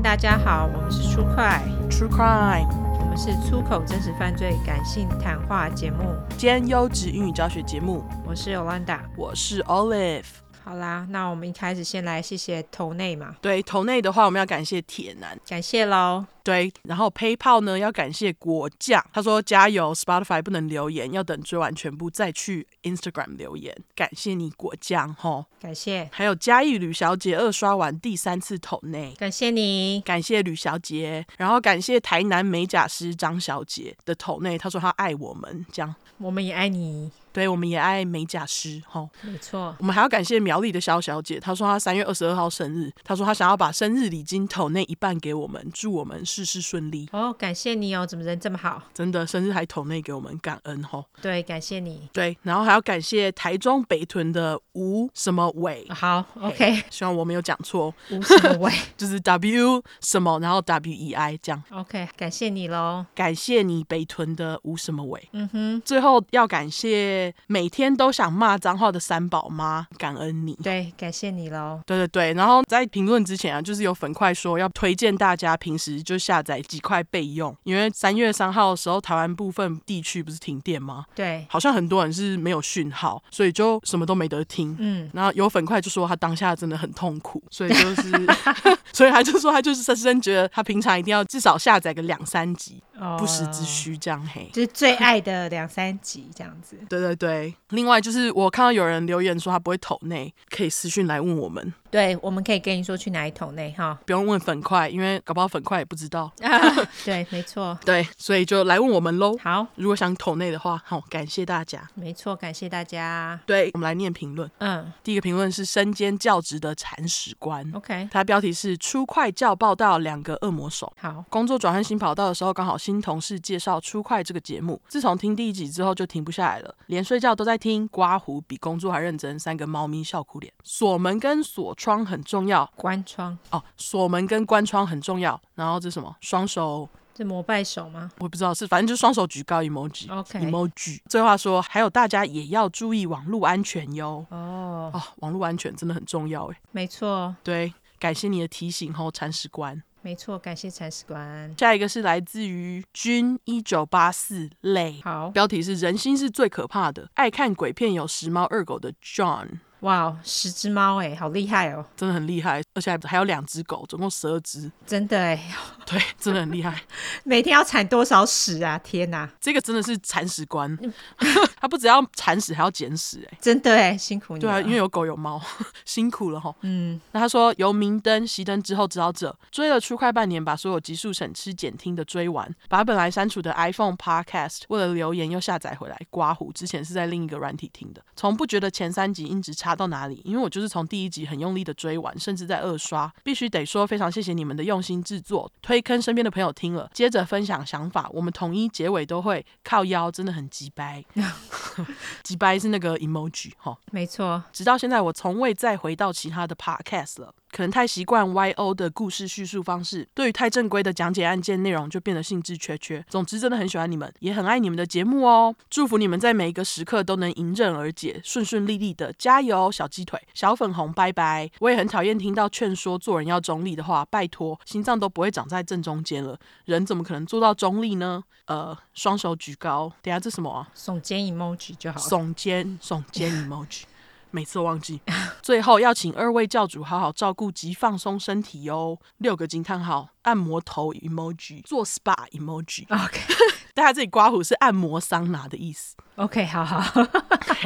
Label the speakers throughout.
Speaker 1: 安，大家好，我们是出快
Speaker 2: True Crime，
Speaker 1: 我们是出口真实犯罪感性谈话节目
Speaker 2: 兼优质英语教学节目。
Speaker 1: 我是 Yolanda，
Speaker 2: 我是 Olive。
Speaker 1: 好啦，那我们一开始先来谢谢头内嘛。
Speaker 2: 对，头内的话，我们要感谢铁男，
Speaker 1: 感谢喽。
Speaker 2: 对，然后 PayPal 呢要感谢果酱，他说加油，Spotify 不能留言，要等追完全部再去 Instagram 留言。感谢你果酱吼，
Speaker 1: 感谢。
Speaker 2: 还有嘉义吕小姐二刷完第三次桶内，
Speaker 1: 感谢你，
Speaker 2: 感谢吕小姐，然后感谢台南美甲师张小姐的桶内，她说她爱我们，这样
Speaker 1: 我们也爱你。
Speaker 2: 对，我们也爱美甲师，哈，
Speaker 1: 没错。
Speaker 2: 我们还要感谢苗栗的萧小姐，她说她三月二十二号生日，她说她想要把生日礼金抖内一半给我们，祝我们事事顺利。
Speaker 1: 哦，感谢你哦，怎么人这么好？
Speaker 2: 真的，生日还投内给我们，感恩吼。
Speaker 1: 对，感谢你。
Speaker 2: 对，然后还要感谢台中北屯的吴什么伟。
Speaker 1: 好，OK，
Speaker 2: 希望我没有讲错。
Speaker 1: 吴什么伟，
Speaker 2: 就是 W 什么，然后 W E I 这样。
Speaker 1: OK，感谢你喽，
Speaker 2: 感谢你北屯的吴什么伟。
Speaker 1: 嗯哼，
Speaker 2: 最后要感谢每天。都想骂脏话的三宝妈，感恩你。
Speaker 1: 对，感谢你喽。
Speaker 2: 对对对，然后在评论之前啊，就是有粉块说要推荐大家平时就下载几块备用，因为三月三号的时候，台湾部分地区不是停电吗？
Speaker 1: 对，
Speaker 2: 好像很多人是没有讯号，所以就什么都没得听。嗯，然后有粉块就说他当下真的很痛苦，所以就是 所以他就说他就是深深觉得他平常一定要至少下载个两三集。不时之需，这样嘿，
Speaker 1: 就是最爱的两三集这样子。
Speaker 2: 对对对，另外就是我看到有人留言说他不会投内，可以私讯来问我们。
Speaker 1: 对，我们可以跟你说去哪里投内哈，
Speaker 2: 不用问粉块，因为搞不好粉块也不知道。
Speaker 1: 啊、对，没错。
Speaker 2: 对，所以就来问我们喽。
Speaker 1: 好，
Speaker 2: 如果想投内的话，好，感谢大家。
Speaker 1: 没错，感谢大家。
Speaker 2: 对，我们来念评论。
Speaker 1: 嗯，
Speaker 2: 第一个评论是身兼教职的铲屎官。
Speaker 1: OK，
Speaker 2: 他标题是出快教报道两个恶魔手。
Speaker 1: 好，
Speaker 2: 工作转换新跑道的时候，刚好新同事介绍出快这个节目，自从听第一集之后就停不下来了，连睡觉都在听。刮胡比工作还认真，三个猫咪笑哭脸。锁门跟锁窗很重要。
Speaker 1: 关窗
Speaker 2: 哦，锁门跟关窗很重要。然后这是什么？双手，
Speaker 1: 是膜拜手吗？
Speaker 2: 我不知道，是反正就是双手举高 emoji。OK，emoji。这话说，还有大家也要注意网络安全哟。哦哦，网络安全真的很重要哎。
Speaker 1: 没错，
Speaker 2: 对，感谢你的提醒哦，铲屎官。
Speaker 1: 没错，感谢铲屎官。
Speaker 2: 下一个是来自于君一九八四类，
Speaker 1: 好，
Speaker 2: 标题是人心是最可怕的，爱看鬼片有时髦二狗的 John。
Speaker 1: 哇，wow, 十只猫哎，好厉害哦！
Speaker 2: 真的很厉害，而且还有两只狗，总共十二只。
Speaker 1: 真的哎，
Speaker 2: 对，真的很厉害。
Speaker 1: 每天要铲多少屎啊？天哪，
Speaker 2: 这个真的是铲屎官，他不只要铲屎，还要捡屎哎！
Speaker 1: 真的哎，辛苦你了。
Speaker 2: 对啊，因为有狗有猫，辛苦了哈。
Speaker 1: 嗯，
Speaker 2: 那他说由明灯熄灯之后，知道这追了出快半年，把所有集数省吃俭听的追完，把本来删除的 iPhone Podcast 为了留言又下载回来。刮胡之前是在另一个软体听的，从不觉得前三集音质差到哪里，因为我。就是从第一集很用力的追完，甚至在二刷，必须得说非常谢谢你们的用心制作，推坑身边的朋友听了，接着分享想法，我们统一结尾都会靠腰，真的很急掰，急掰是那个 emoji 哈，
Speaker 1: 没错，
Speaker 2: 直到现在我从未再回到其他的 podcast 了。可能太习惯 YO 的故事叙述方式，对于太正规的讲解案件内容就变得兴致缺缺。总之，真的很喜欢你们，也很爱你们的节目哦。祝福你们在每一个时刻都能迎刃而解，顺顺利利的，加油，小鸡腿，小粉红，拜拜。我也很讨厌听到劝说做人要中立的话，拜托，心脏都不会长在正中间了，人怎么可能做到中立呢？呃，双手举高，等下这什么啊？
Speaker 1: 耸肩 emoji 就好了。
Speaker 2: 耸肩，耸肩 emoji。每次都忘记，最后要请二位教主好好照顾及放松身体哟。六个惊叹号，按摩头 emoji，做 SPA emoji。OK，大家这里刮胡是按摩桑拿的意思。
Speaker 1: OK，好好。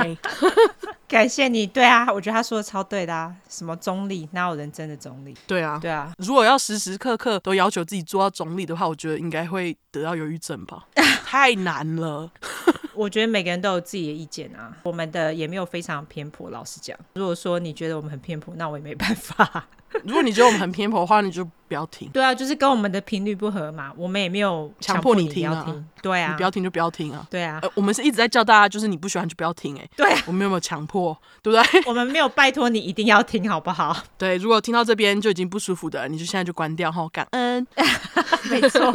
Speaker 1: 感谢你。对啊，我觉得他说的超对的啊。什么中立？哪有人真的中立？
Speaker 2: 对啊，
Speaker 1: 对啊。
Speaker 2: 如果要时时刻刻都要求自己做到中立的话，我觉得应该会得到忧郁症吧。太难了。
Speaker 1: 我觉得每个人都有自己的意见啊，我们的也没有非常偏颇。老实讲，如果说你觉得我们很偏颇，那我也没办法。
Speaker 2: 如果你觉得我们很偏颇的话，你就不要听。
Speaker 1: 对啊，就是跟我们的频率不合嘛，我们也没有强迫你听啊。对啊，
Speaker 2: 你不要听就不要听啊。
Speaker 1: 对啊，
Speaker 2: 呃，我们是一直在叫大家，就是你不喜欢就不要听。哎，
Speaker 1: 对啊，
Speaker 2: 我们有没有强迫？对不对？
Speaker 1: 我们没有拜托你一定要听，好不好？
Speaker 2: 对，如果听到这边就已经不舒服的，你就现在就关掉哈，感恩。
Speaker 1: 没错。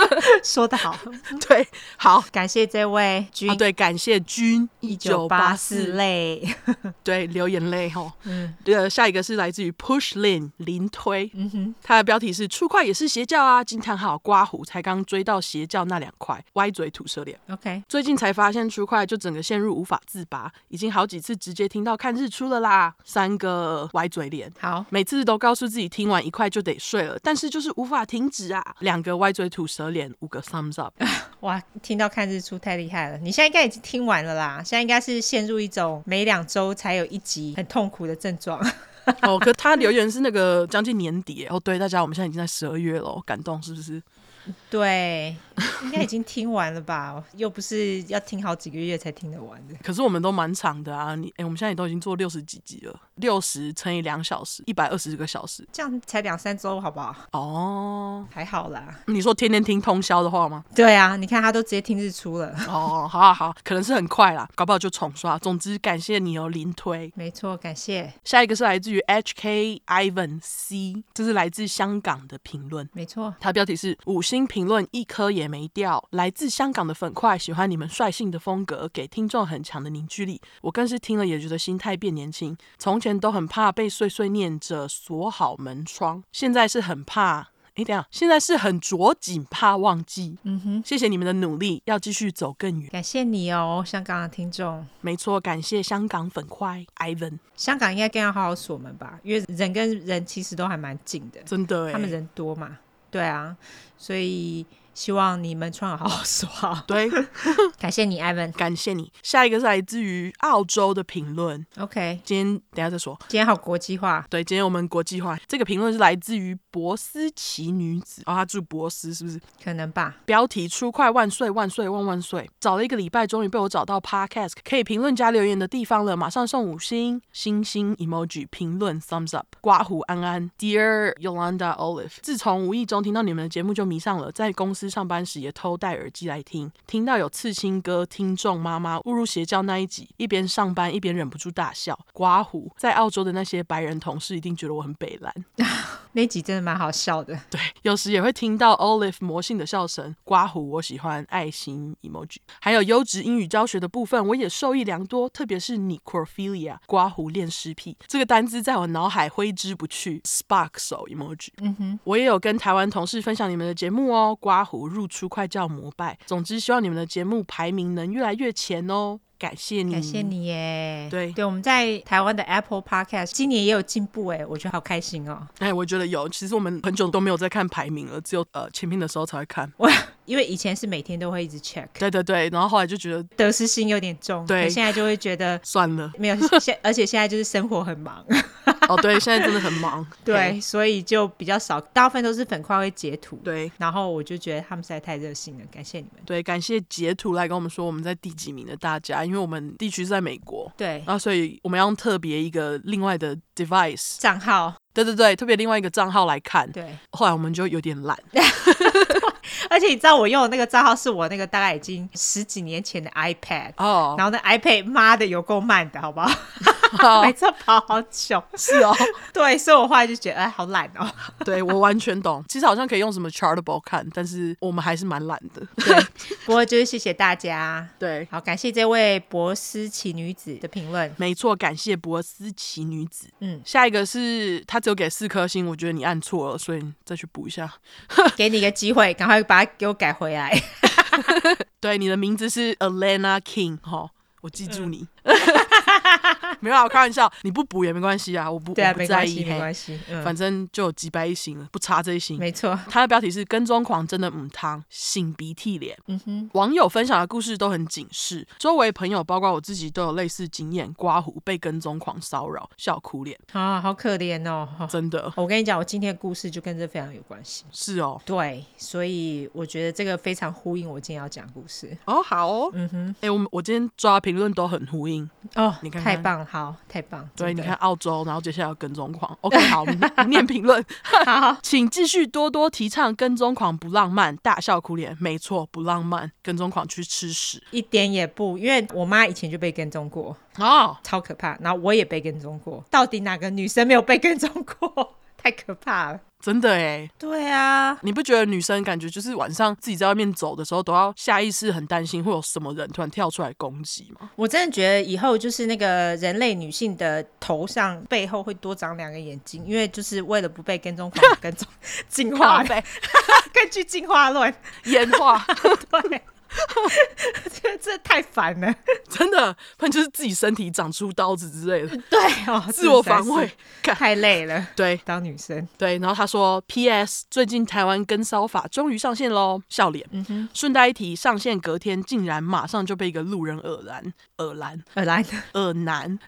Speaker 1: 说得好，
Speaker 2: 对，好，
Speaker 1: 感谢这位君、
Speaker 2: 啊，对，感谢君。一九八四。
Speaker 1: 泪，
Speaker 2: 对，流眼泪哈。
Speaker 1: 嗯，
Speaker 2: 这个下一个是来自于 Push Lin 林推，
Speaker 1: 嗯哼，
Speaker 2: 他的标题是出快也是邪教啊，惊叹号刮胡才刚追到邪教那两块，歪嘴吐舌脸。
Speaker 1: OK，
Speaker 2: 最近才发现出快就整个陷入无法自拔，已经好几次直接听到看日出了啦，三个歪嘴脸。
Speaker 1: 好，
Speaker 2: 每次都告诉自己听完一块就得睡了，但是就是无法停止啊，两个歪嘴吐舌脸，五个 thumbs up。
Speaker 1: 哇，听到看日出太厉害了！你现在应该已经听完了啦，现在应该是陷入一种每两周才有一集很痛苦的症状。
Speaker 2: 哦，可他 留言是那个将近年底哦，对大家，我们现在已经在十二月了，感动是不是？
Speaker 1: 对，应该已经听完了吧？又不是要听好几个月才听得完的。
Speaker 2: 可是我们都蛮长的啊，你哎，我们现在也都已经做六十几集了，六十乘以两小时，一百二十个小时，
Speaker 1: 这样才两三周，好不好？
Speaker 2: 哦，
Speaker 1: 还好啦。
Speaker 2: 你说天天听通宵的话吗？
Speaker 1: 对啊，你看他都直接听日出了。
Speaker 2: 哦，好好好，可能是很快啦，搞不好就重刷。总之，感谢你哦，零推。
Speaker 1: 没错，感谢。
Speaker 2: 下一个是来自于 HK Ivan C，这是来自香港的评论。
Speaker 1: 没错，
Speaker 2: 他标题是五星评论一颗也没掉，来自香港的粉块，喜欢你们率性的风格，给听众很强的凝聚力。我更是听了也觉得心态变年轻，从前都很怕被碎碎念着锁好门窗，现在是很怕，哎，等下，现在是很着紧怕忘记。
Speaker 1: 嗯哼，
Speaker 2: 谢谢你们的努力，要继续走更远。
Speaker 1: 感谢你哦，香港的听众。
Speaker 2: 没错，感谢香港粉块 Ivan。
Speaker 1: 香港应该更要好好锁门吧，因为人跟人其实都还蛮近的，
Speaker 2: 真的，
Speaker 1: 他们人多嘛，对啊，所以。希望你们窗好好说好。
Speaker 2: 对，
Speaker 1: 感谢你，Ivan，
Speaker 2: 感谢你。下一个是来自于澳洲的评论。
Speaker 1: OK，
Speaker 2: 今天等下再说。
Speaker 1: 今天好国际化。
Speaker 2: 对，今天我们国际化。这个评论是来自于博斯奇女子。哦，她住博斯是不是？
Speaker 1: 可能吧。标
Speaker 2: 题：出快万岁万岁万万岁！找了一个礼拜，终于被我找到 Podcast 可以评论加留言的地方了。马上送五星星星 emoji 评论 thumbs up。刮胡安安，Dear Yolanda Olive，自从无意中听到你们的节目就迷上了，在公司。上班时也偷戴耳机来听，听到有刺青哥听众妈妈误入邪教那一集，一边上班一边忍不住大笑。刮胡在澳洲的那些白人同事一定觉得我很北蓝，
Speaker 1: 那集真的蛮好笑的。
Speaker 2: 对，有时也会听到 Olive 魔性的笑声。刮胡我喜欢爱心 emoji，还有优质英语教学的部分我也受益良多，特别是 necrophilia 刮胡恋尸癖这个单字在我脑海挥之不去。Spark 手 emoji，嗯哼，我也有跟台湾同事分享你们的节目哦，刮胡。入出快叫膜拜，总之希望你们的节目排名能越来越前哦。感谢你，
Speaker 1: 感谢你耶！
Speaker 2: 对
Speaker 1: 对，我们在台湾的 Apple Podcast 今年也有进步哎，我觉得好开心哦。
Speaker 2: 哎，我觉得有。其实我们很久都没有在看排名了，只有呃前面的时候才会看。
Speaker 1: 哇，因为以前是每天都会一直 check。
Speaker 2: 对对对，然后后来就觉得
Speaker 1: 得失心有点重，
Speaker 2: 对，
Speaker 1: 现在就会觉得
Speaker 2: 算了，
Speaker 1: 没有现，而且现在就是生活很忙。
Speaker 2: 哦，对，现在真的很忙。
Speaker 1: 对，所以就比较少，大部分都是粉块会截图。
Speaker 2: 对，
Speaker 1: 然后我就觉得他们实在太热心了，感谢你们。
Speaker 2: 对，感谢截图来跟我们说我们在第几名的大家，因为我们地区是在美国，
Speaker 1: 对，
Speaker 2: 然后所以我们要用特别一个另外的 device
Speaker 1: 账号，
Speaker 2: 对对对，特别另外一个账号来看。
Speaker 1: 对，
Speaker 2: 后来我们就有点懒，
Speaker 1: 而且你知道我用的那个账号是我那个大概已经十几年前的 iPad
Speaker 2: 哦，
Speaker 1: 然后那 iPad 妈的有够慢的，好不好？
Speaker 2: 好
Speaker 1: 每次跑好久，
Speaker 2: 是哦，
Speaker 1: 对，所以我后来就觉得哎，好懒哦。
Speaker 2: 对，我完全懂，其实好像可以用什么 Chartable 看，但是我们还是蛮懒的。
Speaker 1: 对，不过就是谢谢大家。
Speaker 2: 对，
Speaker 1: 好，感谢这位博斯奇女子的评论。
Speaker 2: 没错，感谢博斯奇女子。
Speaker 1: 嗯，
Speaker 2: 下一个是他只有给四颗星，我觉得你按错了，所以再去补一下。
Speaker 1: 给你一个机会，赶快把它给我改回来。
Speaker 2: 对，你的名字是 Alana King 哈，我记住你。嗯 没有，我开玩笑，你不补也没关系啊，我不，
Speaker 1: 对啊，
Speaker 2: 我不在意，
Speaker 1: 没关系，嗯、
Speaker 2: 反正就有几百一星了，不差这一星。
Speaker 1: 没错，
Speaker 2: 他的标题是“跟踪狂真的母汤，擤鼻涕脸”。嗯哼，网友分享的故事都很警示，周围朋友包括我自己都有类似经验，刮胡被跟踪狂骚扰，笑哭脸
Speaker 1: 啊，好可怜哦，
Speaker 2: 真的。
Speaker 1: 我跟你讲，我今天的故事就跟这非常有关系。
Speaker 2: 是哦，
Speaker 1: 对，所以我觉得这个非常呼应我今天要讲的故事。
Speaker 2: 哦，好哦，
Speaker 1: 嗯哼，
Speaker 2: 哎、欸，我我今天抓评论都很呼应
Speaker 1: 哦，
Speaker 2: 你看，看，
Speaker 1: 太棒了，好，太棒。
Speaker 2: 对，你看澳洲，然后接下来要跟踪狂。OK，好，念评论。
Speaker 1: 好，
Speaker 2: 请继续多多提倡跟踪狂不浪漫，大笑苦脸。没错，不浪漫，跟踪狂去吃屎，
Speaker 1: 一点也不。因为我妈以前就被跟踪过，
Speaker 2: 哦，
Speaker 1: 超可怕。然后我也被跟踪过，到底哪个女生没有被跟踪过？太可怕了。
Speaker 2: 真的哎。
Speaker 1: 对啊，
Speaker 2: 你不觉得女生感觉就是晚上自己在外面走的时候，都要下意识很担心会有什么人突然跳出来攻击吗？
Speaker 1: 我真的觉得以后就是那个人类女性的头上背后会多长两个眼睛，因为就是为了不被跟踪狂跟踪，进化呗，根据进化论
Speaker 2: 演化，
Speaker 1: 对。这这太烦了，
Speaker 2: 真的，不然就是自己身体长出刀子之类的。
Speaker 1: 对哦，
Speaker 2: 自我防卫
Speaker 1: 太累了。
Speaker 2: 对，
Speaker 1: 当女生
Speaker 2: 对。然后他说：“P.S. 最近台湾跟骚法终于上线喽，笑脸。顺带一提，上线隔天竟然马上就被一个路人耳男、耳男、
Speaker 1: 耳男、
Speaker 2: 耳男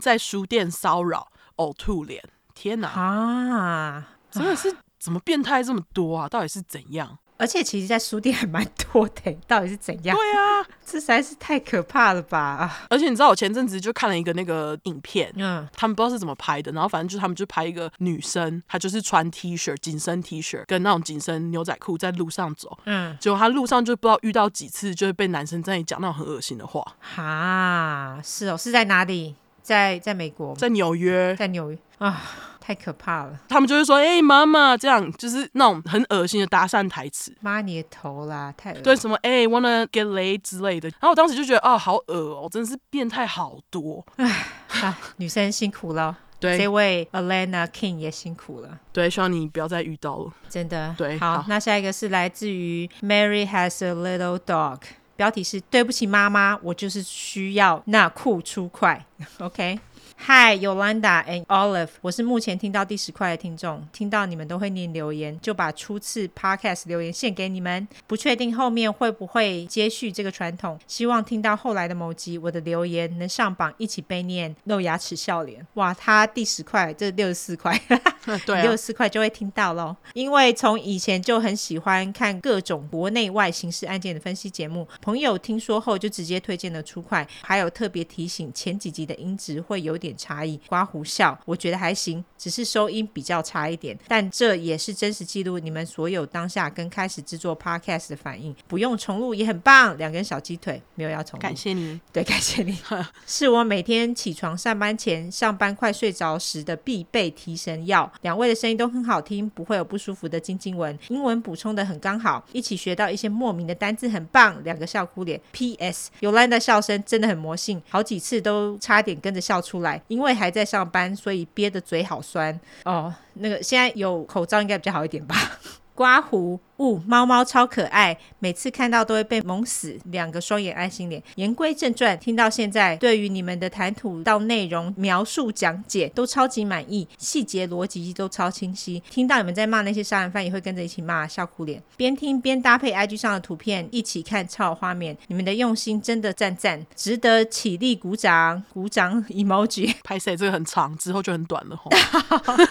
Speaker 2: 在书店骚扰、呕吐脸。天哪啊！真的是怎么变态这么多啊？到底是怎样？”
Speaker 1: 而且其实，在书店还蛮多的，到底是怎样？
Speaker 2: 对啊，
Speaker 1: 这实在是太可怕了吧！
Speaker 2: 而且你知道，我前阵子就看了一个那个影片，嗯，他们不知道是怎么拍的，然后反正就是他们就拍一个女生，她就是穿 T 恤、紧身 T 恤跟那种紧身牛仔裤在路上走，嗯，结果她路上就不知道遇到几次，就会被男生在那里讲那种很恶心的话。
Speaker 1: 哈，是哦，是在哪里？在在美国？
Speaker 2: 在纽约？
Speaker 1: 在纽约啊。太可怕了！
Speaker 2: 他们就会说：“哎、欸，妈妈，这样就是那种很恶心的搭讪台词。”
Speaker 1: 妈你的头啦，太恶
Speaker 2: 对什么哎、欸、，wanna get laid 之类的。然后我当时就觉得，哦，好恶哦，真的是变态好多。唉，
Speaker 1: 女生辛苦了。
Speaker 2: 对，
Speaker 1: 这位 Alana King 也辛苦了。
Speaker 2: 对，希望你不要再遇到了。
Speaker 1: 真的。
Speaker 2: 对，
Speaker 1: 好，好，那下一个是来自于 Mary has a little dog，标题是“对不起妈妈，我就是需要那酷出快”。OK。Hi Yolanda and Olive，我是目前听到第十块的听众，听到你们都会念留言，就把初次 Podcast 留言献给你们。不确定后面会不会接续这个传统，希望听到后来的某集我的留言能上榜，一起被念，露牙齿笑脸。哇，他第十块，这六十四块，对、啊，六十四块就会听到喽。因为从以前就很喜欢看各种国内外刑事案件的分析节目，朋友听说后就直接推荐了初块，还有特别提醒前几集的音质会有点。点差异，刮胡笑，我觉得还行，只是收音比较差一点，但这也是真实记录你们所有当下跟开始制作 podcast 的反应，不用重录也很棒。两根小鸡腿没有要重录，
Speaker 2: 感谢你，
Speaker 1: 对，感谢你，是我每天起床上班前、上班快睡着时的必备提神药。两位的声音都很好听，不会有不舒服的津津文，英文补充的很刚好，一起学到一些莫名的单字，很棒。两个笑哭脸，P.S. 尤兰的笑声真的很魔性，好几次都差点跟着笑出来。因为还在上班，所以憋得嘴好酸哦。那个现在有口罩，应该比较好一点吧？刮胡。呜，猫猫超可爱，每次看到都会被萌死。两个双眼爱心脸。言归正传，听到现在，对于你们的谈吐到内容描述讲解都超级满意，细节逻辑都超清晰。听到你们在骂那些杀人犯，也会跟着一起骂，笑哭脸。边听边搭配 IG 上的图片一起看，超有画面。你们的用心真的赞赞，值得起立鼓掌，鼓掌 emoji。
Speaker 2: 拍谁这个很长，之后就很短了吼。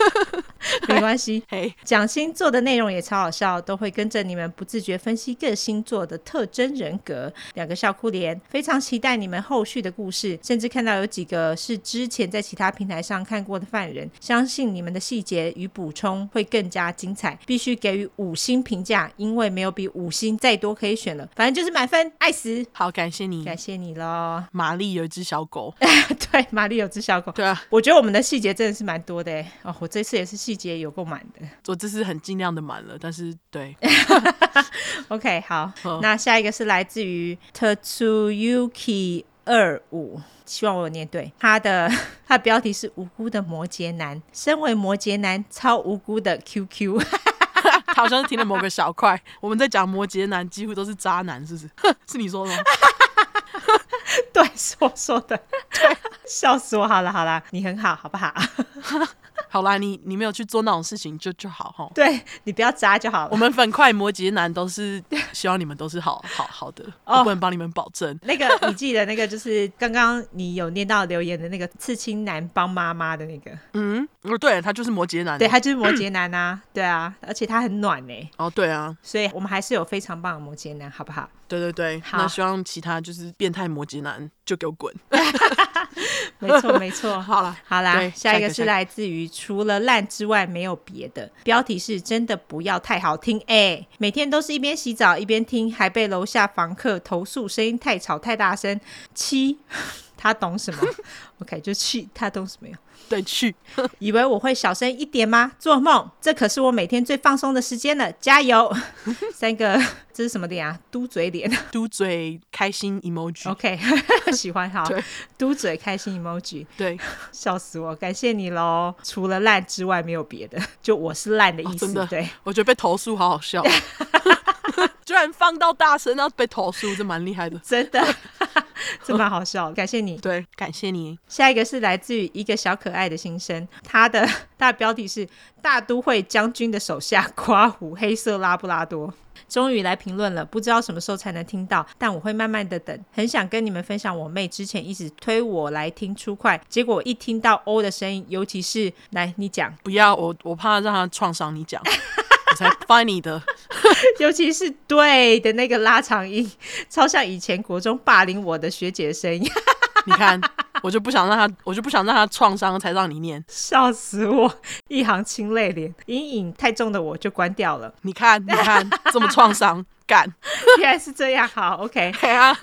Speaker 1: 没关系，嘿，讲星座的内容也超好笑，都会。跟着你们不自觉分析各星座的特征人格，两个笑哭脸，非常期待你们后续的故事，甚至看到有几个是之前在其他平台上看过的犯人，相信你们的细节与补充会更加精彩，必须给予五星评价，因为没有比五星再多可以选了，反正就是满分，爱死！
Speaker 2: 好，感谢你，
Speaker 1: 感谢你喽。
Speaker 2: 玛丽有一只小狗，
Speaker 1: 对，玛丽有只小狗，
Speaker 2: 对啊，
Speaker 1: 我觉得我们的细节真的是蛮多的哎，哦，我这次也是细节有够满的，
Speaker 2: 我这次很尽量的满了，但是对。
Speaker 1: OK，好，那下一个是来自于 Tatsuyuki 二五，希望我有念对。他的 他的标题是无辜的摩羯男，身为摩羯男超无辜的 QQ，
Speaker 2: 他好像是听了某个小块。我们在讲摩羯男几乎都是渣男，是不是？是你说的吗？
Speaker 1: 对，是我说的。对，笑死我！好了好了，你很好，好不好？
Speaker 2: 好啦，你你没有去做那种事情就就好哈。
Speaker 1: 对，你不要渣就好了。
Speaker 2: 我们粉块摩羯男都是希望你们都是好 好好的，我不能帮你们保证。
Speaker 1: 那个你记得那个就是刚刚你有念到留言的那个刺青男帮妈妈的那个，
Speaker 2: 嗯，哦对，他就是摩羯男，
Speaker 1: 对他就是摩羯男啊，对啊，而且他很暖呢。
Speaker 2: 哦对啊，
Speaker 1: 所以我们还是有非常棒的摩羯男，好不好？
Speaker 2: 对对对，那希望其他就是变态摩羯男就给我滚。
Speaker 1: 没 错没错，
Speaker 2: 好了
Speaker 1: 好啦，下一个是来自于除了烂之外没有别的，标题是真的不要太好听。哎、欸，每天都是一边洗澡一边听，还被楼下房客投诉声音太吵太大声。七 他懂什么？OK，就去，他懂什么呀？
Speaker 2: 对，去。
Speaker 1: 以为我会小声一点吗？做梦！这可是我每天最放松的时间了，加油！三个，这是什么脸啊？嘟嘴脸，
Speaker 2: 嘟嘴开心 emoji。
Speaker 1: OK，喜欢哈。嘟嘴开心 emoji。对，笑死我！感谢你喽。除了烂之外，没有别的，就我是烂的意思。哦、真的，对，
Speaker 2: 我觉得被投诉好好笑。居然放到大声，然后被投诉，这蛮厉害的，
Speaker 1: 真的，这蛮好笑的。感谢你，
Speaker 2: 对，感谢你。
Speaker 1: 下一个是来自于一个小可爱的新生，他的 大标题是“大都会将军的手下刮胡黑色拉布拉多”。终于来评论了，不知道什么时候才能听到，但我会慢慢的等。很想跟你们分享，我妹之前一直推我来听出快，结果一听到 O 的声音，尤其是来你讲，
Speaker 2: 不要我，我怕让他创伤，你讲。才 funny 的，
Speaker 1: 尤其是对的那个拉长音，超像以前国中霸凌我的学姐声音。
Speaker 2: 你看，我就不想让他，我就不想让他创伤，才让你念，
Speaker 1: 笑死我！一行清泪脸，阴影太重的我就关掉了。
Speaker 2: 你看，你看，这么创伤，干，
Speaker 1: 原来是这样。好，OK。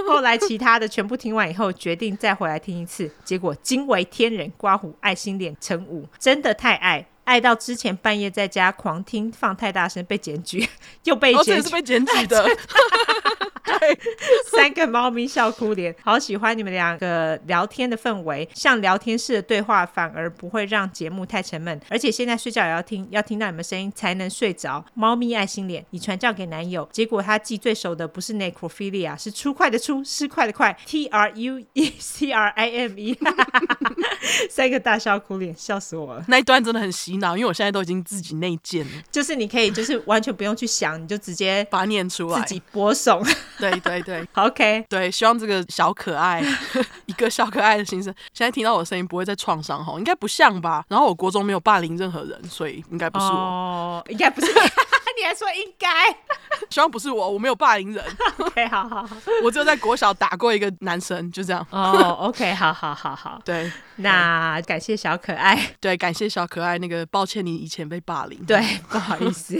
Speaker 1: 后来其他的全部听完以后，决定再回来听一次，结果惊为天人，刮胡爱心脸乘五，真的太爱。爱到之前半夜在家狂听放太大声被检举，又被检举，
Speaker 2: 是被检举的。对，
Speaker 1: 三个猫咪笑哭脸，好喜欢你们两个聊天的氛围，像聊天室的对话，反而不会让节目太沉闷。而且现在睡觉也要听，要听到你们声音才能睡着。猫咪爱心脸，你传教给男友，结果他记最熟的不是 necrophilia，是出快的出，失快的快，T R U E C R I M E。三个大笑哭脸，笑死我了。
Speaker 2: 那一段真的很洗脑，因为我现在都已经自己内建了，
Speaker 1: 就是你可以，就是完全不用去想，你就直接
Speaker 2: 把它念出来，
Speaker 1: 自己播送。
Speaker 2: 对对对，
Speaker 1: OK，
Speaker 2: 对，希望这个小可爱，一个小可爱的心声，现在听到我的声音不会再创伤哈，应该不像吧？然后我国中没有霸凌任何人，所以应该不是我，
Speaker 1: 哦，应该不是。你还说应该？
Speaker 2: 希望不是我，我没有霸凌人。
Speaker 1: OK，好好好，
Speaker 2: 我只有在国小打过一个男生，就这样。
Speaker 1: 哦、oh,，OK，好好好好。
Speaker 2: 对，
Speaker 1: 那感谢小可爱。
Speaker 2: 对，感谢小可爱。那个，抱歉你以前被霸凌。
Speaker 1: 对，不好意思。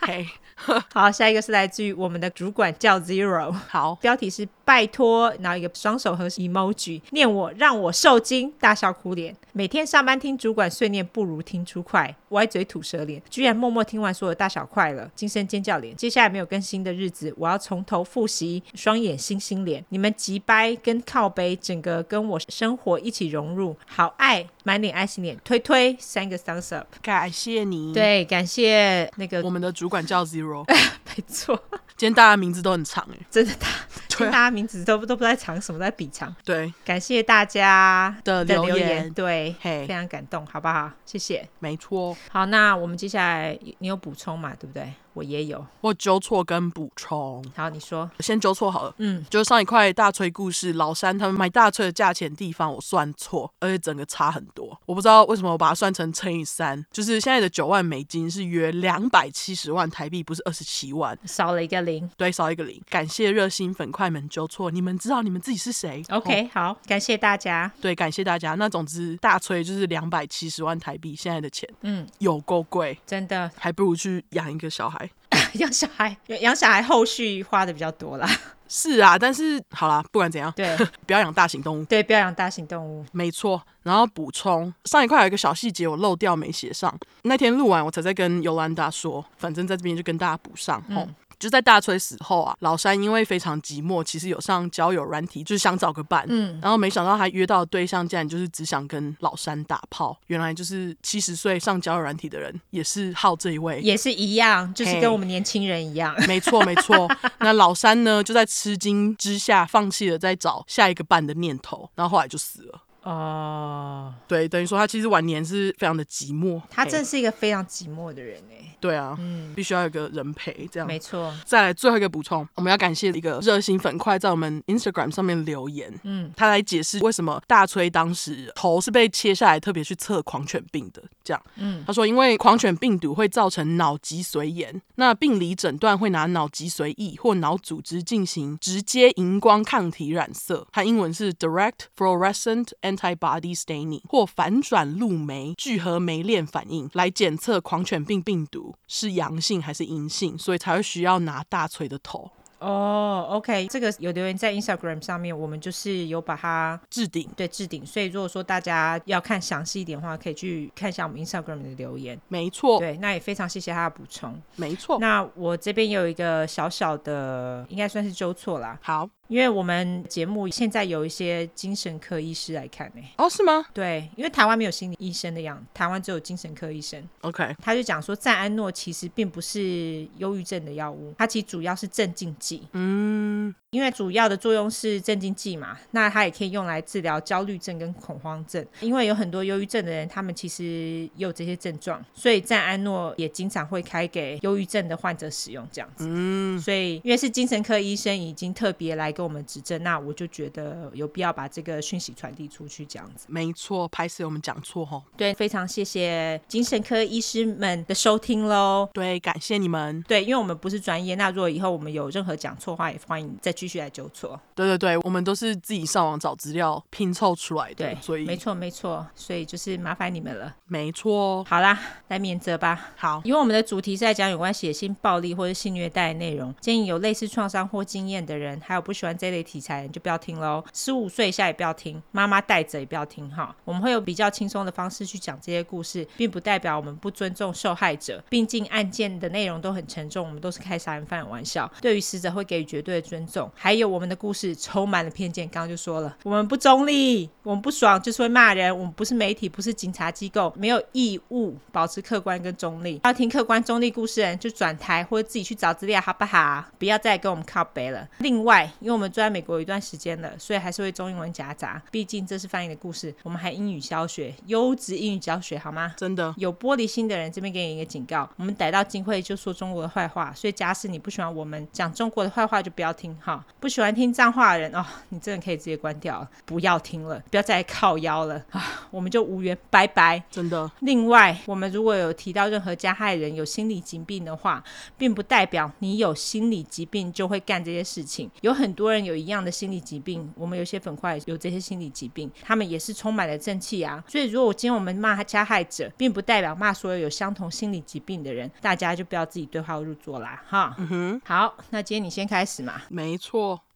Speaker 1: 嘿，好，下一个是来自于我们的主管叫 Zero。
Speaker 2: 好，
Speaker 1: 标题是拜托，然后一个双手合十 emoji，念我让我受惊，大笑哭脸。每天上班听主管碎念，不如听出快，歪嘴吐舌脸，居然默默听完所有大小快了，惊声尖叫脸。接下来没有更新的日子，我要从头复习，双眼星星脸。你们急掰跟靠背，整个跟我生活一起融入，好爱，满脸爱心脸，推推三个 thumbs up，
Speaker 2: 感谢你。
Speaker 1: 对，感谢那个
Speaker 2: 我们的主管叫 Zero，
Speaker 1: 没错。
Speaker 2: 今天大家名字都很长哎，
Speaker 1: 真的大，今天大家名字都都不知道在长什么，在比长。
Speaker 2: 对，
Speaker 1: 感谢大家的留言，
Speaker 2: 留言对
Speaker 1: 非常感动，好不好？谢谢。
Speaker 2: 没错。
Speaker 1: 好，那我们接下来你有补充嘛？对不对？我也有，
Speaker 2: 我纠错跟补充。
Speaker 1: 好，你说，
Speaker 2: 先纠错好了。
Speaker 1: 嗯，
Speaker 2: 就是上一块大锤故事，老三他们买大锤的价钱地方我算错，而且整个差很多。我不知道为什么我把它算成乘以三，就是现在的九万美金是约两百七十万台币，不是二十七万，
Speaker 1: 少了一个零。
Speaker 2: 对，少一个零。感谢热心粉块们纠错，你们知道你们自己是谁
Speaker 1: ？OK，、哦、好，感谢大家。
Speaker 2: 对，感谢大家。那总之大锤就是两百七十万台币，现在的钱，
Speaker 1: 嗯，
Speaker 2: 有够贵，
Speaker 1: 真的，
Speaker 2: 还不如去养一个小孩。
Speaker 1: 养小孩，养小孩后续花的比较多啦。
Speaker 2: 是啊，但是好啦，不管怎样，
Speaker 1: 对，
Speaker 2: 不要养大型动物。
Speaker 1: 对，不要养大型动物。
Speaker 2: 没错。然后补充上一块有一个小细节我漏掉没写上，那天录完我才在跟尤兰达说，反正在这边就跟大家补上。嗯。就在大崔死后啊，老三因为非常寂寞，其实有上交友软体，就是想找个伴。
Speaker 1: 嗯，
Speaker 2: 然后没想到他约到的对象竟然就是只想跟老三打炮。原来就是七十岁上交友软体的人也是好这一位，
Speaker 1: 也是一样，就是跟我们年轻人一样。
Speaker 2: 没错，没错。那老三呢，就在吃惊之下放弃了再找下一个伴的念头，然后后来就死了。
Speaker 1: 哦，
Speaker 2: 对，等于说他其实晚年是非常的寂寞。
Speaker 1: 他真是一个非常寂寞的人哎。
Speaker 2: 对啊，
Speaker 1: 嗯，
Speaker 2: 必须要有个人陪，这样
Speaker 1: 没错。
Speaker 2: 再来最后一个补充，我们要感谢一个热心粉块在我们 Instagram 上面留言，
Speaker 1: 嗯，
Speaker 2: 他来解释为什么大崔当时头是被切下来，特别去测狂犬病的，这样，
Speaker 1: 嗯，
Speaker 2: 他说因为狂犬病毒会造成脑脊髓炎，那病理诊断会拿脑脊髓液或脑组织进行直接荧光抗体染色，它英文是 Direct Fluorescent Antibody Staining 或反转录酶聚合酶链反应来检测狂犬病病毒是阳性还是阴性，所以才会需要拿大锤的头。
Speaker 1: 哦、oh,，OK，这个有留言在 Instagram 上面，我们就是有把它
Speaker 2: 置顶，
Speaker 1: 对，置顶。所以如果说大家要看详细一点的话，可以去看一下我们 Instagram 的留言。
Speaker 2: 没错，
Speaker 1: 对，那也非常谢谢他的补充。
Speaker 2: 没错，
Speaker 1: 那我这边有一个小小的，应该算是纠错啦。
Speaker 2: 好。
Speaker 1: 因为我们节目现在有一些精神科医师来看呢。
Speaker 2: 哦，是吗？
Speaker 1: 对，因为台湾没有心理医生的样，台湾只有精神科医生。
Speaker 2: OK，
Speaker 1: 他就讲说，赞安诺其实并不是忧郁症的药物，它其实主要是镇静剂。嗯。因为主要的作用是镇静剂嘛，那它也可以用来治疗焦虑症跟恐慌症。因为有很多忧郁症的人，他们其实也有这些症状，所以赞安诺也经常会开给忧郁症的患者使用这样子。嗯，所以因为是精神科医生已经特别来跟我们指正，那我就觉得有必要把这个讯息传递出去这样子。
Speaker 2: 没错，拍摄我们讲错哈。
Speaker 1: 对，非常谢谢精神科医师们的收听喽。
Speaker 2: 对，感谢你们。
Speaker 1: 对，因为我们不是专业，那如果以后我们有任何讲错话，也欢迎再继续来纠错。
Speaker 2: 对对对，我们都是自己上网找资料拼凑出来的，
Speaker 1: 对，
Speaker 2: 所以
Speaker 1: 没错没错，所以就是麻烦你们了。
Speaker 2: 没错，
Speaker 1: 好啦，来免责吧。
Speaker 2: 好，
Speaker 1: 因为我们的主题是在讲有关血腥暴力或者性虐待的内容，建议有类似创伤或经验的人，还有不喜欢这类题材的人就不要听喽。十五岁以下也不要听，妈妈带着也不要听哈。我们会有比较轻松的方式去讲这些故事，并不代表我们不尊重受害者。毕竟案件的内容都很沉重，我们都是开杀人犯的玩笑，对于死者会给予绝对的尊重。还有我们的故事充满了偏见，刚刚就说了，我们不中立，我们不爽就是会骂人，我们不是媒体，不是警察机构，没有义务保持客观跟中立。要听客观中立故事的人就转台或者自己去找资料，好不好？不要再跟我们靠北了。另外，因为我们住在美国有一段时间了，所以还是会中英文夹杂，毕竟这是翻译的故事。我们还英语教学，优质英语教学好吗？
Speaker 2: 真的
Speaker 1: 有玻璃心的人，这边给你一个警告：我们逮到机会就说中国的坏话，所以假使你不喜欢我们讲中国的坏话，就不要听哈。不喜欢听脏话的人哦，你真的可以直接关掉，不要听了，不要再靠腰了啊！我们就无缘，拜拜。
Speaker 2: 真的。
Speaker 1: 另外，我们如果有提到任何加害人有心理疾病的话，并不代表你有心理疾病就会干这些事情。有很多人有一样的心理疾病，我们有些粉块有这些心理疾病，他们也是充满了正气啊。所以，如果今天我们骂加害者，并不代表骂所有有相同心理疾病的人，大家就不要自己对号入座啦，哈。嗯哼。好，那今天你先开始嘛。
Speaker 2: 没错。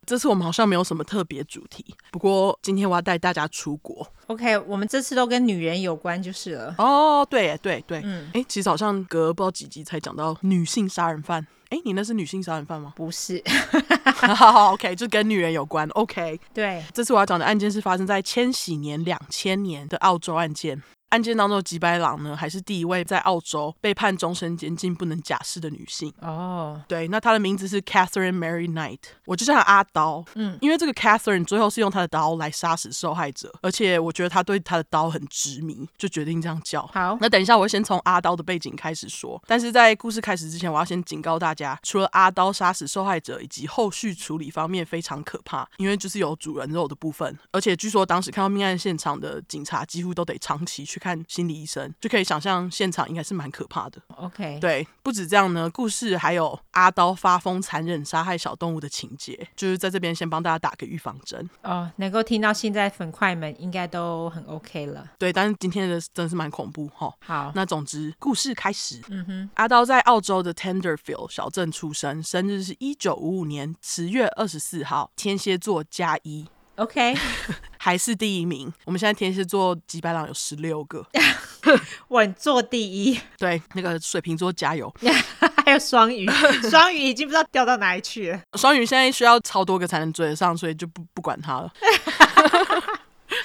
Speaker 2: 这次我们好像没有什么特别主题，不过今天我要带大家出国。
Speaker 1: OK，我们这次都跟女人有关就是了。
Speaker 2: 哦，对对对，嗯，哎，其实好像隔不知道几集才讲到女性杀人犯。哎，你那是女性杀人犯吗？
Speaker 1: 不是。
Speaker 2: 好好，OK，就跟女人有关。OK，
Speaker 1: 对，
Speaker 2: 这次我要讲的案件是发生在千禧年两千年的澳洲案件。案件当中的吉白朗呢，还是第一位在澳洲被判终身监禁不能假释的女性。哦，oh. 对，那她的名字是 Catherine Mary Knight，我就叫她阿刀。嗯，因为这个 Catherine 最后是用她的刀来杀死受害者，而且我觉得她对她的刀很执迷，就决定这样叫。
Speaker 1: 好，
Speaker 2: 那等一下我会先从阿刀的背景开始说，但是在故事开始之前，我要先警告大家，除了阿刀杀死受害者以及后续处理方面非常可怕，因为就是有主人肉的部分，而且据说当时看到命案现场的警察几乎都得长期去看心理医生，就可以想象现场应该是蛮可怕的。
Speaker 1: OK，
Speaker 2: 对，不止这样呢，故事还有阿刀发疯残忍杀害小动物的情节，就是在这边先帮大家打个预防针。
Speaker 1: 哦，oh, 能够听到现在粉块们应该都很 OK 了。
Speaker 2: 对，但是今天的真的是蛮恐怖哈。
Speaker 1: 好，
Speaker 2: 那总之故事开始。
Speaker 1: 嗯哼，
Speaker 2: 阿刀在澳洲的 Tenderfield 小镇出生，生日是一九五五年十月二十四号，天蝎座加一。
Speaker 1: OK，
Speaker 2: 还是第一名。我们现在天蝎座几百朗有十六个，
Speaker 1: 稳坐第一。
Speaker 2: 对，那个水瓶座加油。
Speaker 1: 还有双鱼，双鱼已经不知道掉到哪里去了。
Speaker 2: 双鱼现在需要超多个才能追得上，所以就不不管他了。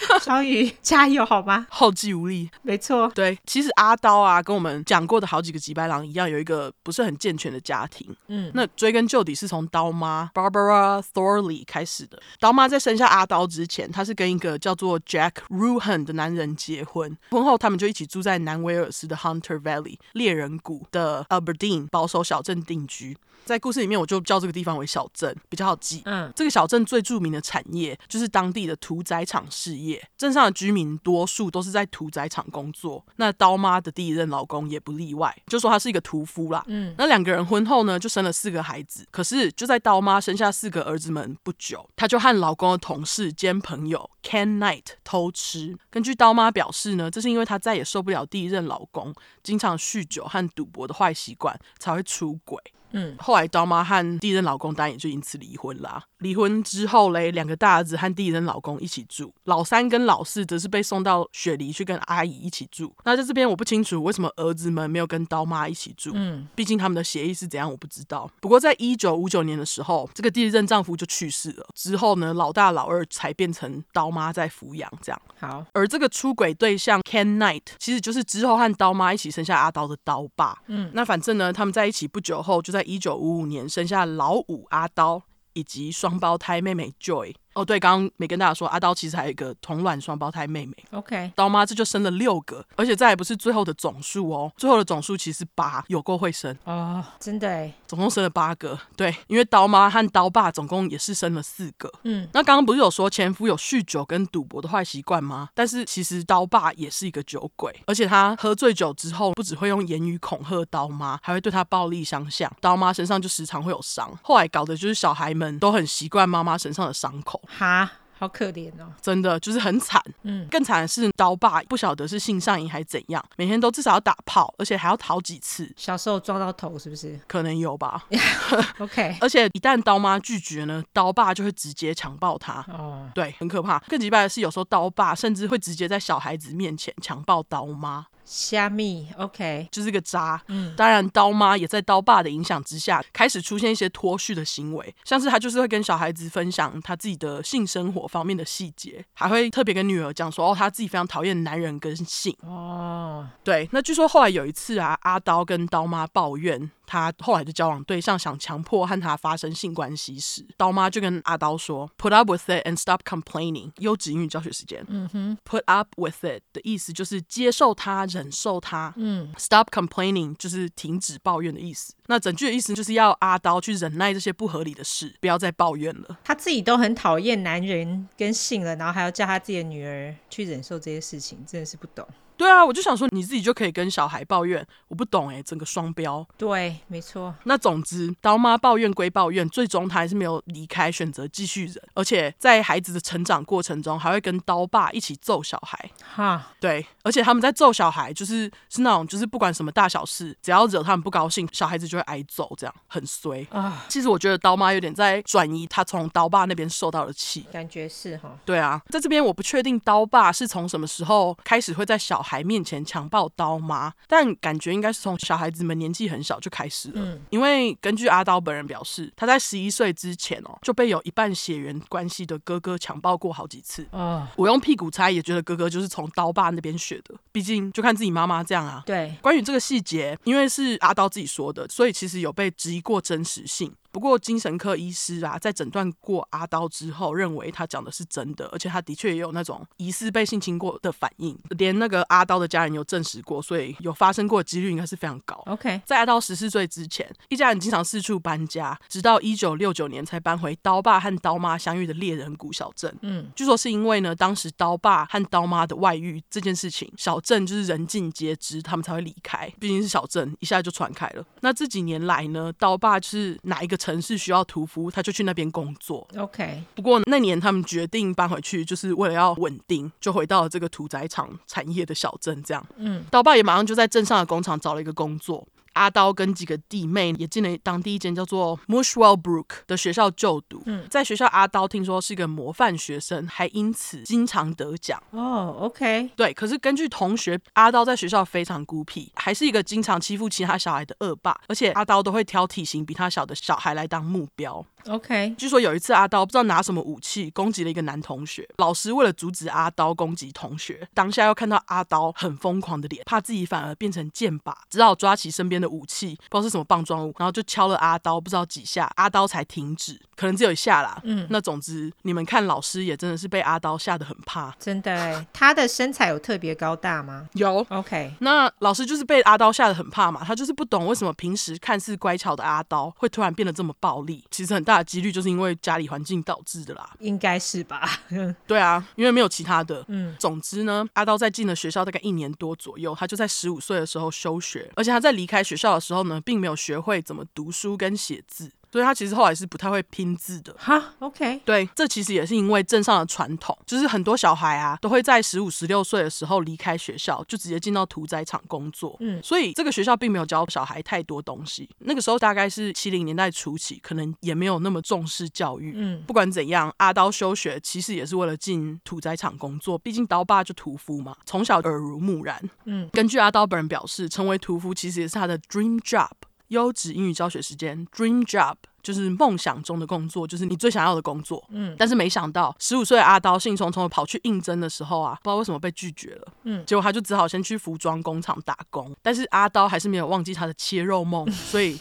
Speaker 1: 双鱼加油好吗？
Speaker 2: 后继无力，
Speaker 1: 没错。
Speaker 2: 对，其实阿刀啊，跟我们讲过的好几个吉白狼一样，有一个不是很健全的家庭。嗯，那追根究底是从刀妈 Barbara Thorley 开始的。刀妈在生下阿刀之前，她是跟一个叫做 Jack Ruhan 的男人结婚，婚后他们就一起住在南威尔斯的 Hunter Valley 猎人谷的 Aberdeen 保守小镇定居。在故事里面，我就叫这个地方为小镇，比较好记。嗯，这个小镇最著名的产业就是当地的屠宰场事业。镇上的居民多数都是在屠宰场工作，那刀妈的第一任老公也不例外，就说他是一个屠夫啦。嗯，那两个人婚后呢，就生了四个孩子。可是就在刀妈生下四个儿子们不久，她就和老公的同事兼朋友 Ken Knight 偷吃。根据刀妈表示呢，这是因为她再也受不了第一任老公经常酗酒和赌博的坏习惯，才会出轨。
Speaker 1: 嗯，
Speaker 2: 后来刀妈和第一任老公当然也就因此离婚啦。离婚之后嘞，两个大儿子和第一任老公一起住，老三跟老四则是被送到雪梨去跟阿姨一起住。那在这边我不清楚为什么儿子们没有跟刀妈一起住，
Speaker 1: 嗯，
Speaker 2: 毕竟他们的协议是怎样我不知道。不过在一九五九年的时候，这个第一任丈夫就去世了，之后呢，老大老二才变成刀妈在抚养这样。
Speaker 1: 好，
Speaker 2: 而这个出轨对象 Ken Knight 其实就是之后和刀妈一起生下阿刀的刀爸。
Speaker 1: 嗯，
Speaker 2: 那反正呢，他们在一起不久后，就在一九五五年生下老五阿刀以及双胞胎妹妹 Joy。哦，对，刚刚没跟大家说，阿刀其实还有一个同卵双胞胎妹妹。
Speaker 1: OK，
Speaker 2: 刀妈这就生了六个，而且这还不是最后的总数哦，最后的总数其实八，有够会生
Speaker 1: 哦，真的哎，
Speaker 2: 总共生了八个。对，因为刀妈和刀爸总共也是生了四个。
Speaker 1: 嗯，
Speaker 2: 那刚刚不是有说前夫有酗酒跟赌博的坏习惯吗？但是其实刀爸也是一个酒鬼，而且他喝醉酒之后，不只会用言语恐吓刀妈，还会对他暴力相向，刀妈身上就时常会有伤。后来搞的就是小孩们都很习惯妈妈身上的伤口。
Speaker 1: 哈。好可怜哦，
Speaker 2: 真的就是很惨。
Speaker 1: 嗯，
Speaker 2: 更惨的是刀爸不晓得是性上瘾还是怎样，每天都至少要打炮，而且还要好几次。
Speaker 1: 小时候撞到头是不是？
Speaker 2: 可能有吧。
Speaker 1: OK，
Speaker 2: 而且一旦刀妈拒绝呢，刀爸就会直接强暴她。
Speaker 1: 哦，
Speaker 2: 对，很可怕。更奇怪的是，有时候刀爸甚至会直接在小孩子面前强暴刀妈。
Speaker 1: 虾米，OK，
Speaker 2: 就是个渣。
Speaker 1: 嗯，
Speaker 2: 当然，刀妈也在刀爸的影响之下，开始出现一些脱序的行为，像是他就是会跟小孩子分享他自己的性生活方面的细节，还会特别跟女儿讲说，哦，他自己非常讨厌男人跟性。
Speaker 1: 哦，
Speaker 2: 对，那据说后来有一次啊，阿刀跟刀妈抱怨。他后来的交往对象想强迫和他发生性关系时，刀妈就跟阿刀说：“Put up with it and stop complaining。”优质英语教学时间。
Speaker 1: 嗯哼
Speaker 2: ，Put up with it 的意思就是接受他、忍受他。
Speaker 1: 嗯
Speaker 2: ，Stop complaining 就是停止抱怨的意思。那整句的意思就是要阿刀去忍耐这些不合理的事，不要再抱怨了。
Speaker 1: 他自己都很讨厌男人跟性了，然后还要叫他自己的女儿去忍受这些事情，真的是不懂。
Speaker 2: 对啊，我就想说你自己就可以跟小孩抱怨，我不懂哎，整个双标。
Speaker 1: 对，没错。
Speaker 2: 那总之，刀妈抱怨归抱怨，最终她还是没有离开，选择继续忍，而且在孩子的成长过程中，还会跟刀爸一起揍小孩。
Speaker 1: 哈，
Speaker 2: 对，而且他们在揍小孩，就是是那种，就是不管什么大小事，只要惹他们不高兴，小孩子就会挨揍，这样很衰
Speaker 1: 啊。
Speaker 2: 其实我觉得刀妈有点在转移他从刀爸那边受到的气，
Speaker 1: 感觉是哈。
Speaker 2: 对啊，在这边我不确定刀爸是从什么时候开始会在小孩面前强暴刀妈，但感觉应该是从小孩子们年纪很小就开始了。
Speaker 1: 嗯，
Speaker 2: 因为根据阿刀本人表示，他在十一岁之前哦就被有一半血缘关系的哥哥强暴过好几次。
Speaker 1: 哦，
Speaker 2: 我用屁股猜也觉得哥哥就是从刀爸那边学的，毕竟就看自己妈妈这样啊。
Speaker 1: 对，
Speaker 2: 关于这个细节，因为是阿刀自己说的，所以其实有被质疑过真实性。不过精神科医师啊，在诊断过阿刀之后，认为他讲的是真的，而且他的确也有那种疑似被性侵过的反应，连那个阿刀的家人有证实过，所以有发生过的几率应该是非常高。
Speaker 1: OK，
Speaker 2: 在阿刀十四岁之前，一家人经常四处搬家，直到一九六九年才搬回刀爸和刀妈相遇的猎人谷小镇。
Speaker 1: 嗯，
Speaker 2: 据说是因为呢，当时刀爸和刀妈的外遇这件事情，小镇就是人尽皆知，他们才会离开。毕竟是小镇，一下就传开了。那这几年来呢，刀爸就是哪一个城市需要屠夫，他就去那边工作。
Speaker 1: OK，
Speaker 2: 不过那年他们决定搬回去，就是为了要稳定，就回到了这个屠宰场产业的小镇。这样，
Speaker 1: 嗯，
Speaker 2: 刀爸也马上就在镇上的工厂找了一个工作。阿刀跟几个弟妹也进了当地一间叫做 Mushwell Brook 的学校就读。嗯，在学校，阿刀听说是一个模范学生，还因此经常得奖。
Speaker 1: 哦，OK，
Speaker 2: 对。可是根据同学，阿刀在学校非常孤僻，还是一个经常欺负其他小孩的恶霸，而且阿刀都会挑体型比他小的小孩来当目标。
Speaker 1: OK，
Speaker 2: 据说有一次阿刀不知道拿什么武器攻击了一个男同学，老师为了阻止阿刀攻击同学，当下又看到阿刀很疯狂的脸，怕自己反而变成箭靶，只好抓起身边的武器，不知道是什么棒状物，然后就敲了阿刀不知道几下，阿刀才停止，可能只有一下啦。嗯，那总之你们看老师也真的是被阿刀吓得很怕，
Speaker 1: 真的哎，他的身材有特别高大吗？
Speaker 2: 有。
Speaker 1: OK，
Speaker 2: 那老师就是被阿刀吓得很怕嘛，他就是不懂为什么平时看似乖巧的阿刀会突然变得这么暴力，其实很大的几率就是因为家里环境导致的啦，
Speaker 1: 应该是吧？
Speaker 2: 对啊，因为没有其他的。
Speaker 1: 嗯，
Speaker 2: 总之呢，阿刀在进了学校大概一年多左右，他就在十五岁的时候休学，而且他在离开学校的时候呢，并没有学会怎么读书跟写字。所以他其实后来是不太会拼字的。
Speaker 1: 哈，OK，
Speaker 2: 对，这其实也是因为镇上的传统，就是很多小孩啊都会在十五、十六岁的时候离开学校，就直接进到屠宰场工作。嗯，所以这个学校并没有教小孩太多东西。那个时候大概是七零年代初期，可能也没有那么重视教育。嗯，不管怎样，阿刀休学其实也是为了进屠宰场工作，毕竟刀爸就屠夫嘛，从小耳濡目染。嗯，根据阿刀本人表示，成为屠夫其实也是他的 dream job。优质英语教学时间，dream job 就是梦想中的工作，就是你最想要的工作。嗯，但是没想到，十五岁的阿刀兴冲冲的跑去应征的时候啊，不知道为什么被拒绝了。嗯，结果他就只好先去服装工厂打工。但是阿刀还是没有忘记他的切肉梦，所以。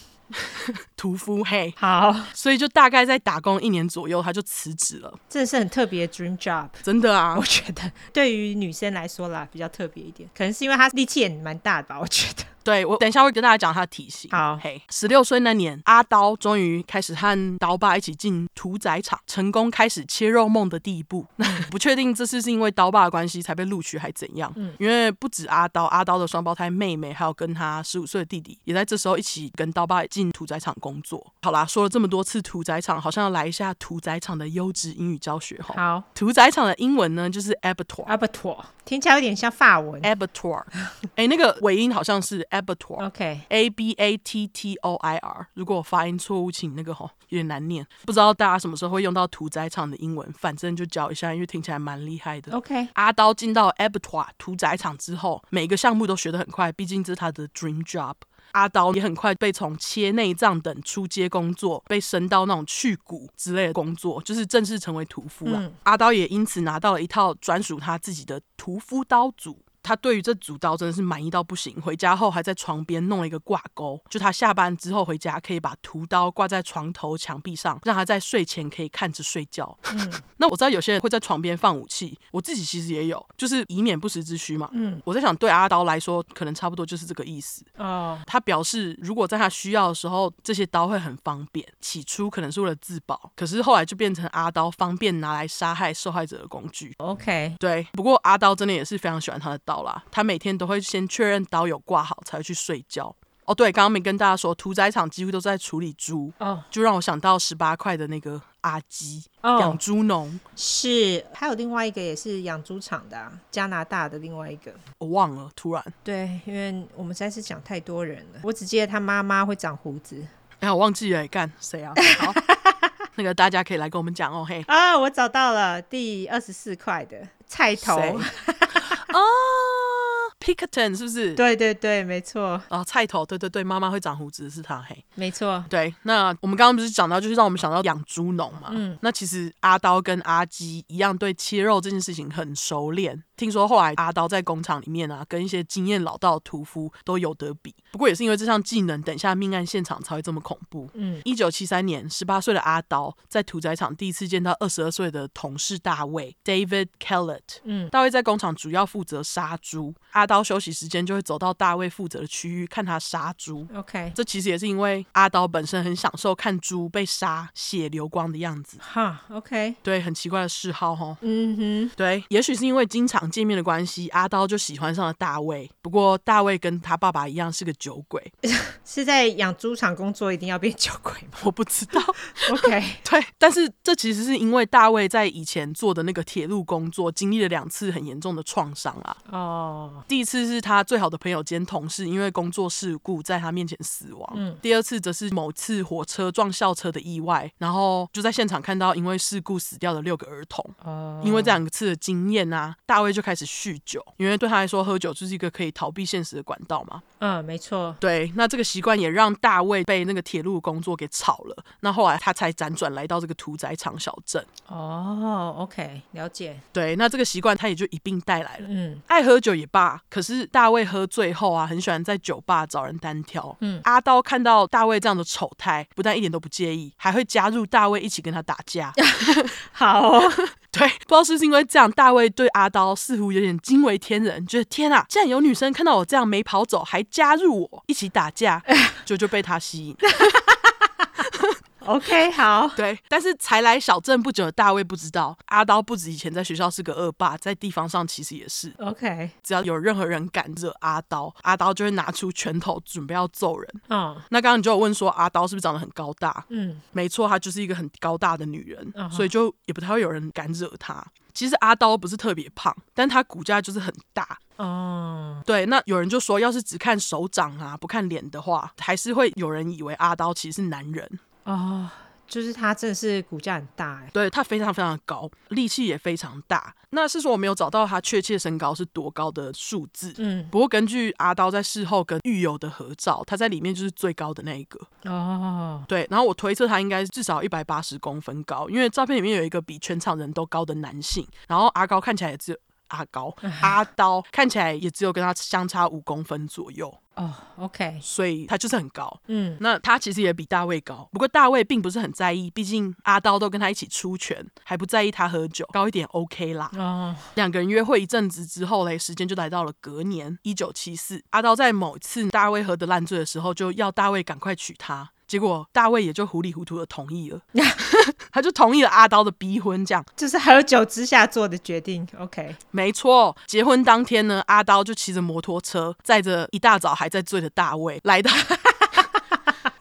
Speaker 2: 屠夫嘿，
Speaker 1: 好，
Speaker 2: 所以就大概在打工一年左右，他就辞职了。
Speaker 1: 这是很特别的 dream job，
Speaker 2: 真的啊，
Speaker 1: 我觉得对于女生来说啦，比较特别一点，可能是因为他力气也蛮大的吧，我觉得。
Speaker 2: 对，我等一下会跟大家讲他的体型。
Speaker 1: 好，
Speaker 2: 嘿，十六岁那年，阿刀终于开始和刀爸一起进屠宰场，成功开始切肉梦的第一步。不确定这次是因为刀爸的关系才被录取，还怎样？嗯，因为不止阿刀，阿刀的双胞胎妹妹，还有跟他十五岁的弟弟，也在这时候一起跟刀爸进屠宰场工作。好啦，说了这么多次屠宰场，好像要来一下屠宰场的优质英语教学哈。
Speaker 1: 好，
Speaker 2: 屠宰场的英文呢就是 abattoir，abattoir，
Speaker 1: 听起来有点像法文。
Speaker 2: abattoir，哎，那个尾音好像是 abattoir。
Speaker 1: OK，A
Speaker 2: B A T T O I R。如果我发音错误，请那个吼有点难念，不知道大家什么时候会用到屠宰场的英文，反正就教一下，因为听起来蛮厉害的。
Speaker 1: OK，
Speaker 2: 阿刀进到 abattoir 屠宰场之后，每个项目都学得很快，毕竟这是他的 dream job。阿刀也很快被从切内脏等出街工作，被升到那种去骨之类的工作，就是正式成为屠夫了。嗯、阿刀也因此拿到了一套专属他自己的屠夫刀组。他对于这组刀真的是满意到不行，回家后还在床边弄了一个挂钩，就他下班之后回家可以把屠刀挂在床头墙壁上，让他在睡前可以看着睡觉。嗯，那我知道有些人会在床边放武器，我自己其实也有，就是以免不时之需嘛。嗯，我在想对阿刀来说，可能差不多就是这个意思。哦，他表示如果在他需要的时候，这些刀会很方便。起初可能是为了自保，可是后来就变成阿刀方便拿来杀害受害者的工具。
Speaker 1: OK，
Speaker 2: 对，不过阿刀真的也是非常喜欢他的刀。他每天都会先确认刀有挂好，才会去睡觉。哦，对，刚刚没跟大家说，屠宰场几乎都在处理猪，哦，就让我想到十八块的那个阿基养猪农。
Speaker 1: 是，还有另外一个也是养猪场的啊，加拿大的另外一个，
Speaker 2: 我忘了，突然。
Speaker 1: 对，因为我们实在是讲太多人了，我只记得他妈妈会长胡子。
Speaker 2: 哎，我忘记了，干谁啊？好，那个大家可以来跟我们讲哦，嘿。
Speaker 1: 啊，我找到了第二十四块的菜头。
Speaker 2: 哦，Pinkerton 是不是？
Speaker 1: 对对对，没错。
Speaker 2: 啊，菜头，对对对，妈妈会长胡子是他，嘿，
Speaker 1: 没错。
Speaker 2: 对，那我们刚刚不是讲到，就是让我们想到养猪农嘛。嗯。那其实阿刀跟阿基一样，对切肉这件事情很熟练。听说后来阿刀在工厂里面啊，跟一些经验老道的屠夫都有得比。不过也是因为这项技能，等一下命案现场才会这么恐怖。嗯。一九七三年，十八岁的阿刀在屠宰场第一次见到二十二岁的同事大卫 （David Kellett）。嗯。大卫在工厂主要负责杀猪，阿刀休息时间就会走到大卫负责的区域看他杀猪。
Speaker 1: OK。这
Speaker 2: 其实也是因为阿刀本身很享受看猪被杀血流光的样子。
Speaker 1: 哈。OK。
Speaker 2: 对，很奇怪的嗜好哈。
Speaker 1: 嗯哼。
Speaker 2: 对，也许是因为经常。见面的关系，阿刀就喜欢上了大卫。不过大卫跟他爸爸一样是个酒鬼，
Speaker 1: 是在养猪场工作一定要变酒鬼吗？
Speaker 2: 我不知道。
Speaker 1: OK，
Speaker 2: 对，但是这其实是因为大卫在以前做的那个铁路工作，经历了两次很严重的创伤啊。哦，oh. 第一次是他最好的朋友兼同事因为工作事故在他面前死亡。嗯，第二次则是某次火车撞校车的意外，然后就在现场看到因为事故死掉的六个儿童。哦，oh. 因为这两次的经验啊，大卫就。开始酗酒，因为对他来说，喝酒就是一个可以逃避现实的管道嘛。
Speaker 1: 嗯，没错。
Speaker 2: 对，那这个习惯也让大卫被那个铁路工作给炒了。那后来他才辗转来到这个屠宰场小镇。
Speaker 1: 哦，OK，了解。
Speaker 2: 对，那这个习惯他也就一并带来了。嗯，爱喝酒也罢，可是大卫喝醉后啊，很喜欢在酒吧找人单挑。嗯，阿刀看到大卫这样的丑态，不但一点都不介意，还会加入大卫一起跟他打架。
Speaker 1: 好哦。
Speaker 2: 对，不知道是不是因为这样，大卫对阿刀似乎有点惊为天人，觉得天啊，竟然有女生看到我这样没跑走，还加入我一起打架，就就被他吸引。
Speaker 1: OK，好。
Speaker 2: 对，但是才来小镇不久的大卫不知道，阿刀不止以前在学校是个恶霸，在地方上其实也是。
Speaker 1: OK，
Speaker 2: 只要有任何人敢惹阿刀，阿刀就会拿出拳头准备要揍人。
Speaker 1: 嗯，
Speaker 2: 那刚刚你就有问说阿刀是不是长得很高大？
Speaker 1: 嗯，
Speaker 2: 没错，她就是一个很高大的女人，
Speaker 1: 嗯
Speaker 2: 所以就也不太会有人敢惹她。其实阿刀不是特别胖，但她骨架就是很大。
Speaker 1: 哦，
Speaker 2: 对，那有人就说，要是只看手掌啊，不看脸的话，还是会有人以为阿刀其实是男人。
Speaker 1: 哦，就是他真的是骨架很大哎。
Speaker 2: 对，他非常非常的高，力气也非常大。那是说我没有找到他确切身高是多高的数字。
Speaker 1: 嗯，
Speaker 2: 不过根据阿刀在事后跟狱友的合照，他在里面就是最高的那一个。
Speaker 1: 哦，
Speaker 2: 对，然后我推测他应该至少一百八十公分高，因为照片里面有一个比全场人都高的男性，然后阿高看起来也只有阿高，阿刀看起来也只有跟他相差五公分左右。
Speaker 1: 哦，OK，
Speaker 2: 所以他就是很高。
Speaker 1: 嗯，
Speaker 2: 那他其实也比大卫高，不过大卫并不是很在意，毕竟阿刀都跟他一起出拳，还不在意他喝酒，高一点 OK 啦。
Speaker 1: 哦，
Speaker 2: 两个人约会一阵子之后嘞，时间就来到了隔年一九七四，阿刀在某一次大卫喝得烂醉的时候，就要大卫赶快娶她。结果大卫也就糊里糊涂的同意了，他就同意了阿刀的逼婚，这样
Speaker 1: 就是喝酒之下做的决定。OK，
Speaker 2: 没错。结婚当天呢，阿刀就骑着摩托车，载着一大早还在醉的大卫，来到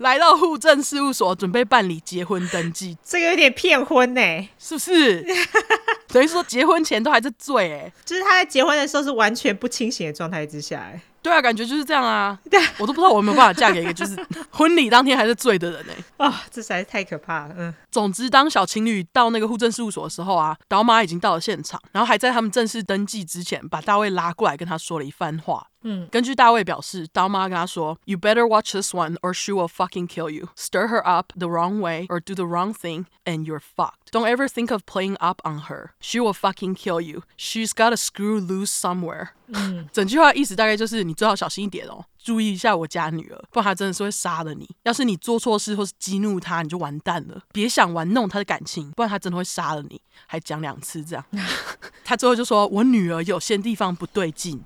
Speaker 2: 来到户政事务所，准备办理结婚登记，
Speaker 1: 这个有点骗婚呢，
Speaker 2: 是不是？等于说结婚前都还在醉，哎，
Speaker 1: 就是他在结婚的时候是完全不清醒的状态之下，哎。
Speaker 2: 对啊，感觉就是这样啊。我都不知道我有没有办法嫁给一个就是婚礼当天还是醉的人呢、欸。
Speaker 1: 哦，这实在是太可怕了。嗯，
Speaker 2: 总之，当小情侣到那个户政事务所的时候啊，刀妈已经到了现场，然后还在他们正式登记之前，把大卫拉过来跟他说了一番话。嗯，根据大卫表示，刀妈跟他说：“You better watch this one, or she will fucking kill you. Stir her up the wrong way, or do the wrong thing, and you're fucked. Don't ever think of playing up on her. She will fucking kill you. She's got a screw loose somewhere.” 嗯，整句话意思大概就是你最好小心一点哦，注意一下我家女儿，不然她真的是会杀了你。要是你做错事或是激怒她，你就完蛋了。别想玩弄她的感情，不然她真的会杀了你。还讲两次这样，他最后就说：“我女儿有些地方不对劲。”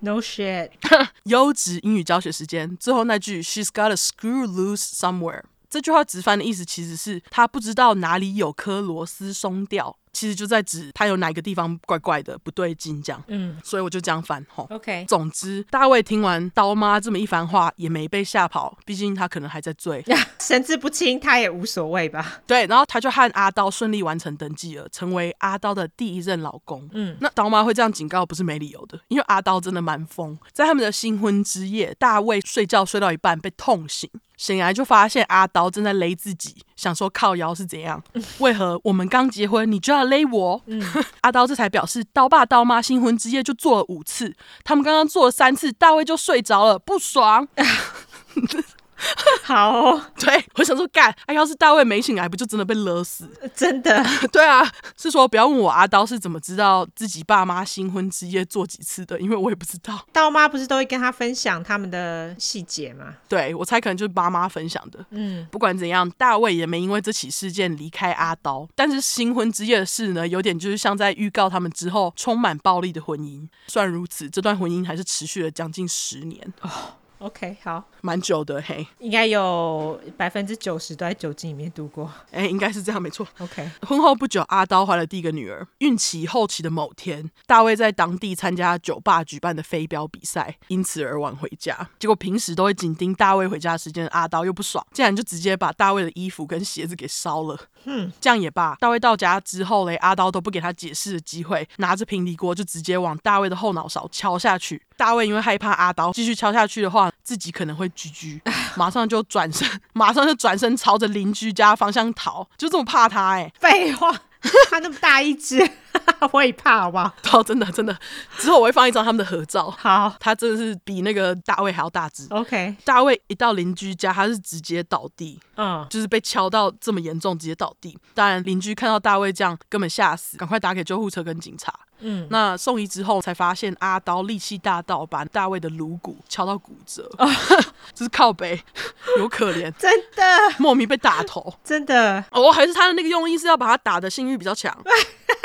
Speaker 1: No shit，
Speaker 2: 优质英语教学时间，最后那句 She's got a screw loose somewhere，这句话直翻的意思其实是她不知道哪里有颗螺丝松掉。其实就在指他有哪个地方怪怪的不对劲，这样。嗯，所以我就这样翻吼。
Speaker 1: OK，
Speaker 2: 总之，大卫听完刀妈这么一番话，也没被吓跑，毕竟他可能还在醉，
Speaker 1: 神志不清，他也无所谓吧。
Speaker 2: 对，然后他就和阿刀顺利完成登记了，成为阿刀的第一任老公。嗯，那刀妈会这样警告不是没理由的，因为阿刀真的蛮疯，在他们的新婚之夜，大卫睡觉睡到一半被痛醒。醒来就发现阿刀正在勒自己，想说靠腰是怎样？为何我们刚结婚你就要勒我？嗯、阿刀这才表示，刀爸刀妈新婚之夜就做了五次，他们刚刚做了三次，大卫就睡着了，不爽。
Speaker 1: 好、哦，
Speaker 2: 对，我想说干，哎，要是大卫没醒来，不就真的被勒死？
Speaker 1: 真的？
Speaker 2: 对啊，是说不要问我阿刀是怎么知道自己爸妈新婚之夜做几次的，因为我也不知道。
Speaker 1: 刀妈不是都会跟他分享他们的细节吗？
Speaker 2: 对，我猜可能就是爸妈分享的。嗯，不管怎样，大卫也没因为这起事件离开阿刀。但是新婚之夜的事呢，有点就是像在预告他们之后充满暴力的婚姻。虽然如此，这段婚姻还是持续了将近十年。哦
Speaker 1: OK，好，
Speaker 2: 蛮久的嘿，
Speaker 1: 应该有百分之九十都在酒精里面度过。
Speaker 2: 哎，应该是这样，没错。
Speaker 1: OK，
Speaker 2: 婚后不久，阿刀怀了第一个女儿。孕期后期的某天，大卫在当地参加酒吧举办的飞镖比赛，因此而晚回家。结果平时都会紧盯大卫回家的时间的，阿刀又不爽，竟然就直接把大卫的衣服跟鞋子给烧了。嗯，这样也罢。大卫到家之后嘞，阿刀都不给他解释的机会，拿着平底锅就直接往大卫的后脑勺敲下去。大卫因为害怕阿刀继续敲下去的话，自己可能会居居马上就转身，马上就转身朝着邻居家方向逃，就这么怕他哎、
Speaker 1: 废话，他那么大一只，我也怕好不好？
Speaker 2: 哦，真的真的，之后我会放一张他们的合照。
Speaker 1: 好，
Speaker 2: 他真的是比那个大卫还要大只。
Speaker 1: OK，
Speaker 2: 大卫一到邻居家，他是直接倒地，嗯，就是被敲到这么严重，直接倒地。当然，邻居看到大卫这样，根本吓死，赶快打给救护车跟警察。嗯，那送医之后才发现阿刀力气大到把大卫的颅骨敲到骨折，这、哦、是靠背，有可怜，
Speaker 1: 真的。
Speaker 2: 莫名被打头，
Speaker 1: 真的。
Speaker 2: 哦，还是他的那个用意是要把他打的性欲比较强，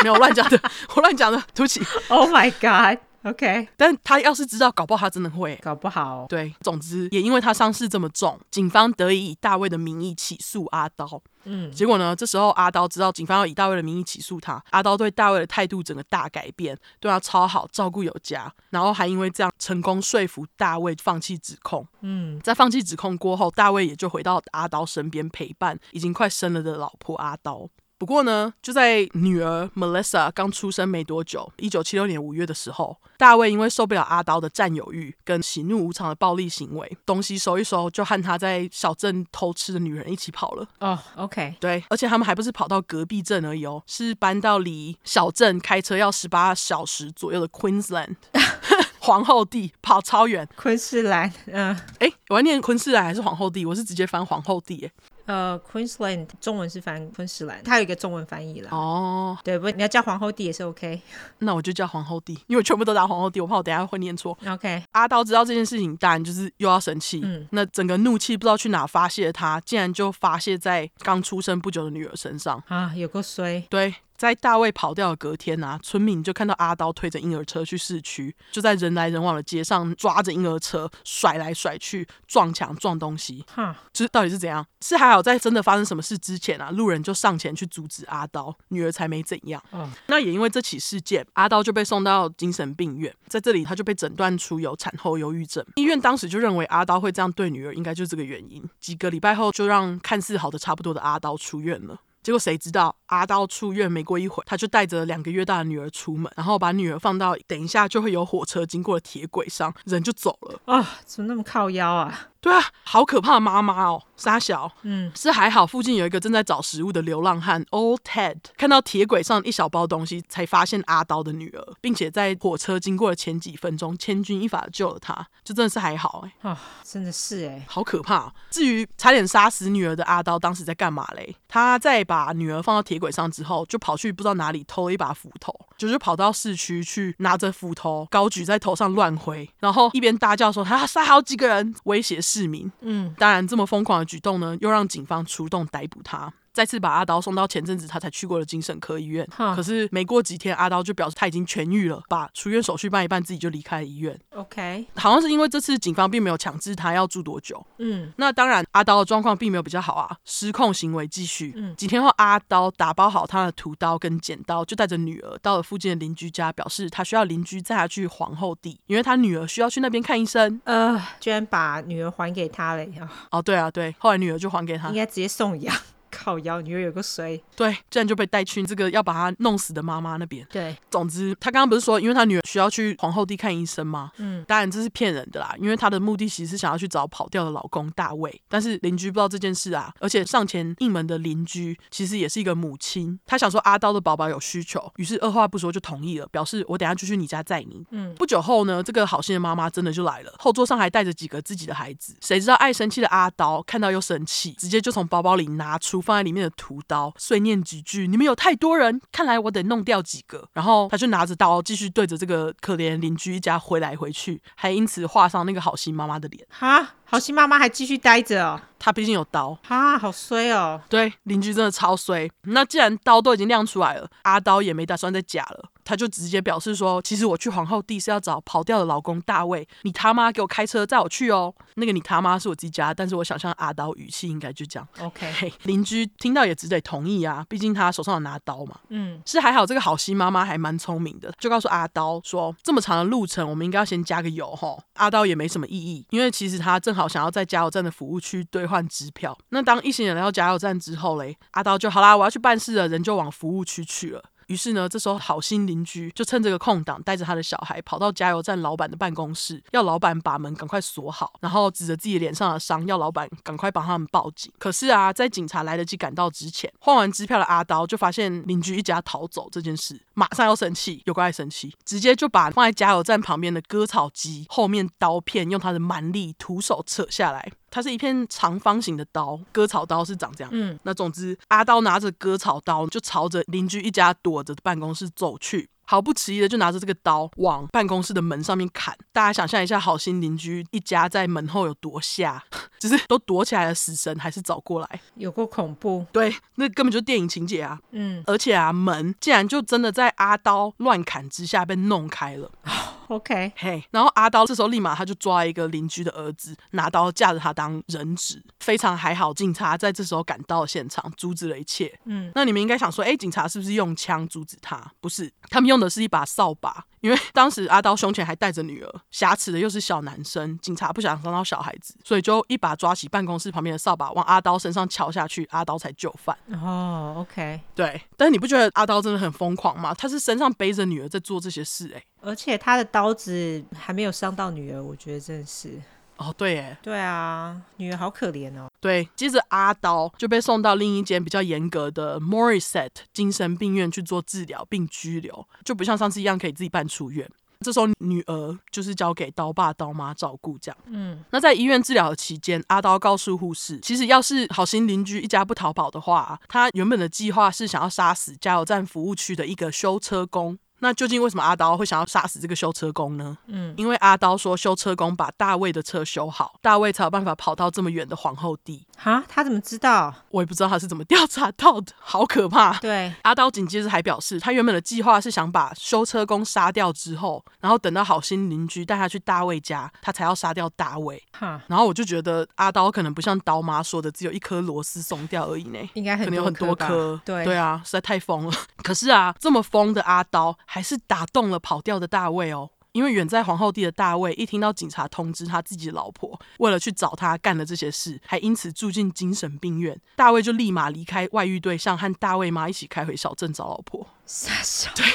Speaker 2: 没有乱讲的，我乱讲的，对不起。
Speaker 1: Oh my god！OK，
Speaker 2: 但他要是知道，搞不好他真的会。
Speaker 1: 搞不好。
Speaker 2: 对，总之也因为他伤势这么重，警方得以以大卫的名义起诉阿刀。
Speaker 1: 嗯，
Speaker 2: 结果呢，这时候阿刀知道警方要以大卫的名义起诉他，阿刀对大卫的态度整个大改变，对他超好，照顾有加，然后还因为这样成功说服大卫放弃指控。
Speaker 1: 嗯，
Speaker 2: 在放弃指控过后，大卫也就回到阿刀身边陪伴已经快生了的老婆阿刀。不过呢，就在女儿 Melissa 刚出生没多久，一九七六年五月的时候，大卫因为受不了阿刀的占有欲跟喜怒无常的暴力行为，东西收一收，就和他在小镇偷吃的女人一起跑了。
Speaker 1: 哦，OK，
Speaker 2: 对，而且他们还不是跑到隔壁镇而已哦，是搬到离小镇开车要十八小时左右的 Queensland 皇后地，跑超远。
Speaker 1: 昆士兰，嗯、呃，
Speaker 2: 哎，我要念昆士兰还是皇后地？我是直接翻皇后地，哎。
Speaker 1: 呃，Queensland 中文是翻昆士兰，它有一个中文翻译啦。
Speaker 2: 哦，
Speaker 1: 对，不，你要叫皇后帝也是 OK。
Speaker 2: 那我就叫皇后帝，因为全部都打皇后帝，我怕我等下会念错。
Speaker 1: OK。
Speaker 2: 阿刀知道这件事情，当然就是又要生气。
Speaker 1: 嗯。
Speaker 2: 那整个怒气不知道去哪发泄，他竟然就发泄在刚出生不久的女儿身上。
Speaker 1: 啊，有够衰。
Speaker 2: 对。在大卫跑掉的隔天啊，村民就看到阿刀推着婴儿车去市区，就在人来人往的街上抓着婴儿车甩来甩去，撞墙撞东西。
Speaker 1: 哈，
Speaker 2: 这到底是怎样？是还好在真的发生什么事之前啊，路人就上前去阻止阿刀，女儿才没怎样。
Speaker 1: 嗯，
Speaker 2: 那也因为这起事件，阿刀就被送到精神病院，在这里他就被诊断出有产后忧郁症。医院当时就认为阿刀会这样对女儿，应该就是这个原因。几个礼拜后，就让看似好的差不多的阿刀出院了。结果谁知道阿刀出院没过一会，他就带着两个月大的女儿出门，然后把女儿放到等一下就会有火车经过的铁轨上，人就走了。
Speaker 1: 啊、怎么那么靠腰啊？
Speaker 2: 对啊，好可怕的妈妈哦，杀小。
Speaker 1: 嗯，
Speaker 2: 是还好，附近有一个正在找食物的流浪汉 Old Ted，看到铁轨上一小包东西，才发现阿刀的女儿，并且在火车经过的前几分钟，千钧一发的救了她，就真的是还好哎。
Speaker 1: 啊、哦，真的是哎，
Speaker 2: 好可怕。至于差点杀死女儿的阿刀，当时在干嘛嘞？他在把女儿放到铁轨上之后，就跑去不知道哪里偷了一把斧头，就是跑到市区去拿着斧头高举在头上乱挥，然后一边大叫说他要杀好几个人，威胁市民。
Speaker 1: 嗯，
Speaker 2: 当然，这么疯狂的举动呢，又让警方出动逮捕他。再次把阿刀送到前阵子他才去过的精神科医院，可是没过几天，阿刀就表示他已经痊愈了，把出院手续办一办，自己就离开了医院。
Speaker 1: OK，
Speaker 2: 好像是因为这次警方并没有强制他要住多久。
Speaker 1: 嗯，
Speaker 2: 那当然，阿刀的状况并没有比较好啊，失控行为继续。
Speaker 1: 嗯，
Speaker 2: 几天后，阿刀打包好他的屠刀跟剪刀，就带着女儿到了附近的邻居家，表示他需要邻居载他去皇后地，因为他女儿需要去那边看医生。
Speaker 1: 呃，居然把女儿还给他了呀？
Speaker 2: 哦，对啊，对，后来女儿就还给他，
Speaker 1: 应该直接送养。靠腰，女儿有个谁？
Speaker 2: 对，这样就被带去这个要把他弄死的妈妈那边。
Speaker 1: 对，
Speaker 2: 总之他刚刚不是说，因为他女儿需要去皇后地看医生吗？
Speaker 1: 嗯，
Speaker 2: 当然这是骗人的啦，因为他的目的其实是想要去找跑掉的老公大卫。但是邻居不知道这件事啊，而且上前应门的邻居其实也是一个母亲，她想说阿刀的宝宝有需求，于是二话不说就同意了，表示我等下就去你家载你。
Speaker 1: 嗯，
Speaker 2: 不久后呢，这个好心的妈妈真的就来了，后座上还带着几个自己的孩子。谁知道爱生气的阿刀看到又生气，直接就从包包里拿出放在里面的屠。刀碎念几句，你们有太多人，看来我得弄掉几个。然后他就拿着刀继续对着这个可怜邻居一家回来回去，还因此画上那个好心妈妈的脸。
Speaker 1: 哈，好心妈妈还继续待着哦。
Speaker 2: 他毕竟有刀。
Speaker 1: 哈，好衰哦。
Speaker 2: 对，邻居真的超衰。那既然刀都已经亮出来了，阿刀也没打算再假了。他就直接表示说：“其实我去皇后地是要找跑掉的老公大卫，你他妈给我开车载我去哦。”那个你他妈是我自己家，但是我想象阿刀语气应该就这样。
Speaker 1: OK，
Speaker 2: 邻居听到也只得同意啊，毕竟他手上有拿刀嘛。
Speaker 1: 嗯，
Speaker 2: 是还好，这个好心妈妈还蛮聪明的，就告诉阿刀说：“这么长的路程，我们应该要先加个油吼。”阿刀也没什么异议，因为其实他正好想要在加油站的服务区兑换换支票。那当一行人来到加油站之后嘞，阿刀就好啦，我要去办事了，人就往服务区去了。于是呢，这时候好心邻居就趁这个空档，带着他的小孩跑到加油站老板的办公室，要老板把门赶快锁好，然后指着自己脸上的伤，要老板赶快帮他们报警。可是啊，在警察来得及赶到之前，换完支票的阿刀就发现邻居一家逃走这件事，马上要生气，有够爱生气，直接就把放在加油站旁边的割草机后面刀片用他的蛮力徒手扯下来。它是一片长方形的刀，割草刀是长这样。
Speaker 1: 嗯，
Speaker 2: 那总之，阿刀拿着割草刀就朝着邻居一家躲着的办公室走去，毫不迟疑的就拿着这个刀往办公室的门上面砍。大家想象一下，好心邻居一家在门后有多吓，只是都躲起来的死神还是找过来，
Speaker 1: 有过恐怖。
Speaker 2: 对，那根本就是电影情节啊。
Speaker 1: 嗯，
Speaker 2: 而且啊，门竟然就真的在阿刀乱砍之下被弄开了。
Speaker 1: OK，
Speaker 2: 嘿，然后阿刀这时候立马他就抓一个邻居的儿子，拿刀架着他当人质。非常还好，警察在这时候赶到现场，阻止了一切。嗯，那你们应该想说，哎，警察是不是用枪阻止他？不是，他们用的是一把扫把。因为当时阿刀胸前还带着女儿，挟持的又是小男生，警察不想伤到小孩子，所以就一把抓起办公室旁边的扫把，往阿刀身上敲下去，阿刀才就范。
Speaker 1: 哦，OK，
Speaker 2: 对。但是你不觉得阿刀真的很疯狂吗？他是身上背着女儿在做这些事，欸，哎，
Speaker 1: 而且他的刀子还没有伤到女儿，我觉得真的是。
Speaker 2: 哦，对，哎，
Speaker 1: 对啊，女儿好可怜哦。
Speaker 2: 对，接着阿刀就被送到另一间比较严格的 Morisset 精神病院去做治疗并拘留，就不像上次一样可以自己办出院。这时候女儿就是交给刀爸刀妈照顾，这样。嗯，那在医院治疗的期间，阿刀告诉护士，其实要是好心邻居一家不逃跑的话，他原本的计划是想要杀死加油站服务区的一个修车工。那究竟为什么阿刀会想要杀死这个修车工呢？嗯，因为阿刀说修车工把大卫的车修好，大卫才有办法跑到这么远的皇后地。
Speaker 1: 哈，他怎么知道？
Speaker 2: 我也不知道他是怎么调查到的，好可怕。
Speaker 1: 对，
Speaker 2: 阿刀紧接着还表示，他原本的计划是想把修车工杀掉之后，然后等到好心邻居带他去大卫家，他才要杀掉大卫。哈，然后我就觉得阿刀可能不像刀妈说的只有一颗螺丝松掉而已呢，
Speaker 1: 应该可能有
Speaker 2: 很多颗。
Speaker 1: 对，
Speaker 2: 对啊，实在太疯了。可是啊，这么疯的阿刀。还是打动了跑掉的大卫哦，因为远在皇后地的大卫一听到警察通知他自己的老婆为了去找他干了这些事，还因此住进精神病院，大卫就立马离开外遇对象，和大卫妈一起开回小镇找老婆。
Speaker 1: 傻小，
Speaker 2: 对，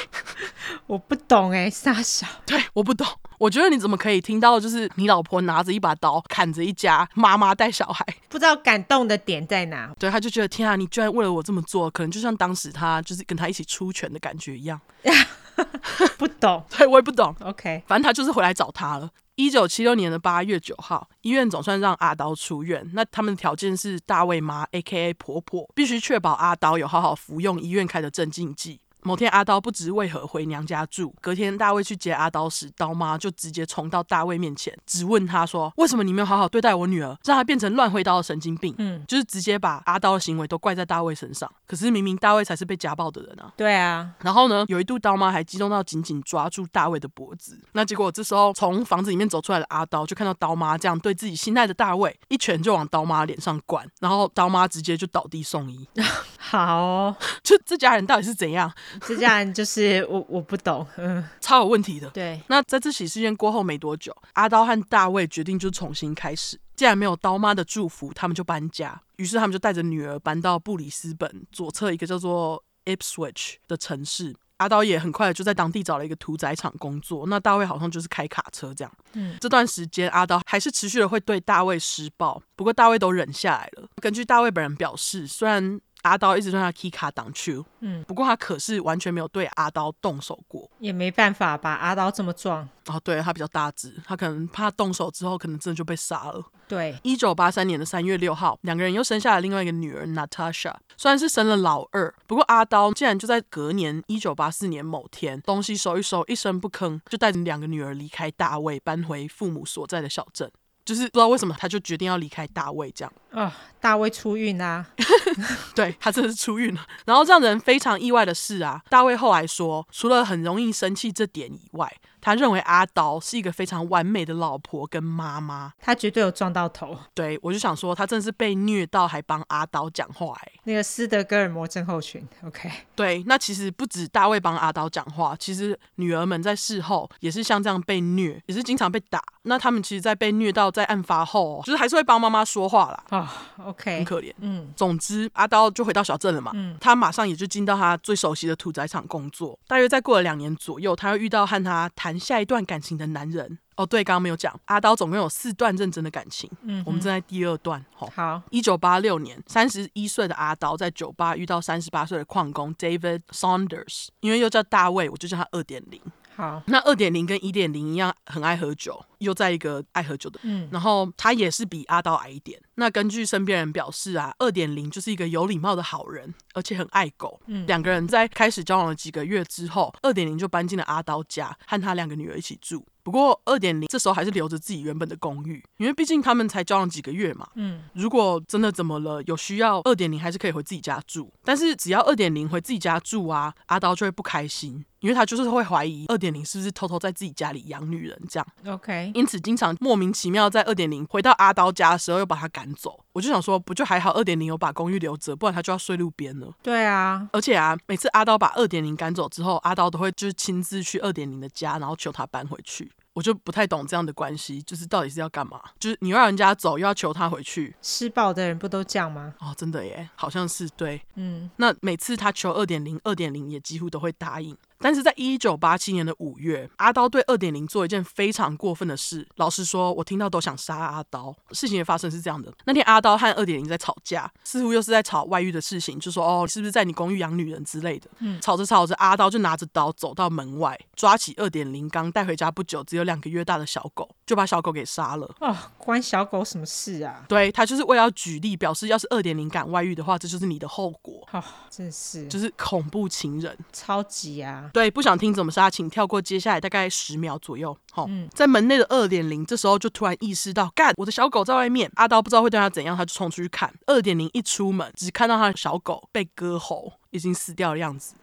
Speaker 1: 我不懂哎，傻小，
Speaker 2: 对，我不懂。我觉得你怎么可以听到就是你老婆拿着一把刀砍着一家妈妈带小孩，
Speaker 1: 不知道感动的点在哪？
Speaker 2: 对，他就觉得天啊，你居然为了我这么做，可能就像当时他就是跟他一起出拳的感觉一样。
Speaker 1: 不懂，
Speaker 2: 对，我也不懂。
Speaker 1: OK，
Speaker 2: 反正他就是回来找他了。一九七六年的八月九号，医院总算让阿刀出院。那他们的条件是大卫妈 （A.K.A. 婆婆）必须确保阿刀有好好服用医院开的镇静剂。某天，阿刀不知为何回娘家住。隔天，大卫去接阿刀时，刀妈就直接冲到大卫面前，质问他说：“为什么你没有好好对待我女儿，让她变成乱挥刀的神经病？”嗯，就是直接把阿刀的行为都怪在大卫身上。可是明明大卫才是被家暴的人啊！
Speaker 1: 对啊。
Speaker 2: 然后呢，有一度刀妈还激动到紧紧抓住大卫的脖子。那结果这时候从房子里面走出来的阿刀，就看到刀妈这样对自己心爱的大卫，一拳就往刀妈脸上灌，然后刀妈直接就倒地送医。
Speaker 1: 好哦，
Speaker 2: 就这家人到底是怎样？
Speaker 1: 这家人就是我，我不懂，嗯，
Speaker 2: 超有问题的。
Speaker 1: 对，
Speaker 2: 那在这起事件过后没多久，阿刀和大卫决定就重新开始。既然没有刀妈的祝福，他们就搬家。于是他们就带着女儿搬到布里斯本左侧一个叫做 Ipswich 的城市。阿刀也很快就在当地找了一个屠宰场工作。那大卫好像就是开卡车这样。嗯，这段时间阿刀还是持续的会对大卫施暴，不过大卫都忍下来了。根据大卫本人表示，虽然阿刀一直对他 K 卡挡去，嗯，不过他可是完全没有对阿刀动手过，
Speaker 1: 也没办法吧？阿刀这么壮，
Speaker 2: 哦，对，他比较大只，他可能怕动手之后，可能真的就被杀了。
Speaker 1: 对，
Speaker 2: 一九八三年的三月六号，两个人又生下了另外一个女儿 Natasha，虽然是生了老二，不过阿刀竟然就在隔年一九八四年某天，东西收一收，一声不吭，就带着两个女儿离开大卫，搬回父母所在的小镇。就是不知道为什么，他就决定要离开大卫这样。
Speaker 1: 啊、哦，大卫出运啊！
Speaker 2: 对，他真的是出运了。然后让人非常意外的是啊，大卫后来说，除了很容易生气这点以外，他认为阿刀是一个非常完美的老婆跟妈妈，
Speaker 1: 他绝对有撞到头。
Speaker 2: 对，我就想说，他真的是被虐到还帮阿刀讲话哎。
Speaker 1: 那个斯德哥尔摩症候群，OK。
Speaker 2: 对，那其实不止大卫帮阿刀讲话，其实女儿们在事后也是像这样被虐，也是经常被打。那他们其实，在被虐到在案发后，就是还是会帮妈妈说话啦。
Speaker 1: 啊、oh，OK，
Speaker 2: 很可怜。嗯，总之阿刀就回到小镇了嘛。嗯，他马上也就进到他最熟悉的屠宰场工作。大约再过了两年左右，他又遇到和他谈下一段感情的男人哦，对，刚刚没有讲，阿刀总共有四段认真的感情，嗯，我们正在第二段。哦、
Speaker 1: 好，
Speaker 2: 一九八六年，三十一岁的阿刀在酒吧遇到三十八岁的矿工 David Saunders，因为又叫大卫，我就叫他二点零。
Speaker 1: 好，那
Speaker 2: 二点零跟一点零一样，很爱喝酒，又在一个爱喝酒的，嗯，然后他也是比阿刀矮一点。那根据身边人表示啊，二点零就是一个有礼貌的好人，而且很爱狗。嗯，两个人在开始交往了几个月之后，二点零就搬进了阿刀家，和他两个女儿一起住。不过二点零这时候还是留着自己原本的公寓，因为毕竟他们才交往几个月嘛。嗯，如果真的怎么了，有需要，二点零还是可以回自己家住。但是只要二点零回自己家住啊，阿刀就会不开心。因为他就是会怀疑二点零是不是偷偷在自己家里养女人这样
Speaker 1: ，OK，
Speaker 2: 因此经常莫名其妙在二点零回到阿刀家的时候又把他赶走。我就想说，不就还好二点零有把公寓留着，不然他就要睡路边了。
Speaker 1: 对啊，
Speaker 2: 而且啊，每次阿刀把二点零赶走之后，阿刀都会就是亲自去二点零的家，然后求他搬回去。我就不太懂这样的关系，就是到底是要干嘛？就是你要让人家走，又要求他回去。
Speaker 1: 施暴的人不都这样吗？
Speaker 2: 哦，真的耶，好像是对。嗯，那每次他求二点零，二点零也几乎都会答应。但是在一九八七年的五月，阿刀对二点零做一件非常过分的事。老实说，我听到都想杀阿刀。事情的发生是这样的：那天阿刀和二点零在吵架，似乎又是在吵外遇的事情，就说：“哦，是不是在你公寓养女人之类的？”嗯，吵着吵着，阿刀就拿着刀走到门外，抓起二点零刚带回家不久、只有两个月大的小狗，就把小狗给杀了。
Speaker 1: 哦，关小狗什么事啊？
Speaker 2: 对，他就是为了要举例，表示要是二点零敢外遇的话，这就是你的后果。
Speaker 1: 哦，真是，
Speaker 2: 就是恐怖情人，
Speaker 1: 超级啊！
Speaker 2: 对，不想听怎么杀，请跳过接下来大概十秒左右。好，嗯、在门内的二点零这时候就突然意识到，干，我的小狗在外面。阿刀不知道会对他怎样，他就冲出去看。二点零一出门，只看到他的小狗被割喉，已经死掉的样子，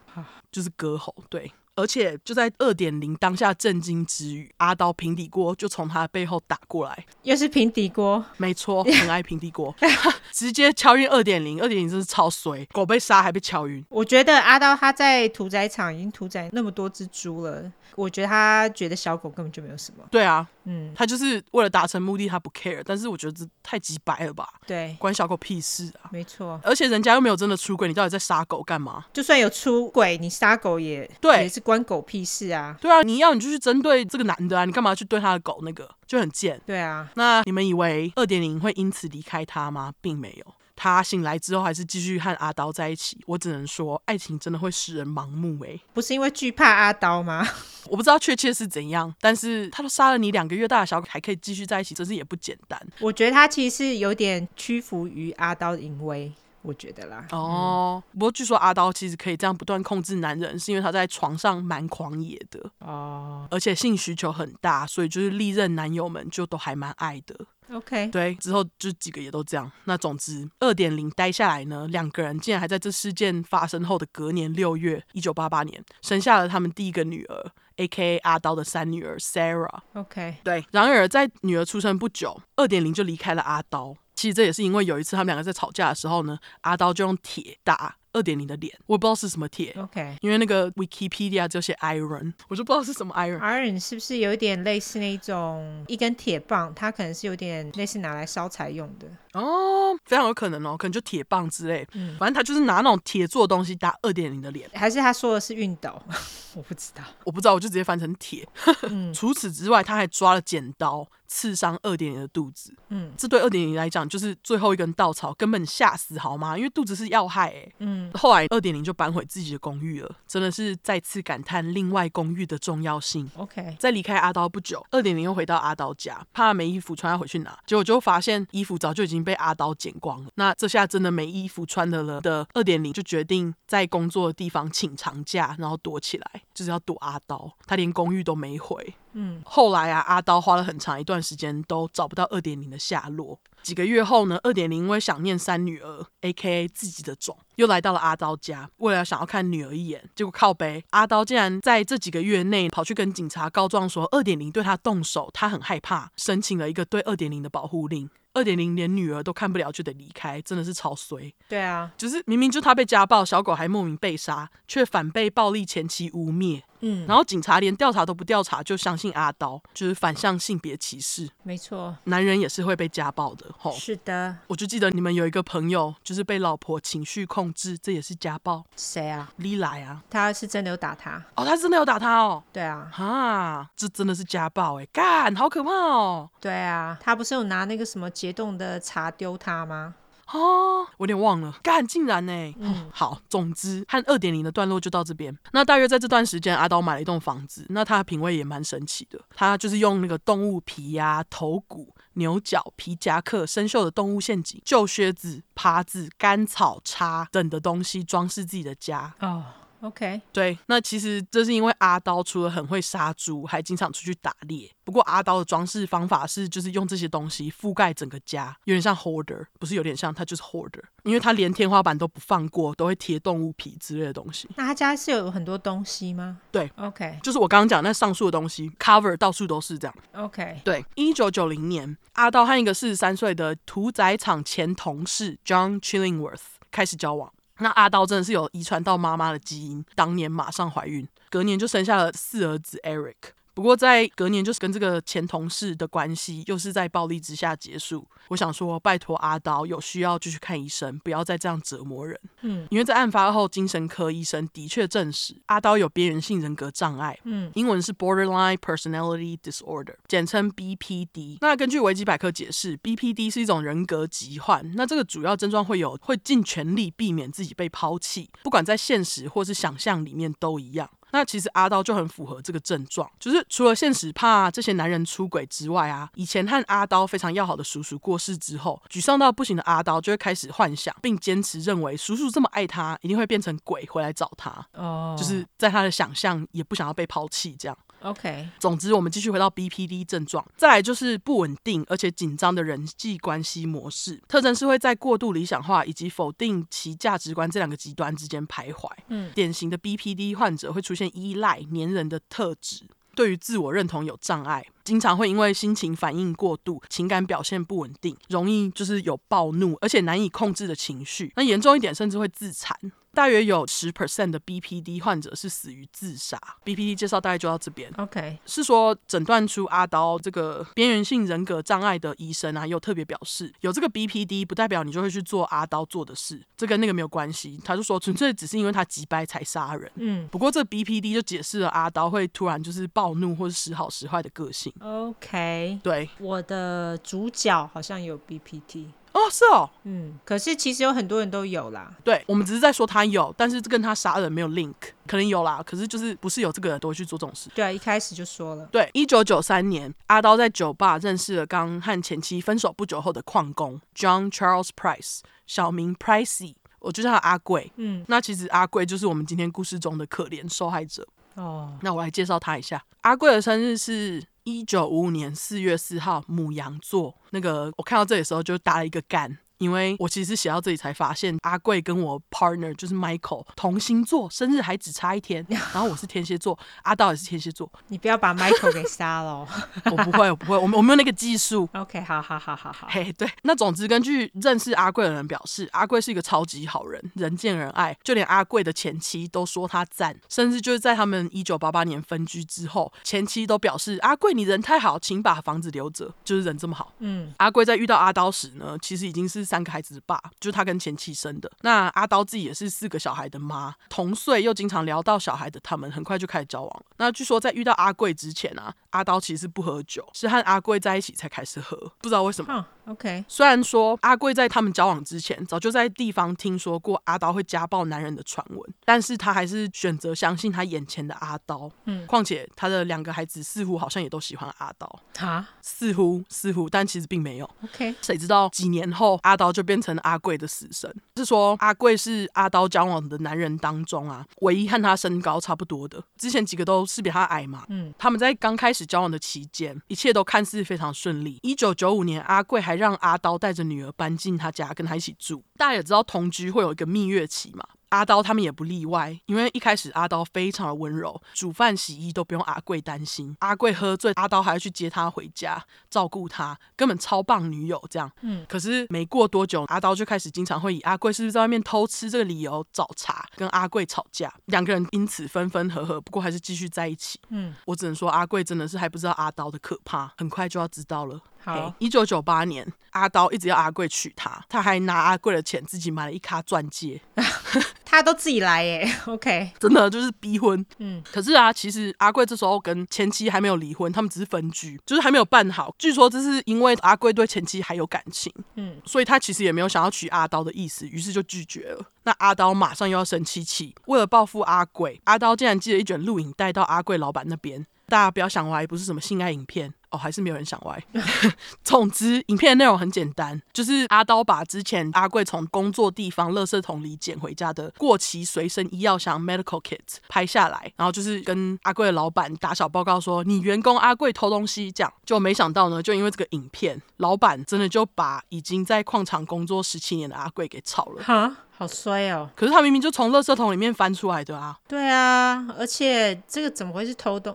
Speaker 2: 就是割喉。对。而且就在二点零当下震惊之余，阿刀平底锅就从他的背后打过来，
Speaker 1: 又是平底锅，
Speaker 2: 没错，很爱平底锅，直接敲晕二点零，二点零真是超衰，狗被杀还被敲晕。
Speaker 1: 我觉得阿刀他在屠宰场已经屠宰那么多只猪了，我觉得他觉得小狗根本就没有什么。
Speaker 2: 对啊，嗯，他就是为了达成目的，他不 care，但是我觉得这太鸡白了吧？
Speaker 1: 对，
Speaker 2: 关小狗屁事啊！
Speaker 1: 没错，
Speaker 2: 而且人家又没有真的出轨，你到底在杀狗干嘛？
Speaker 1: 就算有出轨，你杀狗也对，也是关狗屁事。啊，
Speaker 2: 对啊，你要你就去针对这个男的啊，你干嘛去对他的狗那个就很贱。
Speaker 1: 对啊，
Speaker 2: 那你们以为二点零会因此离开他吗？并没有，他醒来之后还是继续和阿刀在一起。我只能说，爱情真的会使人盲目哎。
Speaker 1: 不是因为惧怕阿刀吗？
Speaker 2: 我不知道确切是怎样，但是他都杀了你两个月大的小狗，还可以继续在一起，真是也不简单。
Speaker 1: 我觉得他其实是有点屈服于阿刀的淫威。我觉得啦，
Speaker 2: 哦，嗯、不过据说阿刀其实可以这样不断控制男人，是因为他在床上蛮狂野的哦，而且性需求很大，所以就是历任男友们就都还蛮爱的。
Speaker 1: OK，
Speaker 2: 对，之后就几个也都这样。那总之，二点零待下来呢，两个人竟然还在这事件发生后的隔年六月，一九八八年，生下了他们第一个女儿，A.K.A. 阿刀的三女儿 Sarah。
Speaker 1: OK，
Speaker 2: 对。然而在女儿出生不久，二点零就离开了阿刀。其实这也是因为有一次他们两个在吵架的时候呢，阿刀就用铁打二点零的脸，我也不知道是什么铁。
Speaker 1: OK，
Speaker 2: 因为那个 Wikipedia 就写 iron，我就不知道是什么 iron。
Speaker 1: iron 是不是有一点类似那种一根铁棒？它可能是有点类似拿来烧柴用的。
Speaker 2: 哦，非常有可能哦，可能就铁棒之类。嗯，反正他就是拿那种铁做的东西打二点零的脸，
Speaker 1: 还是他说的是熨斗？我不知道，
Speaker 2: 我不知道，我就直接翻成铁。嗯，除此之外，他还抓了剪刀刺伤二点零的肚子。嗯，这对二点零来讲就是最后一根稻草，根本吓死好吗？因为肚子是要害哎。嗯，后来二点零就搬回自己的公寓了，真的是再次感叹另外公寓的重要性。
Speaker 1: OK，
Speaker 2: 在离开阿刀不久，二点零又回到阿刀家，怕没衣服穿要回去拿，结果就发现衣服早就已经被阿刀剪光了。那这下真的没衣服穿的了的二点零就决定在工作的地方请长假，然后躲起来。就是要躲阿刀，他连公寓都没回。嗯，后来啊，阿刀花了很长一段时间都找不到二点零的下落。几个月后呢，二点零因为想念三女儿，A.K.A. 自己的种，又来到了阿刀家，为了想要看女儿一眼。结果靠背，阿刀竟然在这几个月内跑去跟警察告状说二点零对他动手，他很害怕，申请了一个对二点零的保护令。二点零连女儿都看不了就得离开，真的是超衰。
Speaker 1: 对啊，
Speaker 2: 就是明明就他被家暴，小狗还莫名被杀，却反被暴力前妻污蔑。嗯，然后警察连调查都不调查，就相信阿刀，就是反向性别歧视。
Speaker 1: 没错，
Speaker 2: 男人也是会被家暴的。吼，
Speaker 1: 是的，
Speaker 2: 我就记得你们有一个朋友，就是被老婆情绪控制，这也是家暴。
Speaker 1: 谁啊？
Speaker 2: 李来啊，
Speaker 1: 他是真的有打他。
Speaker 2: 哦，他真的有打他哦。
Speaker 1: 对啊，
Speaker 2: 哈，这真的是家暴哎，干，好可怕哦。
Speaker 1: 对啊，他不是有拿那个什么解冻的茶丢他吗？
Speaker 2: 哦，我有点忘了，干竟然呢。嗯，好，总之和二点零的段落就到这边。那大约在这段时间，阿刀买了一栋房子。那他的品味也蛮神奇的，他就是用那个动物皮呀、啊、头骨、牛角、皮夹克、生锈的动物陷阱、旧靴子、耙子、干草叉等的东西装饰自己的家。
Speaker 1: 哦。OK，
Speaker 2: 对，那其实这是因为阿刀除了很会杀猪，还经常出去打猎。不过阿刀的装饰方法是，就是用这些东西覆盖整个家，有点像 hoarder，不是有点像，他就是 hoarder，因为他连天花板都不放过，都会贴动物皮之类的东西。
Speaker 1: 那他家是有很多东西吗？
Speaker 2: 对
Speaker 1: ，OK，
Speaker 2: 就是我刚刚讲那上述的东西，cover 到处都是这样。
Speaker 1: OK，
Speaker 2: 对，一九九零年，阿刀和一个四十三岁的屠宰场前同事 John Chillingworth 开始交往。那阿刀真的是有遗传到妈妈的基因，当年马上怀孕，隔年就生下了四儿子 Eric。不过在隔年，就是跟这个前同事的关系又是在暴力之下结束。我想说，拜托阿刀有需要就去看医生，不要再这样折磨人。嗯，因为在案发后，精神科医生的确证实阿刀有边缘性人格障碍。嗯，英文是 Borderline Personality Disorder，简称 BPD。那根据维基百科解释，BPD 是一种人格疾患。那这个主要症状会有会尽全力避免自己被抛弃，不管在现实或是想象里面都一样。那其实阿刀就很符合这个症状，就是除了现实怕这些男人出轨之外啊，以前和阿刀非常要好的叔叔过世之后，沮丧到不行的阿刀就会开始幻想，并坚持认为叔叔这么爱他，一定会变成鬼回来找他。哦，oh. 就是在他的想象也不想要被抛弃这样。
Speaker 1: OK，
Speaker 2: 总之我们继续回到 BPD 症状，再来就是不稳定而且紧张的人际关系模式，特征是会在过度理想化以及否定其价值观这两个极端之间徘徊。嗯，典型的 BPD 患者会出现依赖、粘人的特质，对于自我认同有障碍，经常会因为心情反应过度、情感表现不稳定，容易就是有暴怒而且难以控制的情绪，那严重一点甚至会自残。大约有十 percent 的 BPD 患者是死于自杀。BPD 介绍大概就到这边。
Speaker 1: OK，
Speaker 2: 是说诊断出阿刀这个边缘性人格障碍的医生啊，又特别表示，有这个 BPD 不代表你就会去做阿刀做的事，这跟那个没有关系。他就说纯粹只是因为他急掰才杀人。嗯，不过这 BPD 就解释了阿刀会突然就是暴怒或是时好时坏的个性。
Speaker 1: OK，
Speaker 2: 对，
Speaker 1: 我的主角好像有 BPT。
Speaker 2: 哦，是哦，
Speaker 1: 嗯，可是其实有很多人都有啦。
Speaker 2: 对，我们只是在说他有，但是跟他杀人没有 link，可能有啦，可是就是不是有这个人都会去做这种事。
Speaker 1: 对，一开始就说了。
Speaker 2: 对，一九九三年，阿刀在酒吧认识了刚和前妻分手不久后的矿工 John Charles Price，小名 Pricey，我就叫他阿贵。嗯，那其实阿贵就是我们今天故事中的可怜受害者。哦，那我来介绍他一下，阿贵的生日是。一九五五年四月四号，母羊座。那个我看到这里的时候就打了一个干。因为我其实写到这里才发现，阿贵跟我 partner 就是 Michael 同星座，生日还只差一天。然后我是天蝎座，阿刀也是天蝎座。
Speaker 1: 你不要把 Michael 给杀了。
Speaker 2: 我不会，我不会，我我没有那个技术。
Speaker 1: OK，好好好好好。
Speaker 2: 嘿，hey, 对。那总之，根据认识阿贵的人表示，阿贵是一个超级好人，人见人爱，就连阿贵的前妻都说他赞。甚至就是在他们一九八八年分居之后，前妻都表示阿贵你人太好，请把房子留着，就是人这么好。嗯。阿贵在遇到阿刀时呢，其实已经是三个孩子的爸。就是他跟前妻生的。那阿刀自己也是四个小孩的妈，同岁又经常聊到小孩的他们，很快就开始交往。那据说在遇到阿贵之前啊，阿刀其实不喝酒，是和阿贵在一起才开始喝，不知道为什么。
Speaker 1: OK，
Speaker 2: 虽然说阿贵在他们交往之前，早就在地方听说过阿刀会家暴男人的传闻，但是他还是选择相信他眼前的阿刀。嗯，况且他的两个孩子似乎好像也都喜欢阿刀。
Speaker 1: 哈，
Speaker 2: 似乎似乎，但其实并没有。
Speaker 1: OK，
Speaker 2: 谁知道几年后阿刀就变成了阿贵的死神。是说阿贵是阿刀交往的男人当中啊，唯一和他身高差不多的。之前几个都是比他矮嘛。嗯，他们在刚开始交往的期间，一切都看似非常顺利。一九九五年，阿贵还让阿刀带着女儿搬进他家，跟他一起住。大家也知道同居会有一个蜜月期嘛。阿刀他们也不例外，因为一开始阿刀非常的温柔，煮饭洗衣都不用阿贵担心。阿贵喝醉，阿刀还要去接他回家，照顾他，根本超棒女友这样。嗯，可是没过多久，阿刀就开始经常会以阿贵是不是在外面偷吃这个理由找茬，跟阿贵吵架，两个人因此分分合合，不过还是继续在一起。嗯，我只能说阿贵真的是还不知道阿刀的可怕，很快就要知道了。
Speaker 1: 好，
Speaker 2: 一九九八年，阿刀一直要阿贵娶她，他还拿阿贵的钱自己买了一卡钻戒。
Speaker 1: 他都自己来耶，OK，
Speaker 2: 真的就是逼婚。
Speaker 1: 嗯，
Speaker 2: 可是啊，其实阿贵这时候跟前妻还没有离婚，他们只是分居，就是还没有办好。据说这是因为阿贵对前妻还有感情，嗯，所以他其实也没有想要娶阿刀的意思，于是就拒绝了。那阿刀马上又要生气气，为了报复阿贵，阿刀竟然寄了一卷录影带到阿贵老板那边。大家不要想歪，不是什么性爱影片哦，还是没有人想歪。总之，影片的内容很简单，就是阿刀把之前阿贵从工作地方垃圾桶里捡回家的过期随身医药箱 （medical kits） 拍下来，然后就是跟阿贵的老板打小报告说，你员工阿贵偷东西，这样就没想到呢，就因为这个影片，老板真的就把已经在矿场工作十七年的阿贵给炒了。
Speaker 1: 哈，好衰哦！
Speaker 2: 可是他明明就从垃圾桶里面翻出来的啊。
Speaker 1: 对啊，而且这个怎么会是偷东？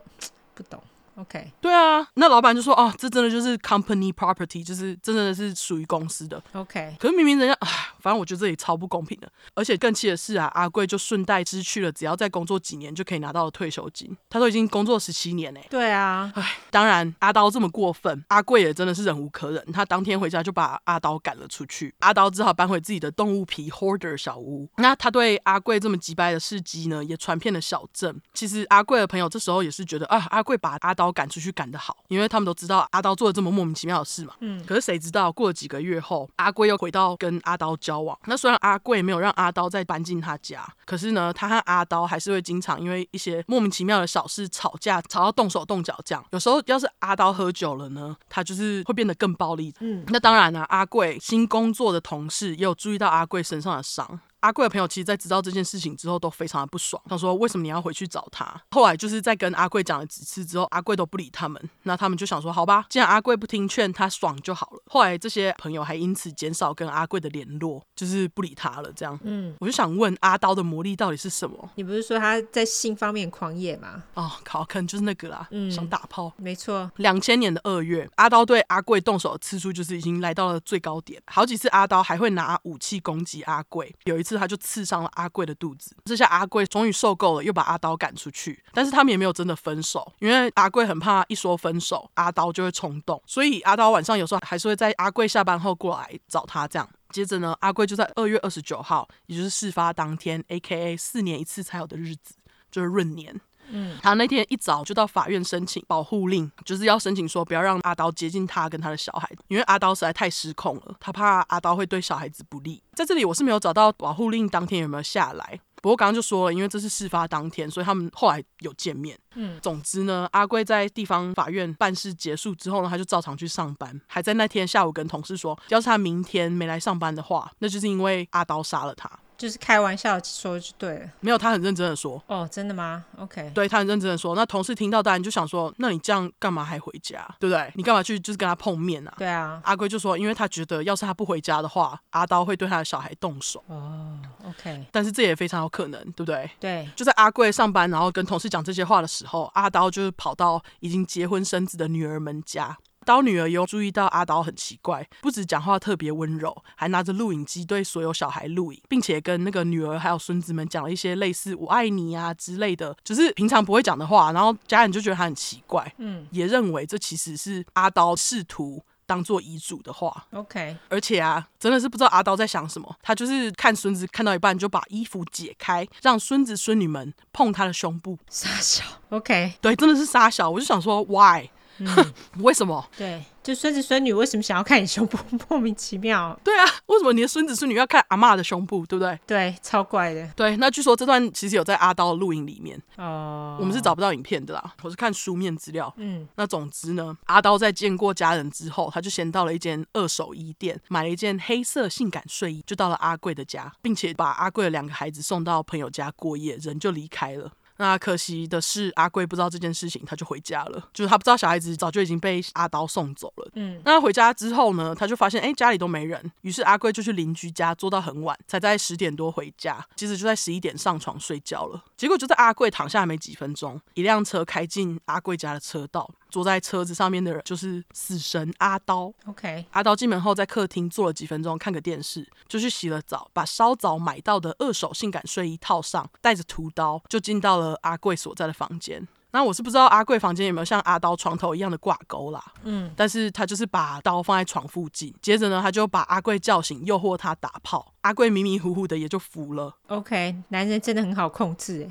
Speaker 1: 不懂，OK？
Speaker 2: 对啊，那老板就说：“哦，这真的就是 company property，就是真的是属于公司的
Speaker 1: ，OK？
Speaker 2: 可是明明人家，唉，反正我觉得这里超不公平的。而且更气的是啊，阿贵就顺带失去了只要再工作几年就可以拿到的退休金。他都已经工作十七年嘞。
Speaker 1: 对啊，
Speaker 2: 唉，当然阿刀这么过分，阿贵也真的是忍无可忍。他当天回家就把阿刀赶了出去，阿刀只好搬回自己的动物皮 hoarder 小屋。那他对阿贵这么急掰的事迹呢，也传遍了小镇。其实阿贵的朋友这时候也是觉得啊，阿贵把阿刀赶出去赶得好，因为他们都知道阿刀做了这么莫名其妙的事嘛。嗯。可是谁知道过了几个月后，阿贵又回到跟阿刀交往。那虽然阿贵没有让阿刀再搬进他家，可是呢，他和阿刀还是会经常因为一些莫名其妙的小事吵架，吵到动手动脚这样。有时候要是阿刀喝酒了呢，他就是会变得更暴力。嗯。那当然呢，阿贵新工作的同事也有注意到阿贵身上的伤。阿贵的朋友其实，在知道这件事情之后，都非常的不爽。他说：“为什么你要回去找他？”后来就是在跟阿贵讲了几次之后，阿贵都不理他们。那他们就想说：“好吧，既然阿贵不听劝，他爽就好了。”后来这些朋友还因此减少跟阿贵的联络，就是不理他了。这样，嗯，我就想问阿刀的魔力到底是什么？
Speaker 1: 你不是说他在性方面狂野吗？
Speaker 2: 哦，好，可能就是那个啦，嗯，想打炮。
Speaker 1: 没错，
Speaker 2: 两千年的二月，阿刀对阿贵动手的次数就是已经来到了最高点，好几次阿刀还会拿武器攻击阿贵。有一次他就刺伤了。阿贵的肚子，这下阿贵终于受够了，又把阿刀赶出去。但是他们也没有真的分手，因为阿贵很怕一说分手，阿刀就会冲动，所以阿刀晚上有时候还是会在阿贵下班后过来找他。这样，接着呢，阿贵就在二月二十九号，也就是事发当天，AKA 四年一次才有的日子，就是闰年。嗯，他那天一早就到法院申请保护令，就是要申请说不要让阿刀接近他跟他的小孩，因为阿刀实在太失控了，他怕阿刀会对小孩子不利。在这里我是没有找到保护令当天有没有下来，不过刚刚就说了，因为这是事发当天，所以他们后来有见面。嗯，总之呢，阿贵在地方法院办事结束之后呢，他就照常去上班，还在那天下午跟同事说，要是他明天没来上班的话，那就是因为阿刀杀了他。
Speaker 1: 就是开玩笑说就对了，
Speaker 2: 没有，他很认真的说。
Speaker 1: 哦，真的吗？OK，
Speaker 2: 对，他很认真的说。那同事听到当然就想说，那你这样干嘛还回家，对不对？你干嘛去就是跟他碰面啊？
Speaker 1: 对啊。
Speaker 2: 阿贵就说，因为他觉得要是他不回家的话，阿刀会对他的小孩动手。
Speaker 1: 哦，OK。
Speaker 2: 但是这也非常有可能，对不对？
Speaker 1: 对。
Speaker 2: 就在阿贵上班，然后跟同事讲这些话的时候，阿刀就是跑到已经结婚生子的女儿们家。刀女儿有注意到阿刀很奇怪，不止讲话特别温柔，还拿着录影机对所有小孩录影，并且跟那个女儿还有孙子们讲了一些类似“我爱你”啊之类的，就是平常不会讲的话。然后家人就觉得他很奇怪，嗯，也认为这其实是阿刀试图当做遗嘱的话。
Speaker 1: OK，
Speaker 2: 而且啊，真的是不知道阿刀在想什么，他就是看孙子看到一半就把衣服解开，让孙子孙女们碰他的胸部。
Speaker 1: 傻小，OK，
Speaker 2: 对，真的是傻小。我就想说，Why？嗯，为什么？
Speaker 1: 对，就孙子孙女为什么想要看你胸部？莫名其妙。
Speaker 2: 对啊，为什么你的孙子孙女要看阿嬷的胸部？对不对？
Speaker 1: 对，超怪的。
Speaker 2: 对，那据说这段其实有在阿刀的录影里面
Speaker 1: 哦，
Speaker 2: 我们是找不到影片的啦，我是看书面资料。嗯，那总之呢，阿刀在见过家人之后，他就先到了一间二手衣店，买了一件黑色性感睡衣，就到了阿贵的家，并且把阿贵的两个孩子送到朋友家过夜，人就离开了。那可惜的是，阿贵不知道这件事情，他就回家了。就是他不知道小孩子早就已经被阿刀送走了。嗯，那他回家之后呢，他就发现哎，家里都没人。于是阿贵就去邻居家坐到很晚，才在十点多回家。其实就在十一点上床睡觉了。结果就在阿贵躺下没几分钟，一辆车开进阿贵家的车道。坐在车子上面的人就是死神阿刀。
Speaker 1: OK，
Speaker 2: 阿刀进门后在客厅坐了几分钟，看个电视，就去洗了澡，把稍早买到的二手性感睡衣套上，带着屠刀就进到了阿贵所在的房间。那我是不知道阿贵房间有没有像阿刀床头一样的挂钩啦。嗯，但是他就是把刀放在床附近，接着呢，他就把阿贵叫醒，诱惑他打炮。阿贵迷迷糊糊的也就服了。
Speaker 1: OK，男人真的很好控制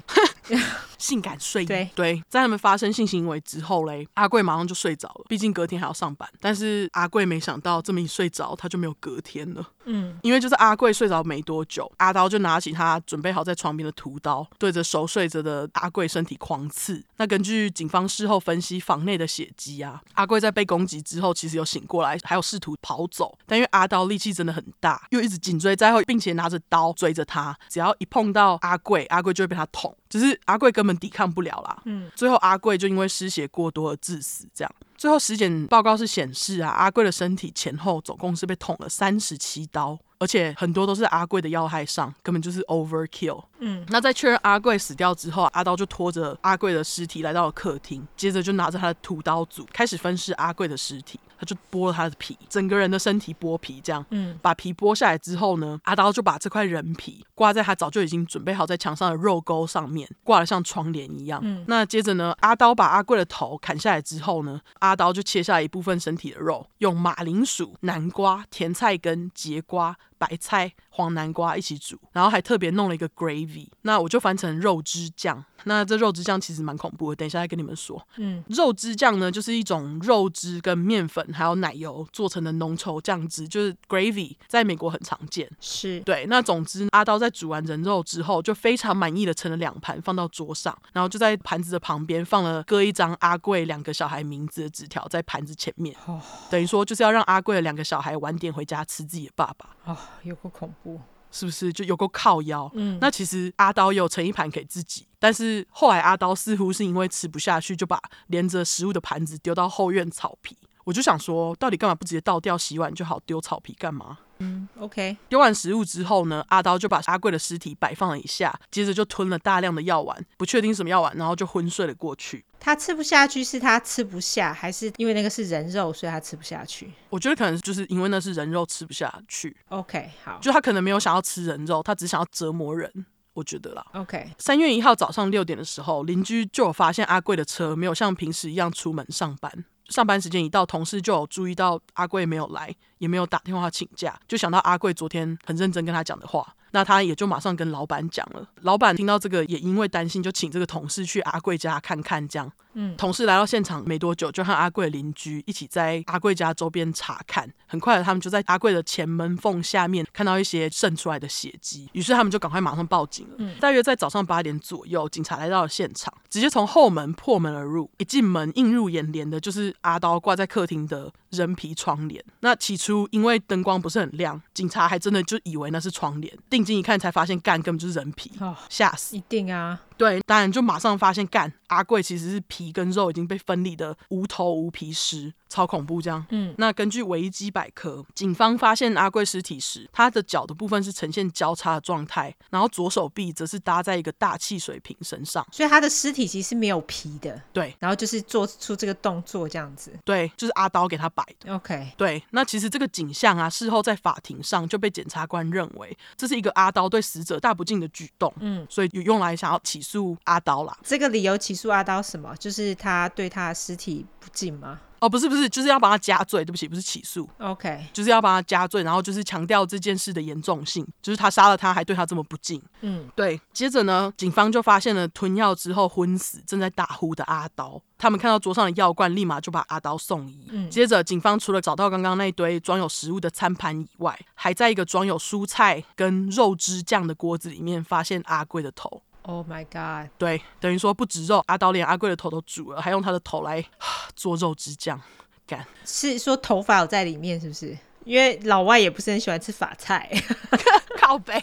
Speaker 1: 哎，
Speaker 2: 性感睡衣。
Speaker 1: 对
Speaker 2: 对，在他们发生性行为之后嘞，阿贵马上就睡着了，毕竟隔天还要上班。但是阿贵没想到这么一睡着，他就没有隔天了。嗯，因为就是阿贵睡着没多久，阿刀就拿起他准备好在床边的屠刀，对着熟睡着的阿贵身体狂刺。那根据警方事后分析，房内的血迹啊，阿贵在被攻击之后其实有醒过来，还有试图跑走，但因为阿刀力气真的很大，又一直紧追在后，并且拿着刀追着他，只要一碰到阿贵，阿贵就会被他捅，只是阿贵根本抵抗不了啦。嗯，最后阿贵就因为失血过多而致死，这样。最后尸检报告是显示啊，阿贵的身体前后总共是被捅了三十七刀，而且很多都是阿贵的要害上，根本就是 overkill。嗯，那在确认阿贵死掉之后，阿刀就拖着阿贵的尸体来到了客厅，接着就拿着他的屠刀组开始分尸阿贵的尸体。他就剥了他的皮，整个人的身体剥皮，这样，嗯，把皮剥下来之后呢，阿刀就把这块人皮挂在他早就已经准备好在墙上的肉钩上面，挂得像窗帘一样。嗯，那接着呢，阿刀把阿贵的头砍下来之后呢，阿刀就切下一部分身体的肉，用马铃薯、南瓜、甜菜根、节瓜。白菜、黄南瓜一起煮，然后还特别弄了一个 gravy，那我就翻成肉汁酱。那这肉汁酱其实蛮恐怖的，等一下再跟你们说。嗯，肉汁酱呢，就是一种肉汁跟面粉还有奶油做成的浓稠酱汁，就是 gravy，在美国很常见。
Speaker 1: 是
Speaker 2: 对。那总之，阿刀在煮完人肉之后，就非常满意的盛了两盘放到桌上，然后就在盘子的旁边放了各一张阿贵两个小孩名字的纸条在盘子前面，哦、等于说就是要让阿贵的两个小孩晚点回家吃自己的爸爸。
Speaker 1: 哦有够恐怖，
Speaker 2: 是不是就有够靠腰？嗯，那其实阿刀有盛一盘给自己，但是后来阿刀似乎是因为吃不下去，就把连着食物的盘子丢到后院草皮。我就想说，到底干嘛不直接倒掉洗碗就好，丢草皮干嘛？
Speaker 1: 嗯，OK。
Speaker 2: 丢完食物之后呢，阿刀就把阿贵的尸体摆放了一下，接着就吞了大量的药丸，不确定什么药丸，然后就昏睡了过去。
Speaker 1: 他吃不下去，是他吃不下，还是因为那个是人肉，所以他吃不下去？
Speaker 2: 我觉得可能就是因为那是人肉，吃不下去。
Speaker 1: OK，好，
Speaker 2: 就他可能没有想要吃人肉，他只想要折磨人，我觉得啦。
Speaker 1: OK。
Speaker 2: 三月一号早上六点的时候，邻居就有发现阿贵的车没有像平时一样出门上班。上班时间一到，同事就有注意到阿贵没有来，也没有打电话请假，就想到阿贵昨天很认真跟他讲的话。那他也就马上跟老板讲了，老板听到这个也因为担心，就请这个同事去阿贵家看看。这样，嗯，同事来到现场没多久，就和阿贵邻居一起在阿贵家周边查看。很快的，他们就在阿贵的前门缝下面看到一些渗出来的血迹，于是他们就赶快马上报警了。嗯，大约在早上八点左右，警察来到了现场，直接从后门破门而入。一进门，映入眼帘的就是阿刀挂在客厅的人皮窗帘。那起初因为灯光不是很亮，警察还真的就以为那是窗帘。定睛一看，才发现干根本就是人皮，吓死！
Speaker 1: 一定啊，
Speaker 2: 对，当然就马上发现干阿贵其实是皮跟肉已经被分离的无头无皮尸，超恐怖这样。嗯，那根据维基百科，警方发现阿贵尸体时，他的脚的部分是呈现交叉的状态，然后左手臂则是搭在一个大汽水瓶身上，
Speaker 1: 所以他的尸体其实是没有皮的。
Speaker 2: 对，
Speaker 1: 然后就是做出这个动作这样子。
Speaker 2: 对，就是阿刀给他摆的。
Speaker 1: OK，
Speaker 2: 对，那其实这个景象啊，事后在法庭上就被检察官认为这是一个阿刀。对死者大不敬的举动，嗯，所以有用来想要起诉阿刀啦。
Speaker 1: 这个理由起诉阿刀什么？就是他对他的尸体不敬吗？
Speaker 2: 哦，不是不是，就是要帮他加罪。对不起，不是起诉。
Speaker 1: OK，
Speaker 2: 就是要帮他加罪，然后就是强调这件事的严重性，就是他杀了他，还对他这么不敬。嗯，对。接着呢，警方就发现了吞药之后昏死、正在打呼的阿刀。他们看到桌上的药罐，立马就把阿刀送医。嗯，接着警方除了找到刚刚那一堆装有食物的餐盘以外，还在一个装有蔬菜跟肉汁酱的锅子里面发现阿贵的头。
Speaker 1: Oh my god！
Speaker 2: 对，等于说不止肉，阿刀连阿贵的头都煮了，还用他的头来 做肉汁酱。干，
Speaker 1: 是说头发有在里面是不是？因为老外也不是很喜欢吃法菜。
Speaker 2: 靠北，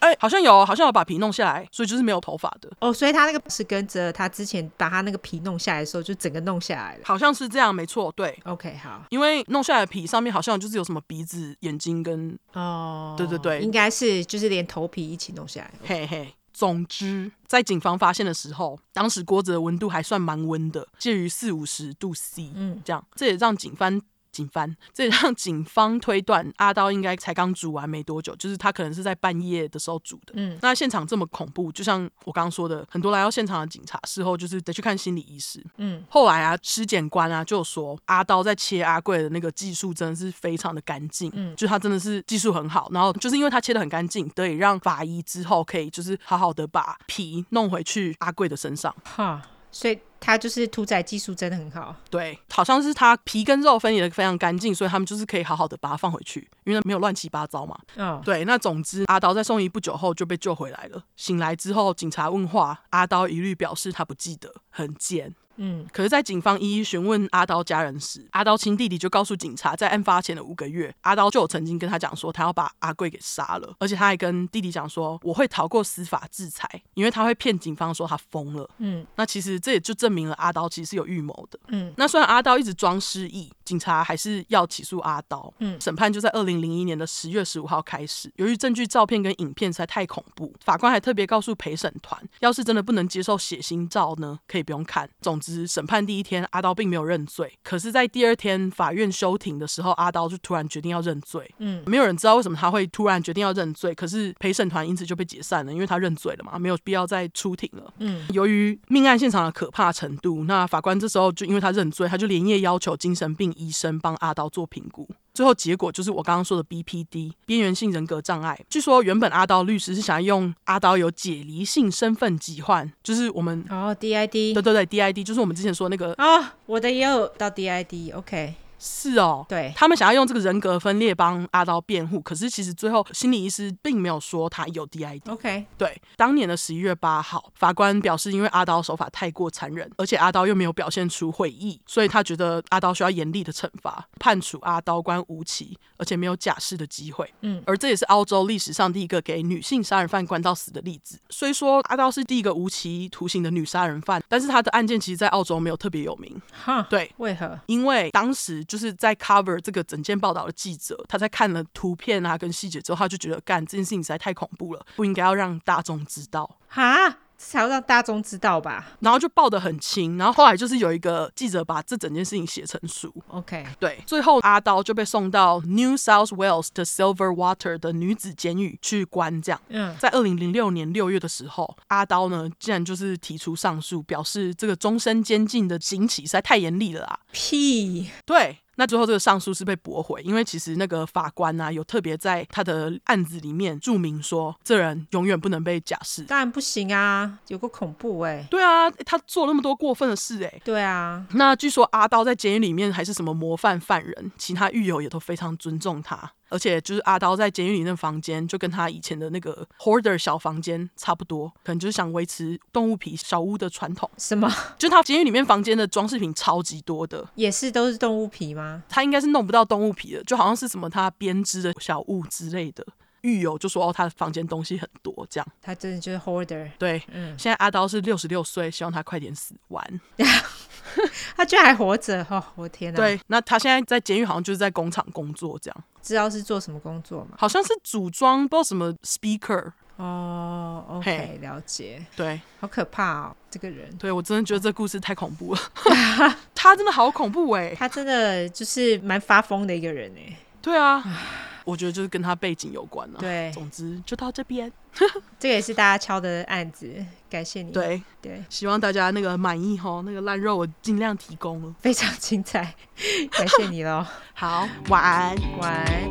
Speaker 2: 哎、欸，好像有，好像有把皮弄下来，所以就是没有头发的。
Speaker 1: 哦，所以他那个是跟着他之前把他那个皮弄下来的时候，就整个弄下来了。
Speaker 2: 好像是这样，没错，对。
Speaker 1: OK，好。
Speaker 2: 因为弄下来的皮上面好像就是有什么鼻子、眼睛跟
Speaker 1: 哦，
Speaker 2: 对对对，
Speaker 1: 应该是就是连头皮一起弄下来。
Speaker 2: 嘿嘿。总之，在警方发现的时候，当时锅子的温度还算蛮温的，介于四五十度 C，嗯，这样，这也让警方警方，这也让警方推断阿刀应该才刚煮完没多久，就是他可能是在半夜的时候煮的。嗯，那现场这么恐怖，就像我刚刚说的，很多来到现场的警察事后就是得去看心理医师。嗯，后来啊，尸检官啊就说阿刀在切阿贵的那个技术真的是非常的干净，嗯，就他真的是技术很好，然后就是因为他切的很干净，得以让法医之后可以就是好好的把皮弄回去阿贵的身上。
Speaker 1: 哈。所以他就是屠宰技术真的很好，
Speaker 2: 对，好像是他皮跟肉分离的非常干净，所以他们就是可以好好的把它放回去，因为没有乱七八糟嘛。嗯、oh.，对，那总之阿刀在送医不久后就被救回来了。醒来之后，警察问话，阿刀一律表示他不记得，很贱。嗯，可是，在警方一一询问阿刀家人时，阿刀亲弟弟就告诉警察，在案发前的五个月，阿刀就有曾经跟他讲说，他要把阿贵给杀了，而且他还跟弟弟讲说，我会逃过司法制裁，因为他会骗警方说他疯了。嗯，那其实这也就证明了阿刀其实是有预谋的。嗯，那虽然阿刀一直装失忆，警察还是要起诉阿刀。嗯，审判就在二零零一年的十月十五号开始。由于证据、照片跟影片实在太恐怖，法官还特别告诉陪审团，要是真的不能接受血腥照呢，可以不用看。总之审。审判第一天，阿刀并没有认罪。可是，在第二天法院休庭的时候，阿刀就突然决定要认罪。嗯，没有人知道为什么他会突然决定要认罪。可是陪审团因此就被解散了，因为他认罪了嘛，没有必要再出庭了。嗯，由于命案现场的可怕程度，那法官这时候就因为他认罪，他就连夜要求精神病医生帮阿刀做评估。最后结果就是我刚刚说的 BPD 边缘性人格障碍。据说原本阿刀律师是想要用阿刀有解离性身份疾患，就是我们
Speaker 1: 哦 DID，
Speaker 2: 对对对 DID 就是我们之前说那个
Speaker 1: 啊、哦，我的也有到 DID，OK。
Speaker 2: 是哦，对，他们想要用这个人格分裂帮阿刀辩护，可是其实最后心理医师并没有说他有 DID。OK，对，当年的十一月八号，法官表示，因为阿刀手法太过残忍，而且阿刀又没有表现出悔意，所以他觉得阿刀需要严厉的惩罚，判处阿刀关无期，而且没有假释的机会。嗯，而这也是澳洲历史上第一个给女性杀人犯关到死的例子。虽说阿刀是第一个无期徒刑的女杀人犯，但是他的案件其实，在澳洲没有特别有名。哈，对，
Speaker 1: 为何？
Speaker 2: 因为当时。就是在 cover 这个整件报道的记者，他在看了图片啊跟细节之后，他就觉得干这件事情实在太恐怖了，不应该要让大众知道。
Speaker 1: 哈。才要让大众知道吧，
Speaker 2: 然后就报得很轻，然后后来就是有一个记者把这整件事情写成书。
Speaker 1: OK，
Speaker 2: 对，最后阿刀就被送到 New South Wales 的 Silverwater 的女子监狱去关。这样，嗯，在二零零六年六月的时候，阿刀呢竟然就是提出上诉，表示这个终身监禁的刑期实在太严厉了啊！
Speaker 1: 屁，
Speaker 2: 对。那最后这个上诉是被驳回，因为其实那个法官啊有特别在他的案子里面注明说，这人永远不能被假释。
Speaker 1: 当然不行啊，有个恐怖哎、欸。
Speaker 2: 对啊，他做那么多过分的事哎、欸。
Speaker 1: 对啊。
Speaker 2: 那据说阿刀在监狱里面还是什么模范犯人，其他狱友也都非常尊重他。而且就是阿刀在监狱里那房间，就跟他以前的那个 hoarder 小房间差不多，可能就是想维持动物皮小屋的传统。
Speaker 1: 什么？
Speaker 2: 就他监狱里面房间的装饰品超级多的，
Speaker 1: 也是都是动物皮吗？
Speaker 2: 他应该是弄不到动物皮的，就好像是什么他编织的小物之类的。狱友就说哦，他的房间东西很多，这样。
Speaker 1: 他真的就是 hoarder。
Speaker 2: 对，嗯。现在阿刀是六十六岁，希望他快点死完。
Speaker 1: 他居然还活着，哦，我天哪！
Speaker 2: 对，那他现在在监狱，好像就是在工厂工作，这样。
Speaker 1: 知道是做什么工作吗？
Speaker 2: 好像是组装，不知道什么 speaker。
Speaker 1: 哦，OK，了解。
Speaker 2: 对，
Speaker 1: 好可怕哦，这个人。
Speaker 2: 对，我真的觉得这故事太恐怖了。他真的好恐怖哎！
Speaker 1: 他真的就是蛮发疯的一个人哎。
Speaker 2: 对啊。我觉得就是跟他背景有关了。
Speaker 1: 对，
Speaker 2: 总之就到这边。
Speaker 1: 这个也是大家敲的案子，感谢你。
Speaker 2: 对对，希望大家那个满意哈，那个烂肉我尽量提供了，
Speaker 1: 非常精彩，感谢你喽。
Speaker 2: 好，晚安，
Speaker 1: 晚安。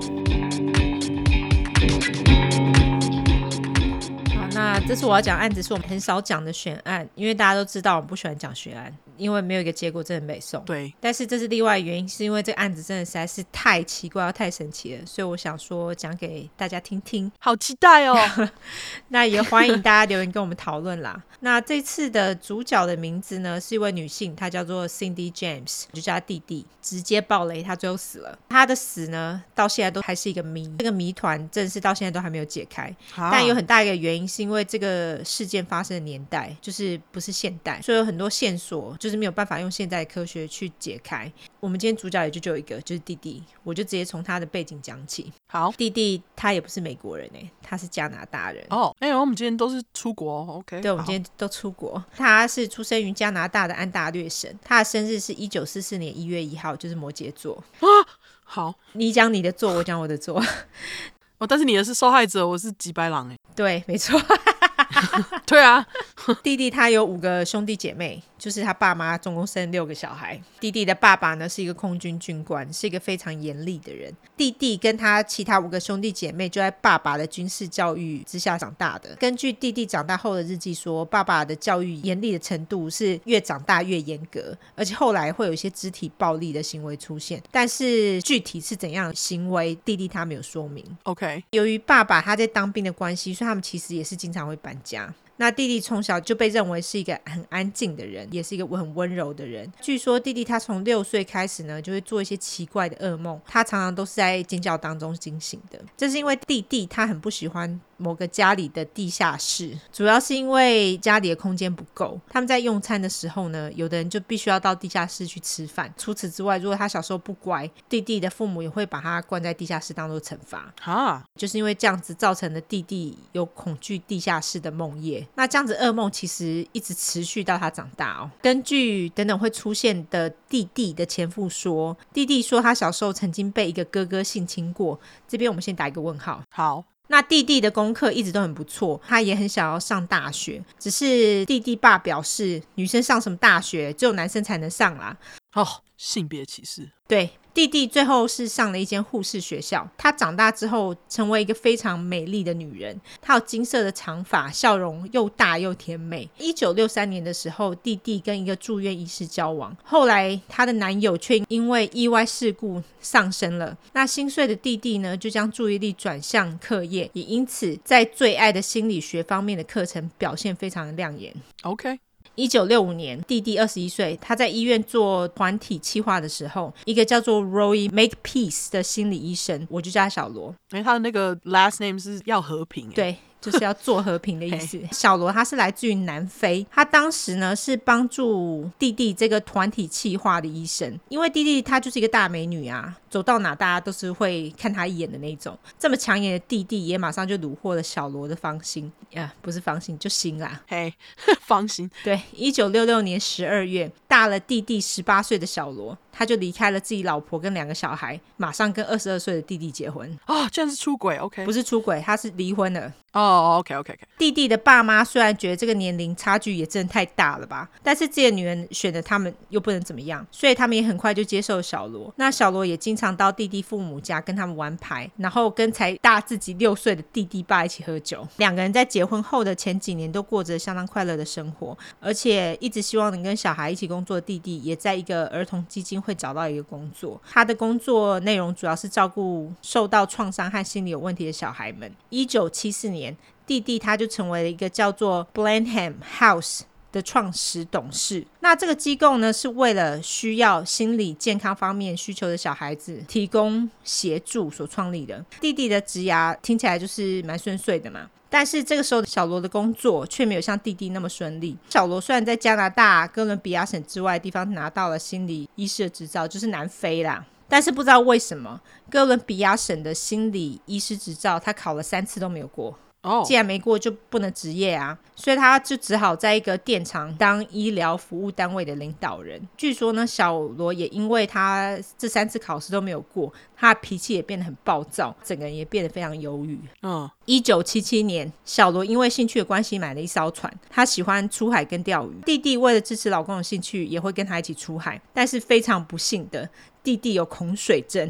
Speaker 1: 好，那这次我要讲案子是我们很少讲的悬案，因为大家都知道我们不喜欢讲悬案。因为没有一个结果，真的没送。
Speaker 2: 对，
Speaker 1: 但是这是例外原因，是因为这个案子真的实在是太奇怪、太神奇了，所以我想说讲给大家听听。
Speaker 2: 好期待哦！
Speaker 1: 那也欢迎大家留言跟我们讨论啦。那这次的主角的名字呢，是一位女性，她叫做 Cindy James，就叫她弟弟。直接爆雷，她最后死了。她的死呢，到现在都还是一个谜，这个谜团正是到现在都还没有解开。但有很大一个原因，是因为这个事件发生的年代就是不是现代，所以有很多线索。就是没有办法用现代科学去解开。我们今天主角也就只有一个，就是弟弟。我就直接从他的背景讲起。
Speaker 2: 好，
Speaker 1: 弟弟他也不是美国人哎，他是加拿大人。
Speaker 2: 哦，哎，我们今天都是出国，OK？
Speaker 1: 对，我们今天都出国。他是出生于加拿大的安大略省，他的生日是一九四四年一月一号，就是摩羯座。
Speaker 2: 啊，好，
Speaker 1: 你讲你的座，我讲我的座。
Speaker 2: 哦，但是你的是受害者，我是吉白狼哎。
Speaker 1: 对，没错。
Speaker 2: 对啊，
Speaker 1: 弟弟他有五个兄弟姐妹，就是他爸妈总共生六个小孩。弟弟的爸爸呢是一个空军军官，是一个非常严厉的人。弟弟跟他其他五个兄弟姐妹就在爸爸的军事教育之下长大的。根据弟弟长大后的日记说，爸爸的教育严厉的程度是越长大越严格，而且后来会有一些肢体暴力的行为出现。但是具体是怎样行为，弟弟他没有说明。
Speaker 2: OK，
Speaker 1: 由于爸爸他在当兵的关系，所以他们其实也是经常会搬家。那弟弟从小就被认为是一个很安静的人，也是一个很温柔的人。据说弟弟他从六岁开始呢，就会做一些奇怪的噩梦，他常常都是在尖叫当中惊醒的。这是因为弟弟他很不喜欢某个家里的地下室，主要是因为家里的空间不够。他们在用餐的时候呢，有的人就必须要到地下室去吃饭。除此之外，如果他小时候不乖，弟弟的父母也会把他关在地下室当做惩罚。
Speaker 2: 哈，
Speaker 1: 就是因为这样子造成的弟弟有恐惧地下室的梦魇。那这样子噩梦其实一直持续到他长大哦。根据等等会出现的弟弟的前夫说，弟弟说他小时候曾经被一个哥哥性侵过。这边我们先打一个问号。
Speaker 2: 好。
Speaker 1: 那弟弟的功课一直都很不错，他也很想要上大学，只是弟弟爸表示，女生上什么大学，只有男生才能上啦。
Speaker 2: 哦，性别歧视。
Speaker 1: 对。弟弟最后是上了一间护士学校。他长大之后成为一个非常美丽的女人。她有金色的长发，笑容又大又甜美。一九六三年的时候，弟弟跟一个住院医师交往。后来，她的男友却因为意外事故丧生了。那心碎的弟弟呢，就将注意力转向课业，也因此在最爱的心理学方面的课程表现非常的亮眼。
Speaker 2: OK。
Speaker 1: 一九六五年，弟弟二十一岁，他在医院做团体企划的时候，一个叫做 Roy Makepeace 的心理医生，我就叫他小罗。
Speaker 2: 哎，他的那个 last name 是要和平。
Speaker 1: 对。就是要做和平的意思。小罗他是来自于南非，他当时呢是帮助弟弟这个团体企划的医生，因为弟弟他就是一个大美女啊，走到哪大家都是会看他一眼的那种。这么抢眼的弟弟也马上就虏获了小罗的芳心呀，不是芳心就心啦。
Speaker 2: 嘿，芳心。
Speaker 1: 对，一九六六年十二月，大了弟弟十八岁的小罗，他就离开了自己老婆跟两个小孩，马上跟二十二岁的弟弟结婚。
Speaker 2: 哦，这样是出轨？OK，
Speaker 1: 不是出轨，他是离婚了。
Speaker 2: 哦、oh，OK，OK，OK。
Speaker 1: 弟弟的爸妈虽然觉得这个年龄差距也真的太大了吧，但是这些女人选的他们又不能怎么样，所以他们也很快就接受小罗。那小罗也经常到弟弟父母家跟他们玩牌，然后跟才大自己六岁的弟弟爸一起喝酒。两个人在结婚后的前几年都过着相当快乐的生活，而且一直希望能跟小孩一起工做弟弟，也在一个儿童基金会找到一个工作。他的工作内容主要是照顾受到创伤和心理有问题的小孩们。一九七四年。弟弟他就成为了一个叫做 Blenheim House 的创始董事。那这个机构呢，是为了需要心理健康方面需求的小孩子提供协助所创立的。弟弟的职涯听起来就是蛮顺遂的嘛，但是这个时候小罗的工作却没有像弟弟那么顺利。小罗虽然在加拿大哥伦比亚省之外的地方拿到了心理医师的执照，就是南非啦。但是不知道为什么，哥伦比亚省的心理医师执照，他考了三次都没有过。哦，既然没过，就不能执业啊，所以他就只好在一个电厂当医疗服务单位的领导人。据说呢，小罗也因为他这三次考试都没有过，他的脾气也变得很暴躁，整个人也变得非常忧郁。嗯，一九七七年，小罗因为兴趣的关系买了一艘船，他喜欢出海跟钓鱼。弟弟为了支持老公的兴趣，也会跟他一起出海，但是非常不幸的，弟弟有恐水症。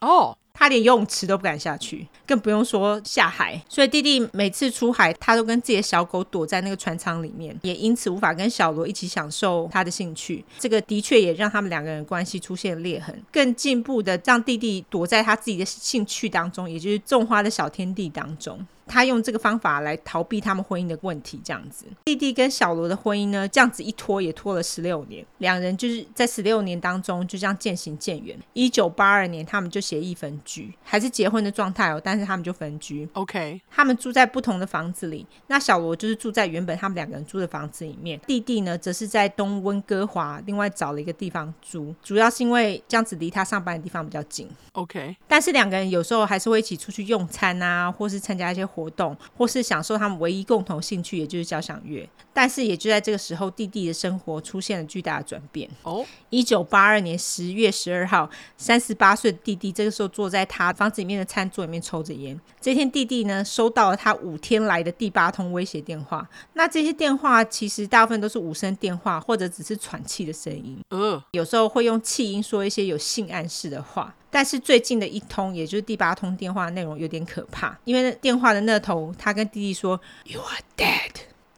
Speaker 1: 哦。他连游泳池都不敢下去，更不用说下海。所以弟弟每次出海，他都跟自己的小狗躲在那个船舱里面，也因此无法跟小罗一起享受他的兴趣。这个的确也让他们两个人关系出现裂痕。更进步的，让弟弟躲在他自己的兴趣当中，也就是种花的小天地当中。他用这个方法来逃避他们婚姻的问题，这样子。弟弟跟小罗的婚姻呢，这样子一拖也拖了十六年，两人就是在十六年当中就这样渐行渐远。一九八二年，他们就协议分居，还是结婚的状态哦，但是他们就分居。
Speaker 2: OK，
Speaker 1: 他们住在不同的房子里。那小罗就是住在原本他们两个人住的房子里面，弟弟呢则是在东温哥华另外找了一个地方住，主要是因为这样子离他上班的地方比较近。
Speaker 2: OK，
Speaker 1: 但是两个人有时候还是会一起出去用餐啊，或是参加一些活动，或是享受他们唯一共同兴趣，也就是交响乐。但是也就在这个时候，弟弟的生活出现了巨大的转变。哦，一九八二年十月十二号，三十八岁的弟弟这个时候坐在他房子里面的餐桌里面抽着烟。这天，弟弟呢收到了他五天来的第八通威胁电话。那这些电话其实大部分都是无声电话，或者只是喘气的声音。嗯，有时候会用气音说一些有性暗示的话。但是最近的一通，也就是第八通电话内容有点可怕，因为电话的那头，他跟弟弟说：“You are dead。”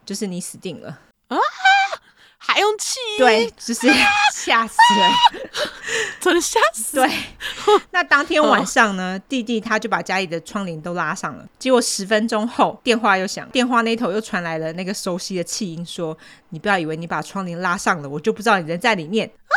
Speaker 1: 就是你死定了啊！
Speaker 2: 还用气？
Speaker 1: 对，就是吓死了，
Speaker 2: 真的吓死。
Speaker 1: 对，那当天晚上呢，弟弟他就把家里的窗帘都拉上了。结果十分钟后，电话又响，电话那头又传来了那个熟悉的气音，说：“你不要以为你把窗帘拉上了，我就不知道你人在里面。”啊！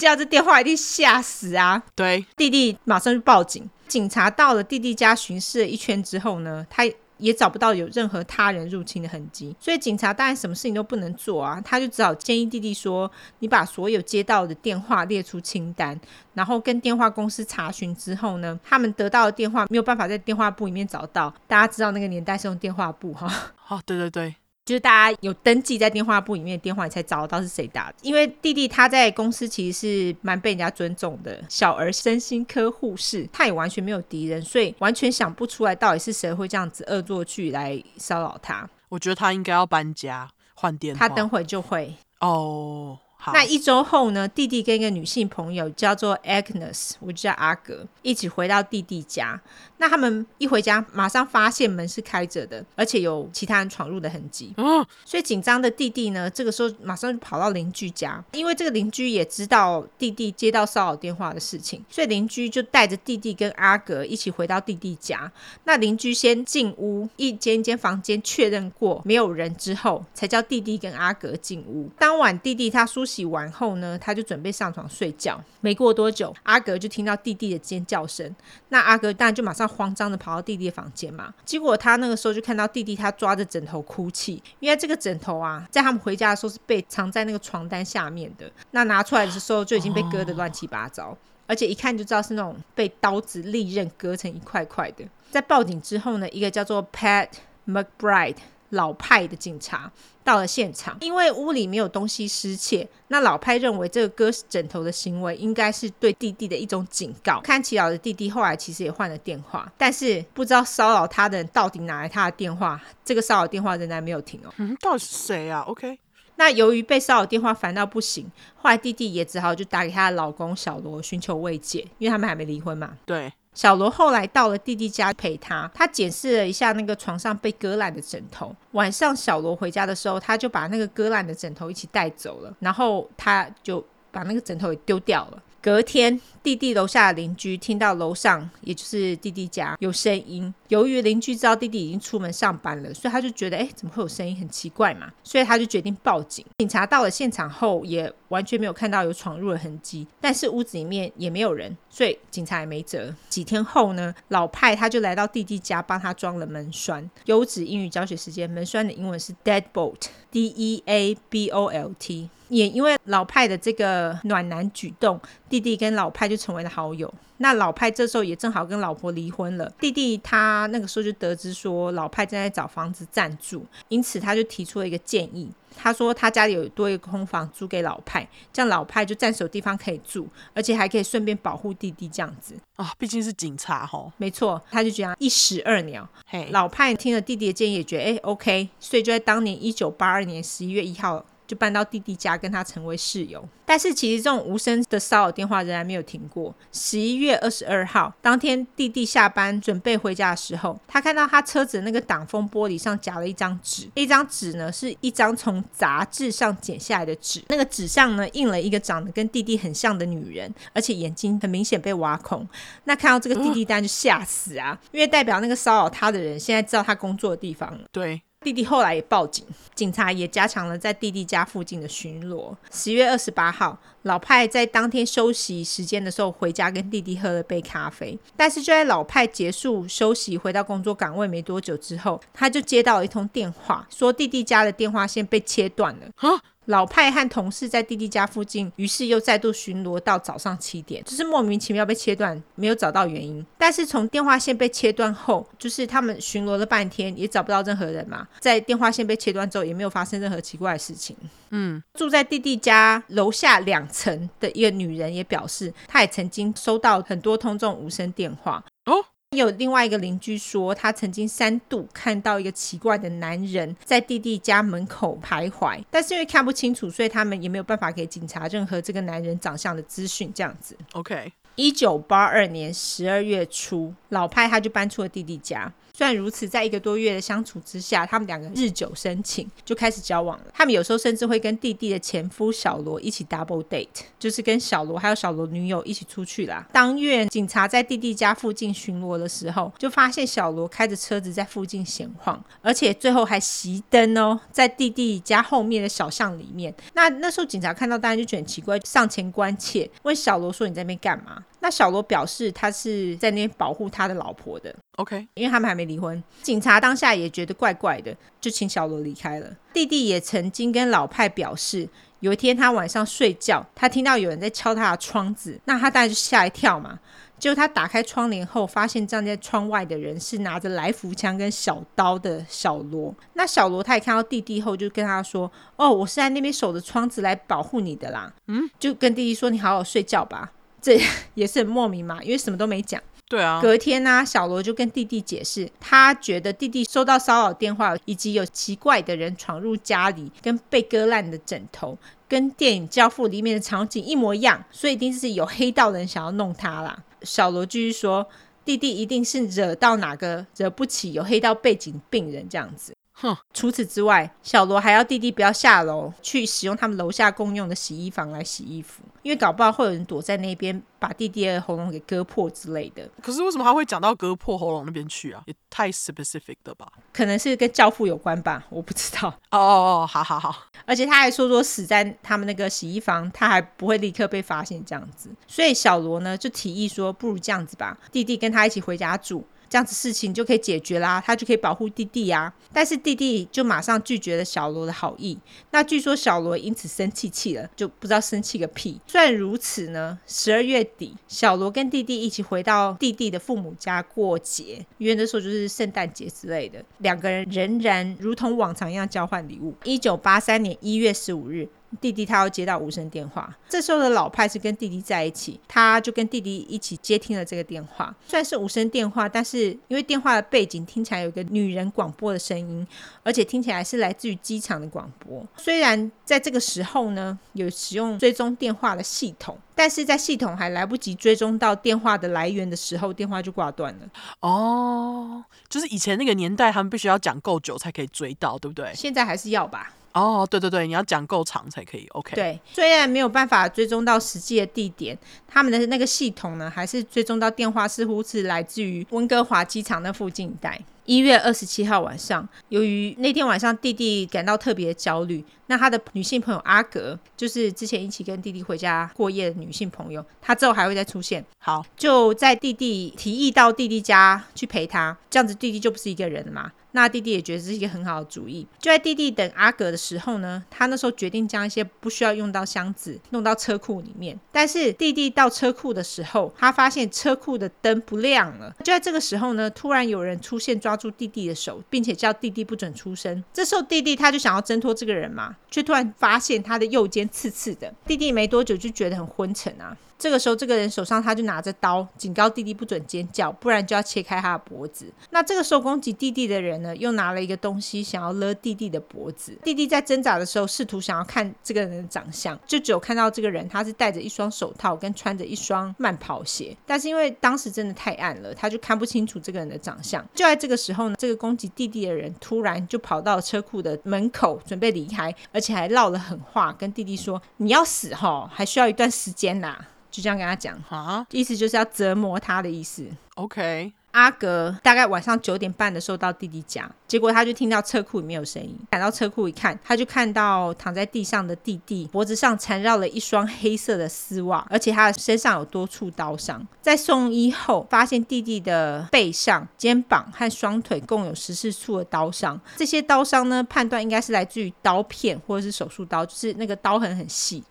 Speaker 1: 接到这电话一定吓死啊！
Speaker 2: 对，
Speaker 1: 弟弟马上就报警。警察到了弟弟家巡视了一圈之后呢，他。也找不到有任何他人入侵的痕迹，所以警察当然什么事情都不能做啊，他就只好建议弟弟说：“你把所有接到的电话列出清单，然后跟电话公司查询之后呢，他们得到的电话没有办法在电话簿里面找到。大家知道那个年代是用电话簿哈？
Speaker 2: 哦，对对对。”
Speaker 1: 就是大家有登记在电话簿里面的电话，你才找得到是谁打的。因为弟弟他在公司其实是蛮被人家尊重的，小儿身心科护士，他也完全没有敌人，所以完全想不出来到底是谁会这样子恶作剧来骚扰他。
Speaker 2: 我觉得他应该要搬家换电话，
Speaker 1: 他等会就会
Speaker 2: 哦。
Speaker 1: 那一周后呢，弟弟跟一个女性朋友叫做 Agnes，我就叫阿格，一起回到弟弟家。那他们一回家，马上发现门是开着的，而且有其他人闯入的痕迹。嗯，所以紧张的弟弟呢，这个时候马上就跑到邻居家，因为这个邻居也知道弟弟接到骚扰电话的事情，所以邻居就带着弟弟跟阿格一起回到弟弟家。那邻居先进屋，一间一间房间确认过没有人之后，才叫弟弟跟阿格进屋。当晚弟弟他梳洗。洗完后呢，他就准备上床睡觉。没过多久，阿格就听到弟弟的尖叫声。那阿格当然就马上慌张的跑到弟弟的房间嘛。结果他那个时候就看到弟弟他抓着枕头哭泣，因为这个枕头啊，在他们回家的时候是被藏在那个床单下面的。那拿出来的时候就已经被割得乱七八糟，而且一看就知道是那种被刀子利刃割成一块块的。在报警之后呢，一个叫做 Pat McBride。老派的警察到了现场，因为屋里没有东西失窃，那老派认为这个割枕头的行为应该是对弟弟的一种警告。看齐老的弟弟后来其实也换了电话，但是不知道骚扰他的人到底拿来他的电话，这个骚扰电话仍然没有停哦。
Speaker 2: 嗯，到底是谁啊？OK，
Speaker 1: 那由于被骚扰电话烦到不行，后来弟弟也只好就打给他的老公小罗寻求慰藉，因为他们还没离婚嘛。
Speaker 2: 对。
Speaker 1: 小罗后来到了弟弟家陪他，他检视了一下那个床上被割烂的枕头。晚上小罗回家的时候，他就把那个割烂的枕头一起带走了，然后他就把那个枕头给丢掉了。隔天，弟弟楼下的邻居听到楼上，也就是弟弟家有声音。由于邻居知道弟弟已经出门上班了，所以他就觉得，哎，怎么会有声音？很奇怪嘛。所以他就决定报警。警察到了现场后，也 完全没有看到有闯入的痕迹，但是屋子里面也没有人，所以警察也没辙。几天后呢，老派他就来到弟弟家，帮他装了门栓。优质英语教学时间，门栓的英文是 deadbolt，D E A B O L T。也因为老派的这个暖男举动，弟弟跟老派就成为了好友。那老派这时候也正好跟老婆离婚了，弟弟他那个时候就得知说老派正在找房子暂住，因此他就提出了一个建议。他说他家里有多一个空房租给老派，这样老派就暂时有地方可以住，而且还可以顺便保护弟弟这样子
Speaker 2: 啊。毕竟是警察吼，
Speaker 1: 没错，他就觉得一石二鸟。嘿，老派听了弟弟的建议，也觉得哎，OK，所以就在当年一九八二年十一月一号。就搬到弟弟家跟他成为室友，但是其实这种无声的骚扰电话仍然没有停过。十一月二十二号当天，弟弟下班准备回家的时候，他看到他车子那个挡风玻璃上夹了一张纸，一张纸呢是一张从杂志上剪下来的纸，那个纸上呢印了一个长得跟弟弟很像的女人，而且眼睛很明显被挖空。那看到这个弟弟单就吓死啊，因为代表那个骚扰他的人现在知道他工作的地方了。
Speaker 2: 对。
Speaker 1: 弟弟后来也报警，警察也加强了在弟弟家附近的巡逻。十月二十八号，老派在当天休息时间的时候回家跟弟弟喝了杯咖啡，但是就在老派结束休息回到工作岗位没多久之后，他就接到了一通电话，说弟弟家的电话线被切断了。老派和同事在弟弟家附近，于是又再度巡逻到早上七点，就是莫名其妙被切断，没有找到原因。但是从电话线被切断后，就是他们巡逻了半天，也找不到任何人嘛。在电话线被切断之后，也没有发生任何奇怪的事情。
Speaker 2: 嗯，
Speaker 1: 住在弟弟家楼下两层的一个女人也表示，她也曾经收到很多通这种无声电话。
Speaker 2: 哦。
Speaker 1: 有另外一个邻居说，他曾经三度看到一个奇怪的男人在弟弟家门口徘徊，但是因为看不清楚，所以他们也没有办法给警察任何这个男人长相的资讯。这样子
Speaker 2: ，OK。
Speaker 1: 一九八二年十二月初，老派他就搬出了弟弟家。虽然如此，在一个多月的相处之下，他们两个日久生情，就开始交往了。他们有时候甚至会跟弟弟的前夫小罗一起 double date，就是跟小罗还有小罗女友一起出去啦。当月警察在弟弟家附近巡逻的时候，就发现小罗开着车子在附近闲晃，而且最后还熄灯哦，在弟弟家后面的小巷里面。那那时候警察看到当然就觉得很奇怪，上前关切，问小罗说：“你在那边干嘛？”那小罗表示他是在那边保护他的老婆的。
Speaker 2: OK，
Speaker 1: 因为他们还没离婚，警察当下也觉得怪怪的，就请小罗离开了。弟弟也曾经跟老派表示，有一天他晚上睡觉，他听到有人在敲他的窗子，那他当然就吓一跳嘛。结果他打开窗帘后，发现站在窗外的人是拿着来福枪跟小刀的小罗。那小罗他也看到弟弟后，就跟他说：“哦，我是在那边守着窗子来保护你的啦。”嗯，就跟弟弟说：“你好好睡觉吧。”这 也是很莫名嘛，因为什么都没讲。
Speaker 2: 对啊，
Speaker 1: 隔天呢、啊，小罗就跟弟弟解释，他觉得弟弟收到骚扰电话，以及有奇怪的人闯入家里，跟被割烂的枕头，跟电影《教父》里面的场景一模一样，所以一定是有黑道人想要弄他啦。小罗继续说，弟弟一定是惹到哪个惹不起有黑道背景病人这样子。哼，除此之外，小罗还要弟弟不要下楼去使用他们楼下共用的洗衣房来洗衣服，因为搞不好会有人躲在那边把弟弟的喉咙给割破之类的。
Speaker 2: 可是为什么他会讲到割破喉咙那边去啊？也太 specific 了吧？
Speaker 1: 可能是跟教父有关吧，我不知道。
Speaker 2: 哦哦哦，好好好。
Speaker 1: 而且他还说说死在他们那个洗衣房，他还不会立刻被发现这样子。所以小罗呢就提议说，不如这样子吧，弟弟跟他一起回家住。这样子事情就可以解决啦，他就可以保护弟弟呀。但是弟弟就马上拒绝了小罗的好意。那据说小罗因此生气气了，就不知道生气个屁。虽然如此呢，十二月底，小罗跟弟弟一起回到弟弟的父母家过节，因为那时候就是圣诞节之类的。两个人仍然如同往常一样交换礼物。一九八三年一月十五日。弟弟他要接到无声电话，这时候的老派是跟弟弟在一起，他就跟弟弟一起接听了这个电话。虽然是无声电话，但是因为电话的背景听起来有一个女人广播的声音，而且听起来是来自于机场的广播。虽然在这个时候呢，有使用追踪电话的系统，但是在系统还来不及追踪到电话的来源的时候，电话就挂断了。
Speaker 2: 哦，就是以前那个年代，他们必须要讲够久才可以追到，对不对？
Speaker 1: 现在还是要吧。
Speaker 2: 哦，oh, 对对对，你要讲够长才可以，OK。
Speaker 1: 对，虽然没有办法追踪到实际的地点，他们的那个系统呢，还是追踪到电话似乎是来自于温哥华机场那附近一带。一月二十七号晚上，由于那天晚上弟弟感到特别焦虑，那他的女性朋友阿格，就是之前一起跟弟弟回家过夜的女性朋友，她之后还会再出现。
Speaker 2: 好，
Speaker 1: 就在弟弟提议到弟弟家去陪他，这样子弟弟就不是一个人了嘛。那弟弟也觉得这是一个很好的主意。就在弟弟等阿格的时候呢，他那时候决定将一些不需要用到箱子弄到车库里面。但是弟弟到车库的时候，他发现车库的灯不亮了。就在这个时候呢，突然有人出现，抓住弟弟的手，并且叫弟弟不准出声。这时候弟弟他就想要挣脱这个人嘛，却突然发现他的右肩刺刺的。弟弟没多久就觉得很昏沉啊。这个时候，这个人手上他就拿着刀，警告弟弟不准尖叫，不然就要切开他的脖子。那这个时候攻击弟弟的人呢，又拿了一个东西想要勒弟弟的脖子。弟弟在挣扎的时候，试图想要看这个人的长相，就只有看到这个人他是戴着一双手套跟穿着一双慢跑鞋。但是因为当时真的太暗了，他就看不清楚这个人的长相。就在这个时候呢，这个攻击弟弟的人突然就跑到车库的门口准备离开，而且还唠了狠话跟弟弟说：“你要死齁，还需要一段时间呐。”就这样跟他讲，
Speaker 2: 哈，
Speaker 1: 意思就是要折磨他的意思。
Speaker 2: OK，
Speaker 1: 阿格大概晚上九点半的时候到弟弟家，结结果他就听到车库里面有声音，赶到车库一看，他就看到躺在地上的弟弟，脖子上缠绕了一双黑色的丝袜，而且他的身上有多处刀伤。在送医后，发现弟弟的背上、肩膀和双腿共有十四处的刀伤，这些刀伤呢，判断应该是来自于刀片或者是手术刀，就是那个刀痕很
Speaker 2: 细。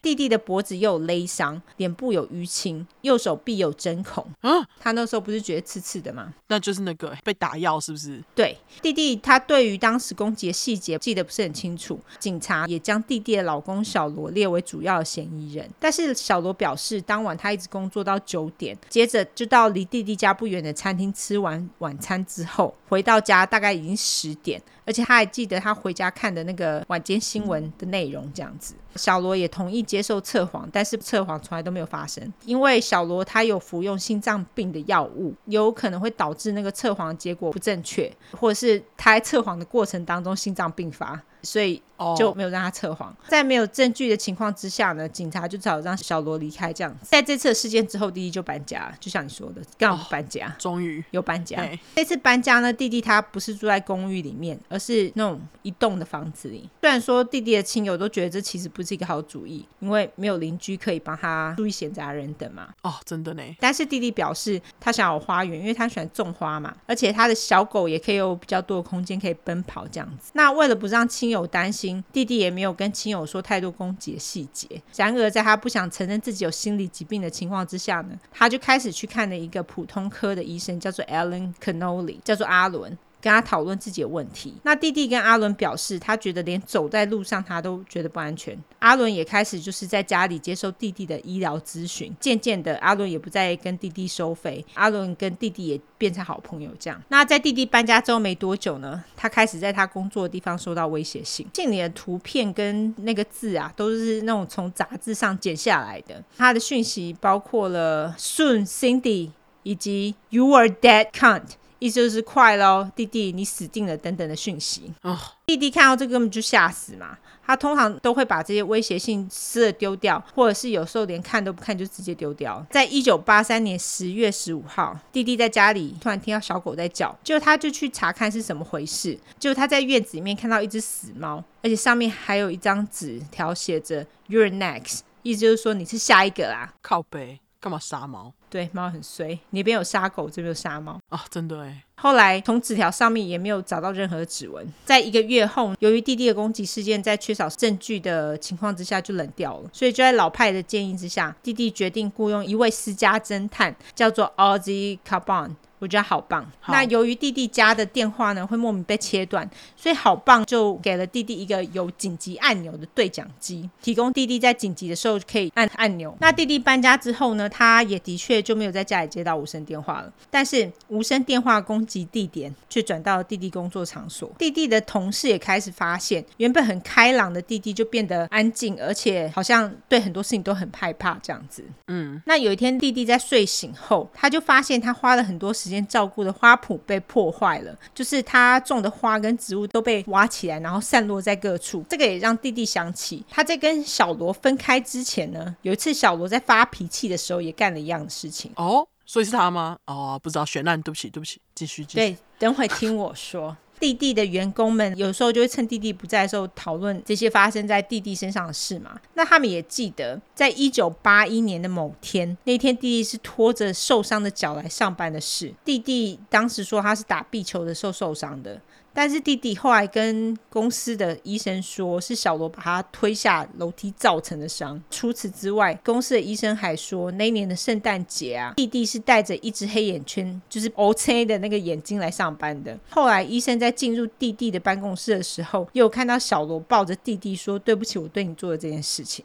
Speaker 1: 弟弟的脖子又有勒伤，脸部有淤青，右手臂有针孔。
Speaker 2: 嗯，
Speaker 1: 他那时候不是觉得刺刺的吗？
Speaker 2: 那就是那个被打药，是不是？
Speaker 1: 对，弟弟他对于当时攻击的细节记得不是很清楚。警察也将弟弟的老公小罗列为主要的嫌疑人，但是小罗表示，当晚他一直工作到九点，接着就到离弟弟家不远的餐厅吃完晚餐之后，回到家大概已经十点，而且他还记得他回家看的那个晚间新闻的内容，这样子。小罗也同意接受测谎，但是测谎从来都没有发生，因为小罗他有服用心脏病的药物，有可能会导致那个测谎结果不正确，或者是他在测谎的过程当中心脏病发。所以就没有让他测谎。在没有证据的情况之下呢，警察就只好让小罗离开。这样子，在这次事件之后，弟弟就搬家，就像你说的，刚好搬家，
Speaker 2: 终于
Speaker 1: 有搬家。这次搬家呢，弟弟他不是住在公寓里面，而是那种一栋的房子里。虽然说弟弟的亲友都觉得这其实不是一个好主意，因为没有邻居可以帮他注意闲杂人等嘛。
Speaker 2: 哦，真的呢。
Speaker 1: 但是弟弟表示他想要花园，因为他喜欢种花嘛，而且他的小狗也可以有比较多的空间可以奔跑这样子。那为了不让亲有担心，弟弟也没有跟亲友说太多攻击的细节。然而，在他不想承认自己有心理疾病的情况之下呢，他就开始去看了一个普通科的医生，叫做 Alan Canoli，叫做阿伦。跟他讨论自己的问题。那弟弟跟阿伦表示，他觉得连走在路上他都觉得不安全。阿伦也开始就是在家里接受弟弟的医疗咨询。渐渐的，阿伦也不再跟弟弟收费。阿伦跟弟弟也变成好朋友。这样，那在弟弟搬家之后没多久呢，他开始在他工作的地方收到威胁信。信里的图片跟那个字啊，都是那种从杂志上剪下来的。他的讯息包括了 “Soon, Cindy” 以及 “You are dead, cunt”。意思就是快喽，弟弟你死定了等等的讯息。
Speaker 2: 哦，
Speaker 1: 弟弟看到这个根本就吓死嘛。他通常都会把这些威胁信撕了丢掉，或者是有时候连看都不看就直接丢掉。在一九八三年十月十五号，弟弟在家里突然听到小狗在叫，就他就去查看是什么回事。就他在院子里面看到一只死猫，而且上面还有一张纸条写着 “You're next”，意思就是说你是下一个啦。
Speaker 2: 靠北，干嘛杀猫？
Speaker 1: 对，猫很衰，你那边有杀狗，这边有杀猫
Speaker 2: 啊，真的哎。
Speaker 1: 后来从纸条上面也没有找到任何指纹。在一个月后，由于弟弟的攻击事件在缺少证据的情况之下就冷掉了，所以就在老派的建议之下，弟弟决定雇佣一位私家侦探，叫做 Ozzy Carbone。我觉得好棒。好，那由于弟弟家的电话呢会莫名被切断，所以好棒就给了弟弟一个有紧急按钮的对讲机，提供弟弟在紧急的时候可以按按钮。那弟弟搬家之后呢，他也的确就没有在家里接到无声电话了。但是无声电话攻击地点却转到了弟弟工作场所。弟弟的同事也开始发现，原本很开朗的弟弟就变得安静，而且好像对很多事情都很害怕这样子。
Speaker 2: 嗯，
Speaker 1: 那有一天弟弟在睡醒后，他就发现他花了很多时间。照顾的花圃被破坏了，就是他种的花跟植物都被挖起来，然后散落在各处。这个也让弟弟想起他在跟小罗分开之前呢，有一次小罗在发脾气的时候也干了一样的事情。
Speaker 2: 哦，所以是他吗？哦，不知道，悬案，对不起，对不起，继续，继续。
Speaker 1: 对，等会听我说。弟弟的员工们有时候就会趁弟弟不在的时候讨论这些发生在弟弟身上的事嘛。那他们也记得，在一九八一年的某天，那天弟弟是拖着受伤的脚来上班的事。弟弟当时说他是打壁球的时候受伤的。但是弟弟后来跟公司的医生说，是小罗把他推下楼梯造成的伤。除此之外，公司的医生还说，那一年的圣诞节啊，弟弟是戴着一只黑眼圈，就是 O.C. 的那个眼睛来上班的。后来医生在进入弟弟的办公室的时候，又看到小罗抱着弟弟说：“对不起，我对你做的这件事情。”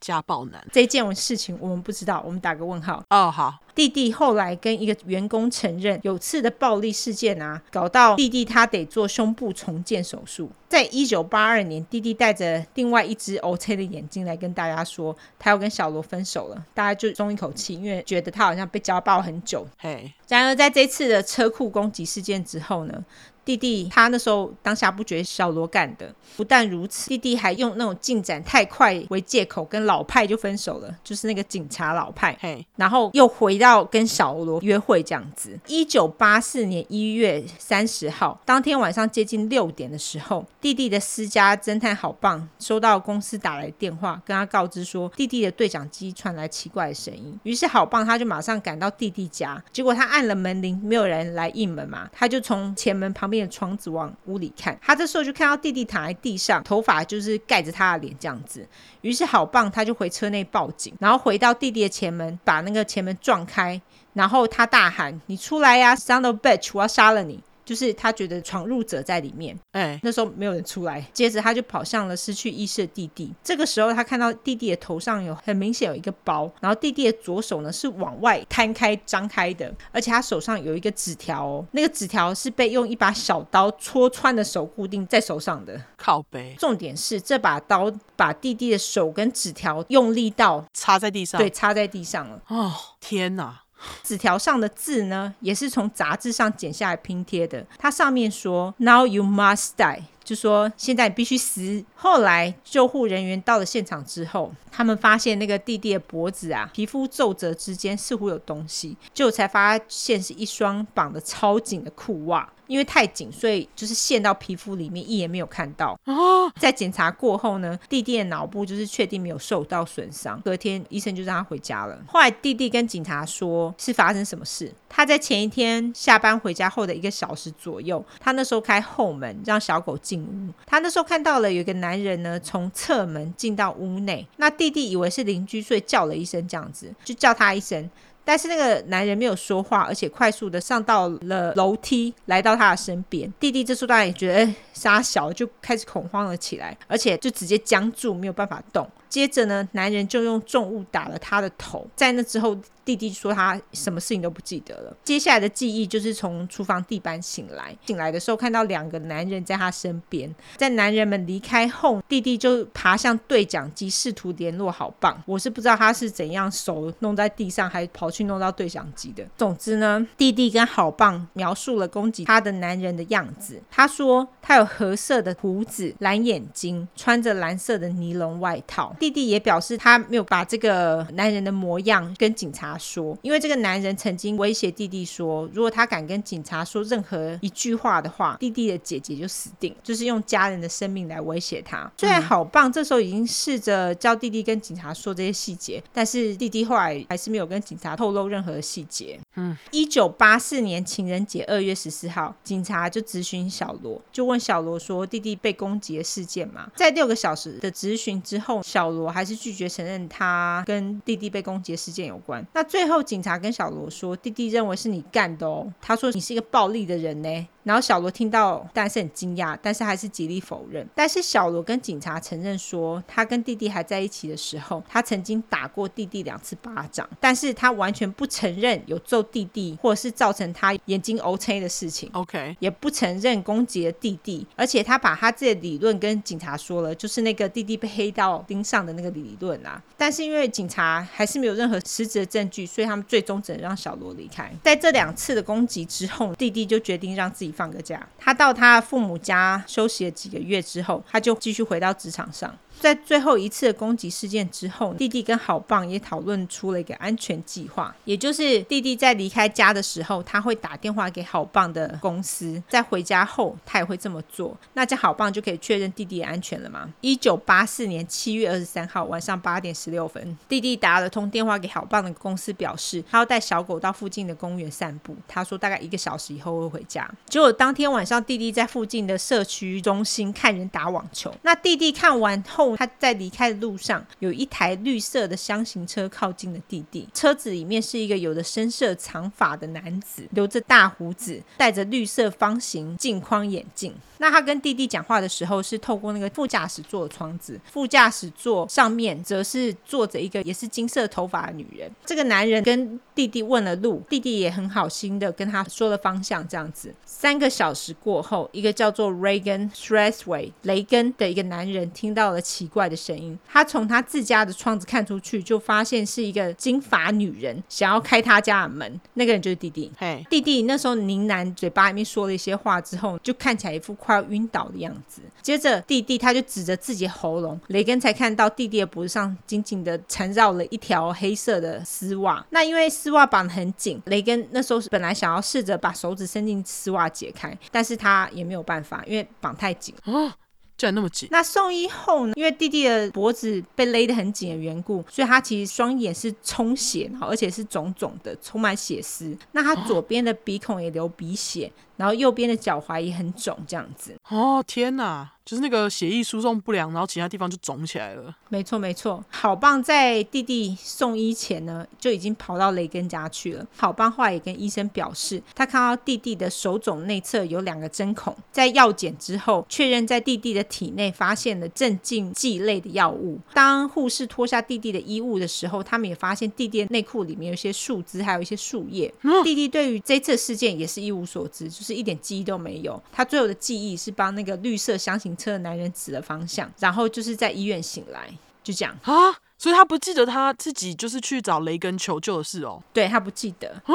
Speaker 2: 家暴男
Speaker 1: 这件事情我们不知道，我们打个问号。
Speaker 2: 哦，好。
Speaker 1: 弟弟后来跟一个员工承认，有次的暴力事件啊，搞到弟弟他得做胸部重建手术。在一九八二年，弟弟带着另外一只 OK 的眼睛来跟大家说，他要跟小罗分手了。大家就松一口气，因为觉得他好像被家暴很久。
Speaker 2: 嘿，
Speaker 1: 然而在这次的车库攻击事件之后呢，弟弟他那时候当下不觉得小罗干的。不但如此，弟弟还用那种进展太快为借口，跟老派就分手了，就是那个警察老派。
Speaker 2: 嘿，
Speaker 1: 然后又回到跟小罗约会这样子。一九八四年一月三十号，当天晚上接近六点的时候，弟弟的私家侦探好棒收到公司打来电话，跟他告知说弟弟的对讲机传来奇怪的声音。于是好棒他就马上赶到弟弟家，结果他按了门铃，没有人来应门嘛，他就从前门旁边的窗子往屋里看，他这时候就看到弟弟躺在地上，头发就是盖着他的脸这样子。于是好棒他就回车内报警，然后回到弟弟的前门，把那个前门撞开，然后他大喊：“你出来呀，son of bitch，我要杀了你！”就是他觉得闯入者在里面，哎、欸，那时候没有人出来，接着他就跑向了失去意识的弟弟。这个时候他看到弟弟的头上有很明显有一个包，然后弟弟的左手呢是往外摊开张开的，而且他手上有一个纸条哦，那个纸条是被用一把小刀戳穿的手固定在手上的。
Speaker 2: 靠背。
Speaker 1: 重点是这把刀把弟弟的手跟纸条用力到
Speaker 2: 插在地上，
Speaker 1: 对，插在地上了。
Speaker 2: 哦，天哪！
Speaker 1: 纸条上的字呢，也是从杂志上剪下来拼贴的。它上面说：“Now you must die。”就说现在你必须死。后来救护人员到了现场之后，他们发现那个弟弟的脖子啊，皮肤皱褶之间似乎有东西，就才发现是一双绑得超紧的裤袜。因为太紧，所以就是陷到皮肤里面，一眼没有看到。在检查过后呢，弟弟的脑部就是确定没有受到损伤。隔天医生就让他回家了。后来弟弟跟警察说，是发生什么事？他在前一天下班回家后的一个小时左右，他那时候开后门让小狗进屋。他那时候看到了有一个男人呢，从侧门进到屋内。那弟弟以为是邻居，所以叫了一声，这样子就叫他一声。但是那个男人没有说话，而且快速的上到了楼梯，来到他的身边。弟弟这时候当然也觉得，哎，杀小，就开始恐慌了起来，而且就直接僵住，没有办法动。接着呢，男人就用重物打了他的头。在那之后，弟弟说他什么事情都不记得了。接下来的记忆就是从厨房地板醒来，醒来的时候看到两个男人在他身边。在男人们离开后，弟弟就爬向对讲机，试图联络好棒。我是不知道他是怎样手弄在地上，还跑去弄到对讲机的。总之呢，弟弟跟好棒描述了攻击他的男人的样子。他说他有褐色的胡子、蓝眼睛，穿着蓝色的尼龙外套。弟弟也表示他没有把这个男人的模样跟警察说，因为这个男人曾经威胁弟弟说，如果他敢跟警察说任何一句话的话，弟弟的姐姐就死定，就是用家人的生命来威胁他。虽然好棒，这时候已经试着叫弟弟跟警察说这些细节，但是弟弟后来还是没有跟警察透露任何细节。嗯，一九八四年情人节二月十四号，警察就咨询小罗，就问小罗说弟弟被攻击的事件嘛，在六个小时的咨询之后，小小罗还是拒绝承认他跟弟弟被攻击的事件有关。那最后警察跟小罗说，弟弟认为是你干的哦。他说你是一个暴力的人呢。然后小罗听到，当然是很惊讶，但是还是极力否认。但是小罗跟警察承认说，他跟弟弟还在一起的时候，他曾经打过弟弟两次巴掌，但是他完全不承认有揍弟弟或者是造成他眼睛乌青的事情。OK，也不承认攻击了弟弟，而且他把他自己的理论跟警察说了，就是那个弟弟被黑道盯上的那个理论啊。但是因为警察还是没有任何实质的证据，所以他们最终只能让小罗离开。在这两次的攻击之后，弟弟就决定让自己。放个假，他到他父母家休息了几个月之后，他就继续回到职场上。在最后一次的攻击事件之后，弟弟跟好棒也讨论出了一个安全计划，也就是弟弟在离开家的时候，他会打电话给好棒的公司，在回家后他也会这么做。那这样好棒就可以确认弟弟安全了吗？一九八四年七月二十三号晚上八点十六分，弟弟打了通电话给好棒的公司，表示他要带小狗到附近的公园散步。他说大概一个小时以后会回家。结果当天晚上，弟弟在附近的社区中心看人打网球。那弟弟看完后。他在离开的路上，有一台绿色的厢型车靠近了弟弟。车子里面是一个有着深色长发的男子，留着大胡子，戴着绿色方形镜框眼镜。那他跟弟弟讲话的时候，是透过那个副驾驶座的窗子。副驾驶座上面则是坐着一个也是金色头发的女人。这个男人跟弟弟问了路，弟弟也很好心的跟他说了方向，这样子。三个小时过后，一个叫做 Reagan Strathway 雷根的一个男人听到了。奇怪的声音。他从他自家的窗子看出去，就发现是一个金发女人想要开他家的门。那个人就是弟弟。
Speaker 2: 嘿，
Speaker 1: 弟弟那时候呢喃嘴巴里面说了一些话之后，就看起来一副快要晕倒的样子。接着弟弟他就指着自己喉咙，雷根才看到弟弟的脖子上紧紧的缠绕了一条黑色的丝袜。那因为丝袜绑得很紧，雷根那时候本来想要试着把手指伸进丝袜解开，但是他也没有办法，因为绑太紧。
Speaker 2: 哦 居然那么紧！
Speaker 1: 那送医后呢？因为弟弟的脖子被勒得很紧的缘故，所以他其实双眼是充血，而且是肿肿的，充满血丝。那他左边的鼻孔也流鼻血。然后右边的脚踝也很肿，这样子。
Speaker 2: 哦天哪，就是那个血液输送不良，然后其他地方就肿起来了。
Speaker 1: 没错没错，好棒在弟弟送医前呢，就已经跑到雷根家去了。好棒后来也跟医生表示，他看到弟弟的手肿内侧有两个针孔，在药检之后确认在弟弟的体内发现了镇静剂类的药物。当护士脱下弟弟的衣物的时候，他们也发现弟弟的内裤里面有一些树枝，还有一些树叶。嗯、弟弟对于这次事件也是一无所知，就是。是一点记忆都没有，他最后的记忆是帮那个绿色箱型车的男人指了方向，然后就是在医院醒来，就这样
Speaker 2: 啊。所以他不记得他自己就是去找雷根求救的事哦。
Speaker 1: 对，他不记得。
Speaker 2: 啊，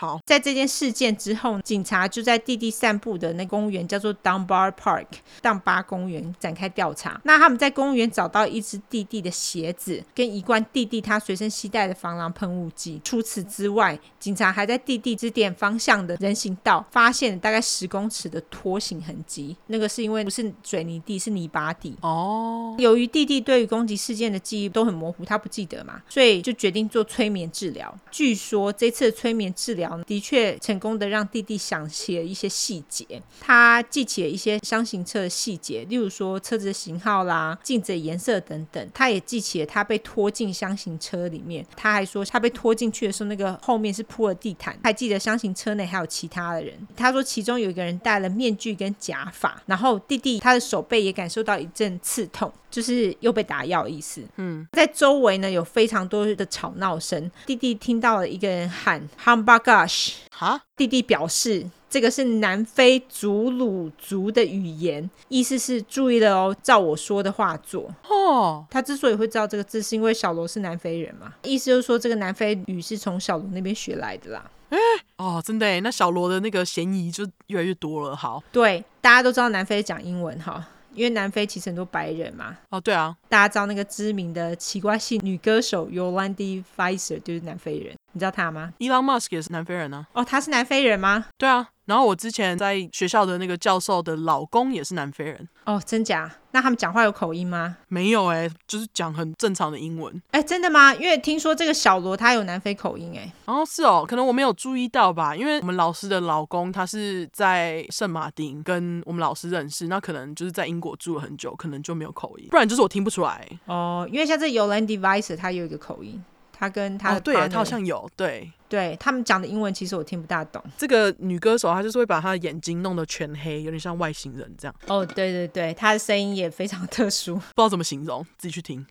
Speaker 2: 好，
Speaker 1: 在这件事件之后，警察就在弟弟散步的那公园叫做 Dunbar Park 当巴公园展开调查。那他们在公园找到一只弟弟的鞋子，跟一罐弟弟他随身携带的防狼喷雾剂。除此之外，警察还在弟弟指点方向的人行道发现了大概十公尺的拖行痕迹。那个是因为不是水泥地，是泥巴地。
Speaker 2: 哦。
Speaker 1: 由于弟弟对于攻击事件的记忆都很模糊，他不记得嘛，所以就决定做催眠治疗。据说这次的催眠治疗的确成功的让弟弟想起了一些细节，他记起了一些厢型车的细节，例如说车子的型号啦、镜子的颜色等等。他也记起了他被拖进厢型车里面，他还说他被拖进去的时候，那个后面是铺了地毯，还记得厢型车内还有其他的人。他说其中有一个人戴了面具跟假发，然后弟弟他的手背也感受到一阵刺痛。就是又被打药的意思。
Speaker 2: 嗯，
Speaker 1: 在周围呢有非常多的吵闹声。弟弟听到了一个人喊 “Hamburgash”，
Speaker 2: 哈，
Speaker 1: 弟弟表示这个是南非祖鲁族的语言，意思是注意了哦，照我说的话做。
Speaker 2: 哦，
Speaker 1: 他之所以会知道这个字，是因为小罗是南非人嘛，意思就是说这个南非语是从小罗那边学来的啦。
Speaker 2: 哎，哦，真的，那小罗的那个嫌疑就越来越多了。好，
Speaker 1: 对，大家都知道南非讲英文哈。因为南非其实很多白人嘛，
Speaker 2: 哦，对啊，
Speaker 1: 大家知道那个知名的奇怪性女歌手 Yolandi Weiser 就是南非人，你知道她吗
Speaker 2: ？Elon Musk 也是南非人呢、啊。
Speaker 1: 哦，他是南非人吗？
Speaker 2: 对啊，然后我之前在学校的那个教授的老公也是南非人。
Speaker 1: 哦，真假？那他们讲话有口音吗？
Speaker 2: 没有哎、欸，就是讲很正常的英文。
Speaker 1: 哎，真的吗？因为听说这个小罗他有南非口音哎。
Speaker 2: 哦，是哦，可能我没有注意到吧。因为我们老师的老公他是在圣马丁跟我们老师认识，那可能就是在英国住了很久，可能就没有口音。不然就是我听不出来。
Speaker 1: 哦，因为像这 Yolan Device 他有一个口音，他跟他的、
Speaker 2: 哦、对，他好像有对。
Speaker 1: 对，他们讲的英文其实我听不大懂。
Speaker 2: 这个女歌手她就是会把她的眼睛弄得全黑，有点像外星人这样。
Speaker 1: 哦，对对对，她的声音也非常特殊，不知
Speaker 2: 道怎么形容，自己去听。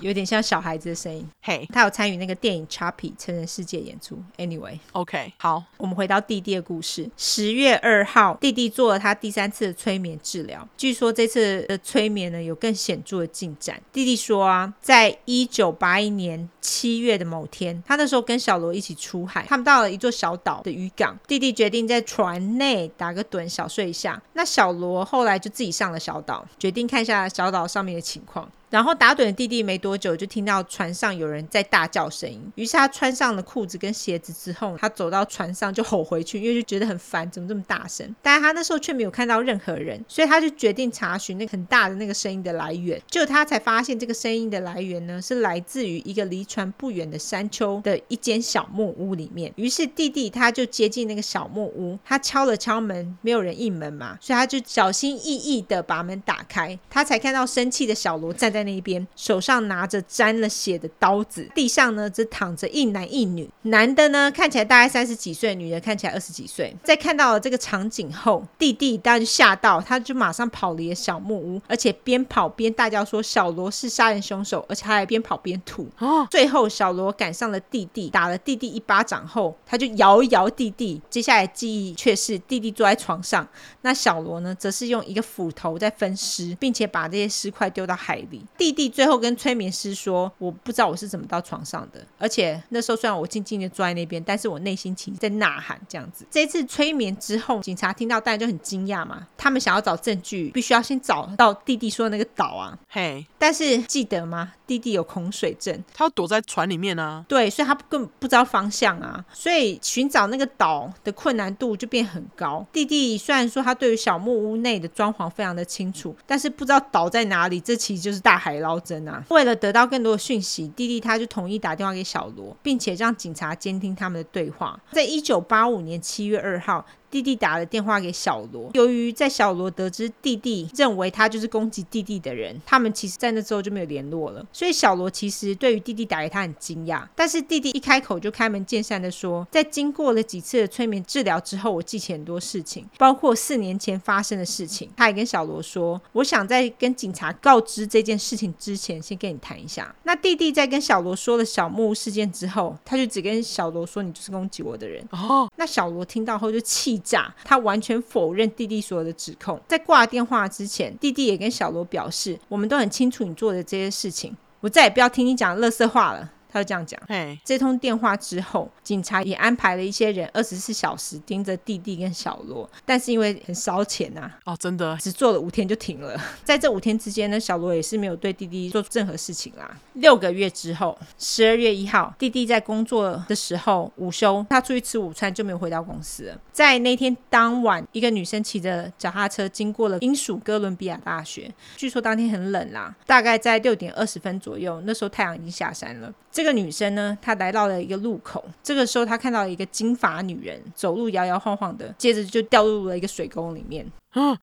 Speaker 1: 有点像小孩子的声音。嘿、hey，她有参与那个电影《Chappie》成人世界演出。Anyway，OK，、
Speaker 2: okay, 好，
Speaker 1: 我们回到弟弟的故事。十月二号，弟弟做了他第三次的催眠治疗。据说这次的催眠呢有更显著的进展。弟弟说啊，在一九八一年七月的某天，他那时候跟小罗一起出。海他们到了一座小岛的渔港，弟弟决定在船内打个盹，小睡一下。那小罗后来就自己上了小岛，决定看一下小岛上面的情况。然后打盹的弟弟没多久就听到船上有人在大叫声音，于是他穿上了裤子跟鞋子之后，他走到船上就吼回去，因为就觉得很烦，怎么这么大声？但他那时候却没有看到任何人，所以他就决定查询那个很大的那个声音的来源。就他才发现这个声音的来源呢，是来自于一个离船不远的山丘的一间小木屋里面。于是弟弟他就接近那个小木屋，他敲了敲门，没有人应门嘛，所以他就小心翼翼的把门打开，他才看到生气的小罗站在。在那一边，手上拿着沾了血的刀子，地上呢只躺着一男一女，男的呢看起来大概三十几岁，女的看起来二十几岁。在看到了这个场景后，弟弟当然就吓到，他就马上跑离了小木屋，而且边跑边大叫说：“小罗是杀人凶手！”而且他还边跑边吐。最后小罗赶上了弟弟，打了弟弟一巴掌后，他就摇一摇弟弟。接下来记忆却是弟弟坐在床上，那小罗呢则是用一个斧头在分尸，并且把这些尸块丢到海里。弟弟最后跟催眠师说：“我不知道我是怎么到床上的，而且那时候虽然我静静的坐在那边，但是我内心其实在呐喊这样子。”这一次催眠之后，警察听到大家就很惊讶嘛。他们想要找证据，必须要先找到弟弟说的那个岛啊。
Speaker 2: 嘿，
Speaker 1: 但是记得吗？弟弟有恐水症，
Speaker 2: 他要躲在船里面啊。
Speaker 1: 对，所以他根本不知道方向啊，所以寻找那个岛的困难度就变很高。弟弟虽然说他对于小木屋内的装潢非常的清楚，但是不知道岛在哪里，这其实就是大海捞针啊。为了得到更多的讯息，弟弟他就同意打电话给小罗，并且让警察监听他们的对话。在一九八五年七月二号。弟弟打了电话给小罗，由于在小罗得知弟弟认为他就是攻击弟弟的人，他们其实在那之后就没有联络了。所以小罗其实对于弟弟打给他很惊讶，但是弟弟一开口就开门见山的说，在经过了几次的催眠治疗之后，我记起很多事情，包括四年前发生的事情。他也跟小罗说，我想在跟警察告知这件事情之前，先跟你谈一下。那弟弟在跟小罗说了小木屋事件之后，他就只跟小罗说，你就是攻击我的人。哦，那小罗听到后就气。诈，他完全否认弟弟所有的指控。在挂电话之前，弟弟也跟小罗表示：“我们都很清楚你做的这些事情，我再也不要听你讲垃圾话了。”他就这样讲。嘿，这通电话之后，警察也安排了一些人二十四小时盯着弟弟跟小罗，但是因为很烧钱呐，哦，真的，只做了五天就停了。在这五天之间呢，小罗也是没有对弟弟做任何事情啦。六个月之后，十二月一号，弟弟在工作的时候午休，他出去吃午餐就没有回到公司了。在那天当晚，一个女生骑着脚踏车经过了英属哥伦比亚大学，据说当天很冷啦，大概在六点二十分左右，那时候太阳已经下山了。这个女生呢，她来到了一个路口。这个时候，她看到了一个金发女人走路摇摇晃晃的，接着就掉入了一个水沟里面。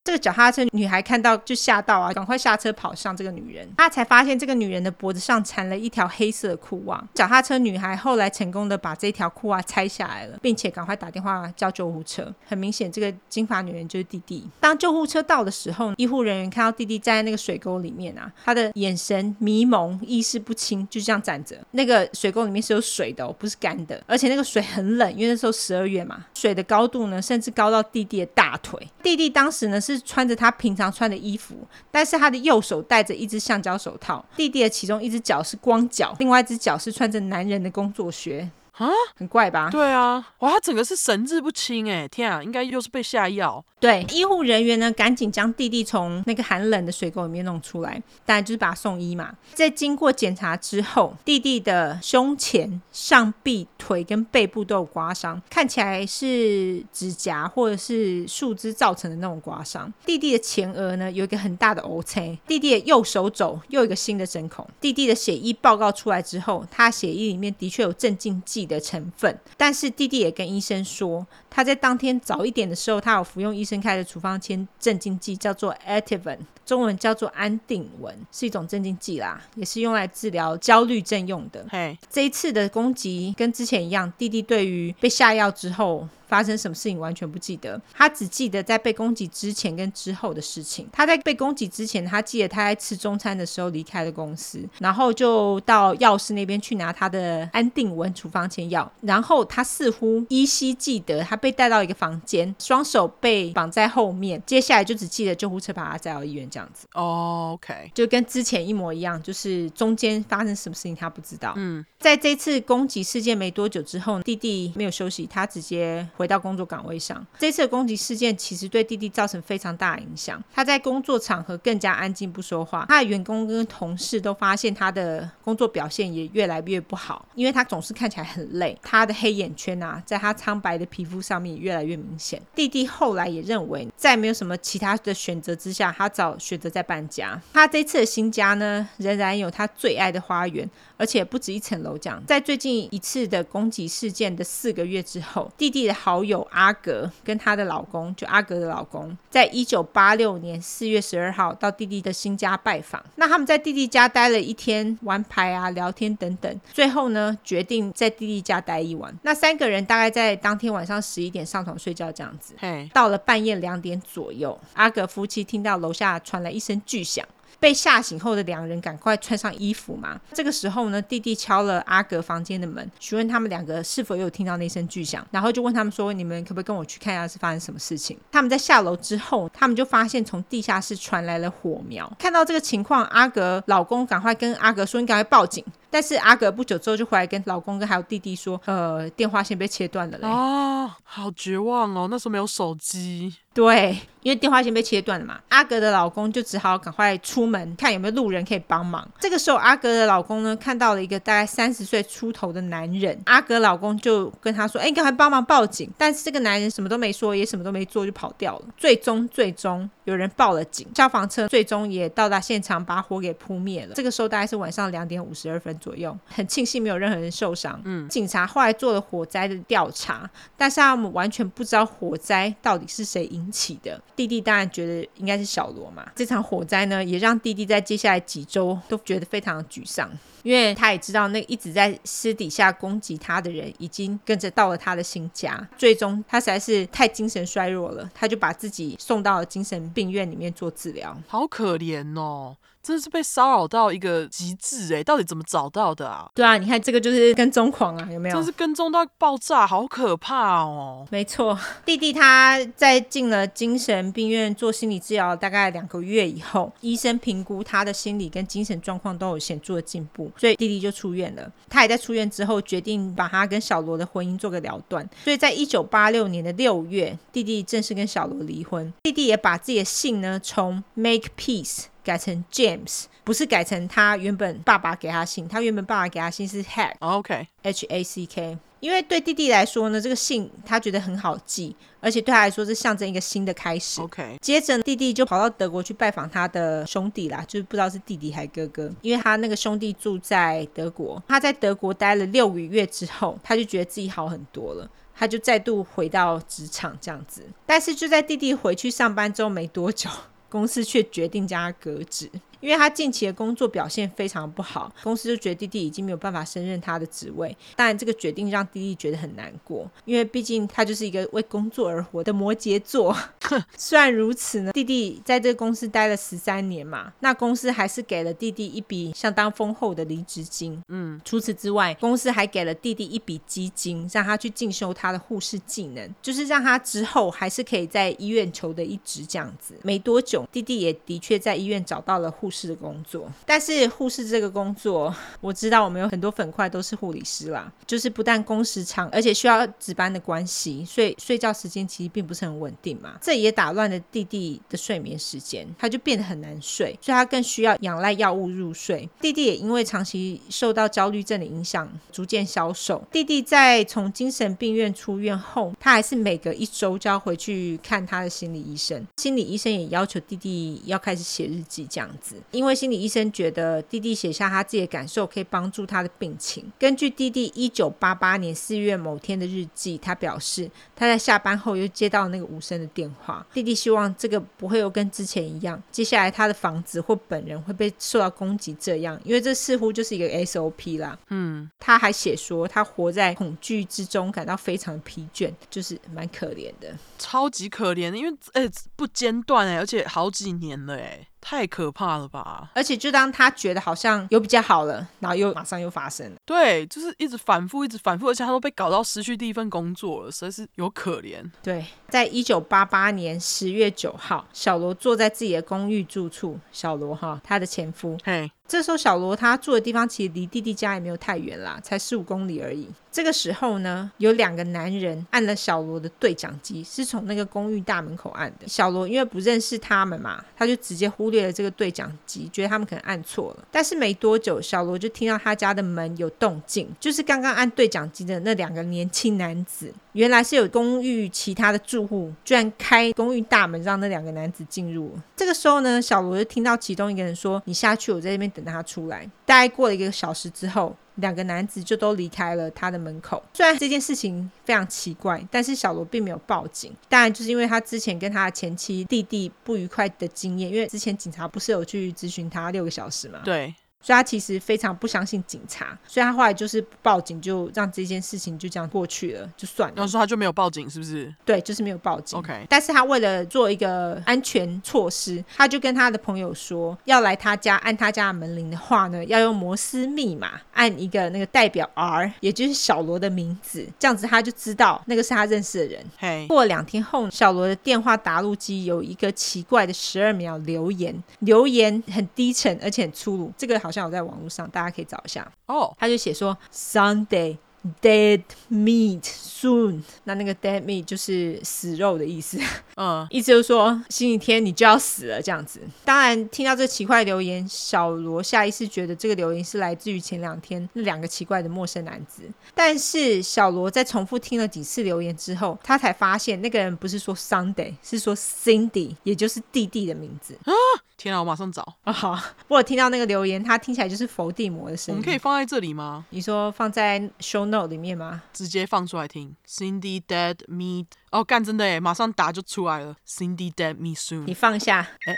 Speaker 1: 这个脚踏车女孩看到就吓到啊，赶快下车跑向这个女人。她才发现这个女人的脖子上缠了一条黑色的裤袜。脚踏车女孩后来成功的把这条裤袜拆下来了，并且赶快打电话叫救护车。很明显，这个金发女人就是弟弟。当救护车到的时候，医护人员看到弟弟站在那个水沟里面啊，他的眼神迷蒙，意识不清，就这样站着。那个水沟里面是有水的哦，不是干的，而且那个水很冷，因为那时候十二月嘛，水的高度呢，甚至高到弟弟的大腿。弟弟当时。只能是穿着他平常穿的衣服，但是他的右手戴着一只橡胶手套。弟弟的其中一只脚是光脚，另外一只脚是穿着男人的工作靴。啊，很怪吧？
Speaker 2: 对啊，哇，他整个是神志不清哎！天啊，应该又是被下药。
Speaker 1: 对，医护人员呢，赶紧将弟弟从那个寒冷的水沟里面弄出来，当然就是把他送医嘛。在经过检查之后，弟弟的胸前、上臂、腿跟背部都有刮伤，看起来是指甲或者是树枝造成的那种刮伤。弟弟的前额呢，有一个很大的 O 青。弟弟的右手肘又有一个新的针孔。弟弟的血液报告出来之后，他血液里面的确有镇静剂的成分，但是弟弟也跟医生说，他在当天早一点的时候，他有服用医生开的处方签镇静剂，叫做 Ativan，中文叫做安定纹，是一种镇静剂啦，也是用来治疗焦虑症用的。嘿，这一次的攻击跟之前一样，弟弟对于被下药之后。发生什么事情完全不记得，他只记得在被攻击之前跟之后的事情。他在被攻击之前，他记得他在吃中餐的时候离开了公司，然后就到药师那边去拿他的安定纹处方签药。然后他似乎依稀记得他被带到一个房间，双手被绑在后面。接下来就只记得救护车把他载到医院这样子。
Speaker 2: 哦，OK，
Speaker 1: 就跟之前一模一样，就是中间发生什么事情他不知道。嗯，在这次攻击事件没多久之后，弟弟没有休息，他直接。回到工作岗位上，这次的攻击事件其实对弟弟造成非常大的影响。他在工作场合更加安静不说话，他的员工跟同事都发现他的工作表现也越来越不好，因为他总是看起来很累。他的黑眼圈啊，在他苍白的皮肤上面越来越明显。弟弟后来也认为，在没有什么其他的选择之下，他早选择在搬家。他这次的新家呢，仍然有他最爱的花园，而且不止一层楼。这样，在最近一次的攻击事件的四个月之后，弟弟的。好友阿格跟她的老公，就阿格的老公，在一九八六年四月十二号到弟弟的新家拜访。那他们在弟弟家待了一天，玩牌啊、聊天等等。最后呢，决定在弟弟家待一晚。那三个人大概在当天晚上十一点上床睡觉，这样子。嘿，到了半夜两点左右，阿格夫妻听到楼下传来一声巨响。被吓醒后的两人赶快穿上衣服嘛。这个时候呢，弟弟敲了阿格房间的门，询问他们两个是否有听到那声巨响，然后就问他们说：“你们可不可以跟我去看一下是发生什么事情？”他们在下楼之后，他们就发现从地下室传来了火苗。看到这个情况，阿格老公赶快跟阿格说：“你赶快报警。”但是阿格不久之后就回来跟老公跟还有弟弟说：“呃，电话线被切断了嘞。”
Speaker 2: 哦，好绝望哦，那时候没有手机。
Speaker 1: 对，因为电话线被切断了嘛，阿格的老公就只好赶快出门看有没有路人可以帮忙。这个时候，阿格的老公呢看到了一个大概三十岁出头的男人，阿格老公就跟他说：“哎，赶快帮忙报警。”但是这个男人什么都没说，也什么都没做，就跑掉了。最终，最终有人报了警，消防车最终也到达现场，把火给扑灭了。这个时候大概是晚上两点五十二分左右，很庆幸没有任何人受伤。嗯，警察后来做了火灾的调查，但是他们完全不知道火灾到底是谁引起的。弟弟当然觉得应该是小罗嘛。这场火灾呢，也让弟弟在接下来几周都觉得非常沮丧，因为他也知道那一直在私底下攻击他的人已经跟着到了他的新家。最终他实在是太精神衰弱了，他就把自己送到了精神病院里面做治疗。
Speaker 2: 好可怜哦。真的是被骚扰到一个极致哎！到底怎么找到的啊？
Speaker 1: 对啊，你看这个就是跟踪狂啊，有没有？
Speaker 2: 真是跟踪到爆炸，好可怕哦！
Speaker 1: 没错，弟弟他在进了精神病院做心理治疗大概两个月以后，医生评估他的心理跟精神状况都有显著的进步，所以弟弟就出院了。他也在出院之后决定把他跟小罗的婚姻做个了断。所以在一九八六年的六月，弟弟正式跟小罗离婚。弟弟也把自己的姓呢从 Make Peace。改成 James，不是改成他原本爸爸给他姓，他原本爸爸给他姓是 Hack，OK，H A C K。因为对弟弟来说呢，这个姓他觉得很好记，而且对他来说是象征一个新的开始。
Speaker 2: OK，
Speaker 1: 接着弟弟就跑到德国去拜访他的兄弟啦，就是不知道是弟弟还是哥哥，因为他那个兄弟住在德国。他在德国待了六个月之后，他就觉得自己好很多了，他就再度回到职场这样子。但是就在弟弟回去上班之后没多久。公司却决定将他革职。因为他近期的工作表现非常不好，公司就觉得弟弟已经没有办法胜任他的职位。当然，这个决定让弟弟觉得很难过，因为毕竟他就是一个为工作而活的摩羯座。虽然如此呢，弟弟在这个公司待了十三年嘛，那公司还是给了弟弟一笔相当丰厚的离职金。嗯，除此之外，公司还给了弟弟一笔基金，让他去进修他的护士技能，就是让他之后还是可以在医院求得一职这样子。没多久，弟弟也的确在医院找到了护士。是的工作，但是护士这个工作，我知道我们有很多粉块都是护理师啦，就是不但工时长，而且需要值班的关系，所以睡觉时间其实并不是很稳定嘛，这也打乱了弟弟的睡眠时间，他就变得很难睡，所以他更需要仰赖药物入睡。弟弟也因为长期受到焦虑症的影响，逐渐消瘦。弟弟在从精神病院出院后，他还是每隔一周就要回去看他的心理医生，心理医生也要求弟弟要开始写日记这样子。因为心理医生觉得弟弟写下他自己的感受可以帮助他的病情。根据弟弟一九八八年四月某天的日记，他表示他在下班后又接到那个无声的电话。弟弟希望这个不会又跟之前一样，接下来他的房子或本人会被受到攻击这样，因为这似乎就是一个 SOP 啦。嗯，他还写说他活在恐惧之中，感到非常疲倦，就是蛮可怜的，
Speaker 2: 超级可怜的，因为诶不间断诶，而且好几年了诶。太可怕了吧！
Speaker 1: 而且就当他觉得好像有比较好了，然后又马上又发生了。
Speaker 2: 对，就是一直反复，一直反复，而且他都被搞到失去第一份工作了，实在是有可怜。
Speaker 1: 对，在一九八八年十月九号，小罗坐在自己的公寓住处。小罗哈，他的前夫。嘿。这时候，小罗他住的地方其实离弟弟家也没有太远啦，才十五公里而已。这个时候呢，有两个男人按了小罗的对讲机，是从那个公寓大门口按的。小罗因为不认识他们嘛，他就直接忽略了这个对讲机，觉得他们可能按错了。但是没多久，小罗就听到他家的门有动静，就是刚刚按对讲机的那两个年轻男子。原来是有公寓其他的住户居然开公寓大门，让那两个男子进入。这个时候呢，小罗就听到其中一个人说：“你下去，我在这边等他出来。”大概过了一个小时之后，两个男子就都离开了他的门口。虽然这件事情非常奇怪，但是小罗并没有报警。当然，就是因为他之前跟他的前妻弟弟不愉快的经验，因为之前警察不是有去咨询他六个小时吗？
Speaker 2: 对。
Speaker 1: 所以他其实非常不相信警察，所以他后来就是报警，就让这件事情就这样过去了，就算了。
Speaker 2: 然后说他就没有报警，是不是？
Speaker 1: 对，就是没有报警。
Speaker 2: OK，
Speaker 1: 但是他为了做一个安全措施，他就跟他的朋友说，要来他家按他家的门铃的话呢，要用摩斯密码按一个那个代表 R，也就是小罗的名字，这样子他就知道那个是他认识的人。
Speaker 2: 嘿，
Speaker 1: 过了两天后，小罗的电话答录机有一个奇怪的十二秒留言，留言很低沉而且很粗鲁，这个好像有在网络上，大家可以找一下。
Speaker 2: 哦，
Speaker 1: 他就写说 Sunday。Dead meat soon，那那个 dead meat 就是死肉的意思，
Speaker 2: 嗯，
Speaker 1: 意思就是说星期天你就要死了这样子。当然听到这奇怪的留言，小罗下意识觉得这个留言是来自于前两天那两个奇怪的陌生男子。但是小罗在重复听了几次留言之后，他才发现那个人不是说 Sunday，是说 Cindy，也就是弟弟的名字。
Speaker 2: 啊，天啊，我马上找
Speaker 1: 啊！好，我有听到那个留言，它听起来就是伏地魔的声音。
Speaker 2: 我们可以放在这里吗？
Speaker 1: 你说放在 show note 里面吗？
Speaker 2: 直接放出来听，Cindy dead meet 哦，干真的耶，马上打就出来了，Cindy dead meet soon。
Speaker 1: 你放下，
Speaker 2: 哎，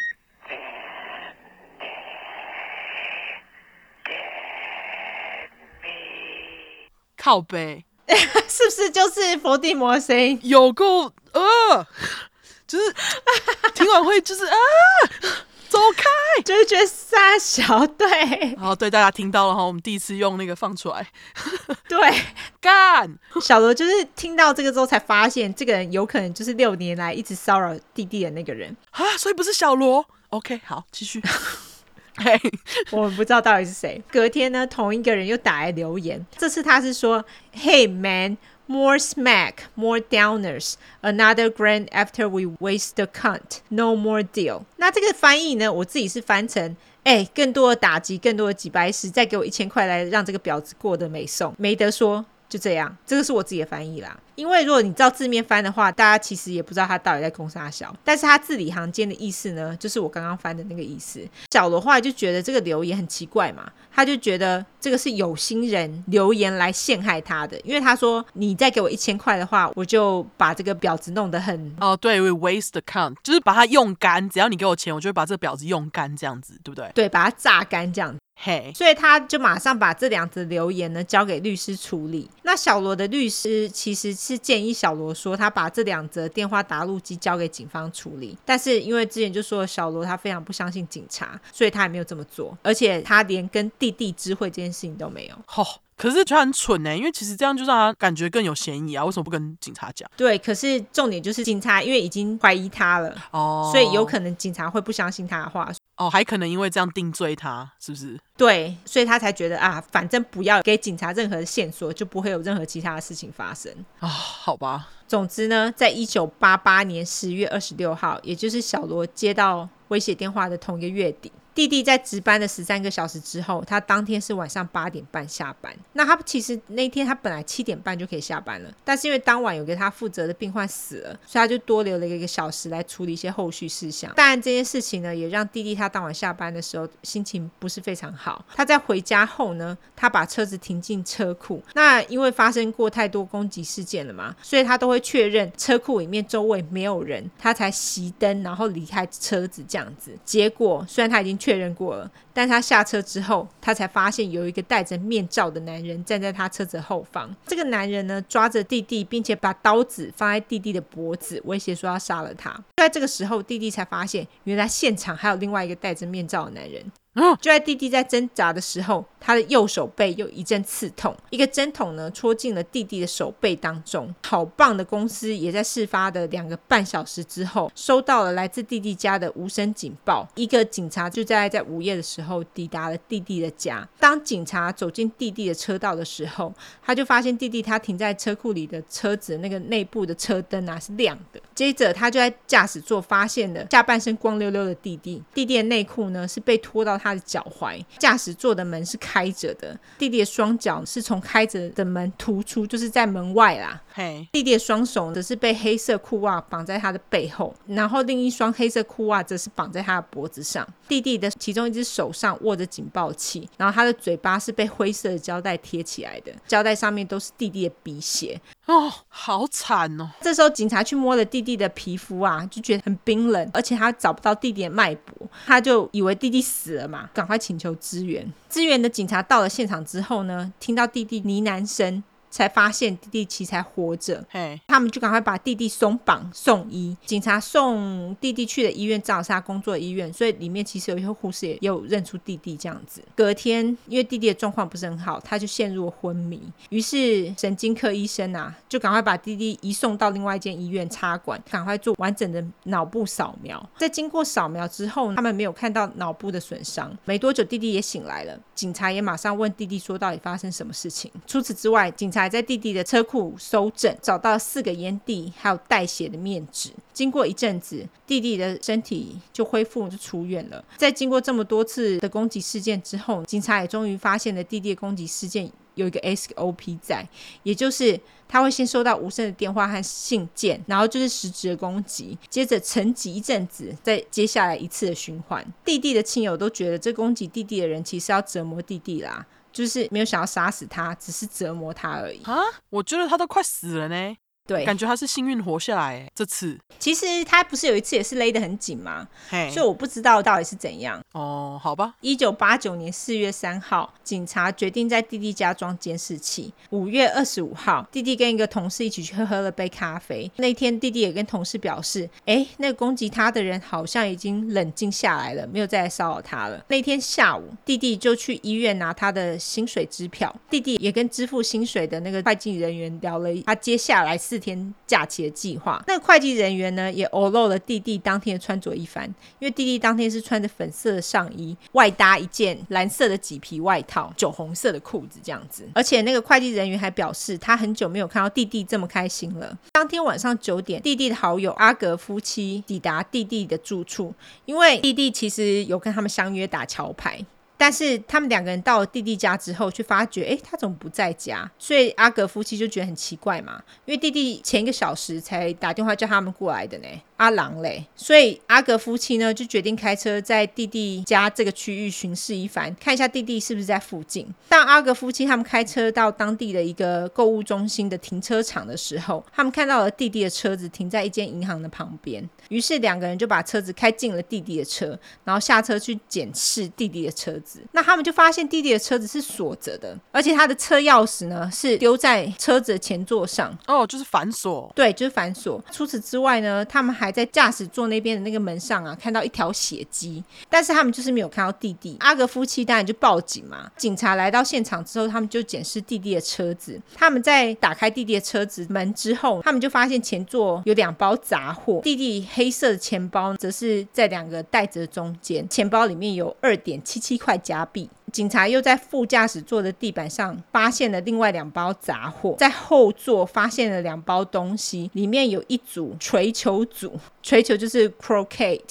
Speaker 2: 靠背，
Speaker 1: 是不是就是伏地魔的声音？
Speaker 2: 有够呃，就是听完会就是啊。走开，
Speaker 1: 就是觉得杀小对，
Speaker 2: 好，对大家听到了哈，我们第一次用那个放出来，
Speaker 1: 对，
Speaker 2: 干
Speaker 1: 小罗就是听到这个之后才发现，这个人有可能就是六年来一直骚扰弟弟的那个人
Speaker 2: 啊，所以不是小罗。OK，好，继续。嘿，
Speaker 1: 我们不知道到底是谁。隔天呢，同一个人又打来留言，这次他是说，Hey man。More smack, more downers. Another grand after we waste the cunt. No more deal. 那这个翻译呢？我自己是翻成，哎，更多的打击，更多的几百石，再给我一千块来让这个婊子过得美颂，没得说。就这样，这个是我自己的翻译啦。因为如果你照字面翻的话，大家其实也不知道他到底在攻啥小。但是他字里行间的意思呢，就是我刚刚翻的那个意思。小的话就觉得这个留言很奇怪嘛，他就觉得这个是有心人留言来陷害他的。因为他说，你再给我一千块的话，我就把这个婊子弄得很
Speaker 2: 哦，对，we waste the count，就是把它用干。只要你给我钱，我就会把这个婊子用干，这样子，对不对？
Speaker 1: 对，把它榨干这样子。
Speaker 2: 嘿，
Speaker 1: 所以他就马上把这两则留言呢交给律师处理。那小罗的律师其实是建议小罗说，他把这两则电话答录机交给警方处理。但是因为之前就说小罗他非常不相信警察，所以他也没有这么做。而且他连跟弟弟知会这件事情都没有。
Speaker 2: 吼、哦，可是他很蠢呢，因为其实这样就让他感觉更有嫌疑啊。为什么不跟警察讲？
Speaker 1: 对，可是重点就是警察因为已经怀疑他了哦，所以有可能警察会不相信他的话。
Speaker 2: 哦，还可能因为这样定罪他，是不是？
Speaker 1: 对，所以他才觉得啊，反正不要给警察任何的线索，就不会有任何其他的事情发生
Speaker 2: 啊。好吧。
Speaker 1: 总之呢，在一九八八年十月二十六号，也就是小罗接到威胁电话的同一个月底。弟弟在值班的十三个小时之后，他当天是晚上八点半下班。那他其实那天他本来七点半就可以下班了，但是因为当晚有个他负责的病患死了，所以他就多留了一个小时来处理一些后续事项。当然这件事情呢，也让弟弟他当晚下班的时候心情不是非常好。他在回家后呢，他把车子停进车库。那因为发生过太多攻击事件了嘛，所以他都会确认车库里面周围没有人，他才熄灯然后离开车子这样子。结果虽然他已经确认过了，但他下车之后，他才发现有一个戴着面罩的男人站在他车子后方。这个男人呢，抓着弟弟，并且把刀子放在弟弟的脖子，威胁说要杀了他。就在这个时候，弟弟才发现，原来现场还有另外一个戴着面罩的男人。就在弟弟在挣扎的时候，他的右手背又一阵刺痛，一个针筒呢戳进了弟弟的手背当中。好棒的公司也在事发的两个半小时之后，收到了来自弟弟家的无声警报。一个警察就在在午夜的时候抵达了弟弟的家。当警察走进弟弟的车道的时候，他就发现弟弟他停在车库里的车子那个内部的车灯啊是亮的。接着他就在驾驶座发现了下半身光溜溜的弟弟，弟弟的内裤呢是被拖到。他的脚踝，驾驶座的门是开着的，弟弟的双脚是从开着的门突出，就是在门外啦。
Speaker 2: 嘿，
Speaker 1: 弟弟的双手则是被黑色裤袜绑在他的背后，然后另一双黑色裤袜则是绑在他的脖子上。弟弟的其中一只手上握着警报器，然后他的嘴巴是被灰色的胶带贴起来的，胶带上面都是弟弟的鼻血。
Speaker 2: 哦，好惨哦！
Speaker 1: 这时候警察去摸了弟弟的皮肤啊，就觉得很冰冷，而且他找不到弟弟的脉搏，他就以为弟弟死了嘛，赶快请求支援。支援的警察到了现场之后呢，听到弟弟呢喃声。才发现弟弟其实还活着，Hey. 他们就赶快把弟弟松绑送医。警察送弟弟去的医院正好是他工作的医院，所以里面其实有一些护士也有认出弟弟这样子。隔天，因为弟弟的状况不是很好，他就陷入了昏迷。于是神经科医生啊，就赶快把弟弟移送到另外一间医院插管，赶快做完整的脑部扫描。在经过扫描之后，他们没有看到脑部的损伤。没多久，弟弟也醒来了。警察也马上问弟弟说：“到底发生什么事情？”除此之外，警察。还在弟弟的车库搜证，找到四个烟蒂，还有带血的面纸。经过一阵子，弟弟的身体就恢复，就出院了。在经过这么多次的攻击事件之后，警察也终于发现了弟弟的攻击事件有一个 SOP 在，也就是他会先收到无声的电话和信件，然后就是实质的攻击，接着沉寂一阵子，再接下来一次的循环。弟弟的亲友都觉得这攻击弟弟的人其实要折磨弟弟啦。就是没有想要杀死他，只是折磨他而已。
Speaker 2: 啊，我觉得他都快死了呢。
Speaker 1: 对，
Speaker 2: 感觉他是幸运活下来。这次
Speaker 1: 其实他不是有一次也是勒得很紧吗？
Speaker 2: 嘿
Speaker 1: 所以我不知道到底是怎样。
Speaker 2: 哦，好吧。
Speaker 1: 一九八九年四月三号，警察决定在弟弟家装监视器。五月二十五号，弟弟跟一个同事一起去喝了杯咖啡。那天，弟弟也跟同事表示：“哎，那个攻击他的人好像已经冷静下来了，没有再来骚扰他了。”那天下午，弟弟就去医院拿他的薪水支票。弟弟也跟支付薪水的那个会计人员聊了他接下来四天假期的计划，那个会计人员呢也偶露了弟弟当天的穿着一番，因为弟弟当天是穿着粉色的上衣，外搭一件蓝色的麂皮外套，酒红色的裤子这样子。而且那个会计人员还表示，他很久没有看到弟弟这么开心了。当天晚上九点，弟弟的好友阿格夫妻抵达弟弟的住处，因为弟弟其实有跟他们相约打桥牌。但是他们两个人到了弟弟家之后，却发觉，哎，他怎么不在家？所以阿格夫妻就觉得很奇怪嘛，因为弟弟前一个小时才打电话叫他们过来的呢。阿郎嘞，所以阿格夫妻呢就决定开车在弟弟家这个区域巡视一番，看一下弟弟是不是在附近。当阿格夫妻他们开车到当地的一个购物中心的停车场的时候，他们看到了弟弟的车子停在一间银行的旁边，于是两个人就把车子开进了弟弟的车，然后下车去检视弟弟的车子。那他们就发现弟弟的车子是锁着的，而且他的车钥匙呢是丢在车子的前座上。
Speaker 2: 哦，就是反锁。
Speaker 1: 对，就是反锁。除此之外呢，他们还还在驾驶座那边的那个门上啊，看到一条血迹，但是他们就是没有看到弟弟。阿格夫妻当然就报警嘛。警察来到现场之后，他们就检视弟弟的车子。他们在打开弟弟的车子门之后，他们就发现前座有两包杂货，弟弟黑色的钱包则是在两个袋子的中间，钱包里面有二点七七块加币。警察又在副驾驶座的地板上发现了另外两包杂货，在后座发现了两包东西，里面有一组槌球组，槌球就是 croquet。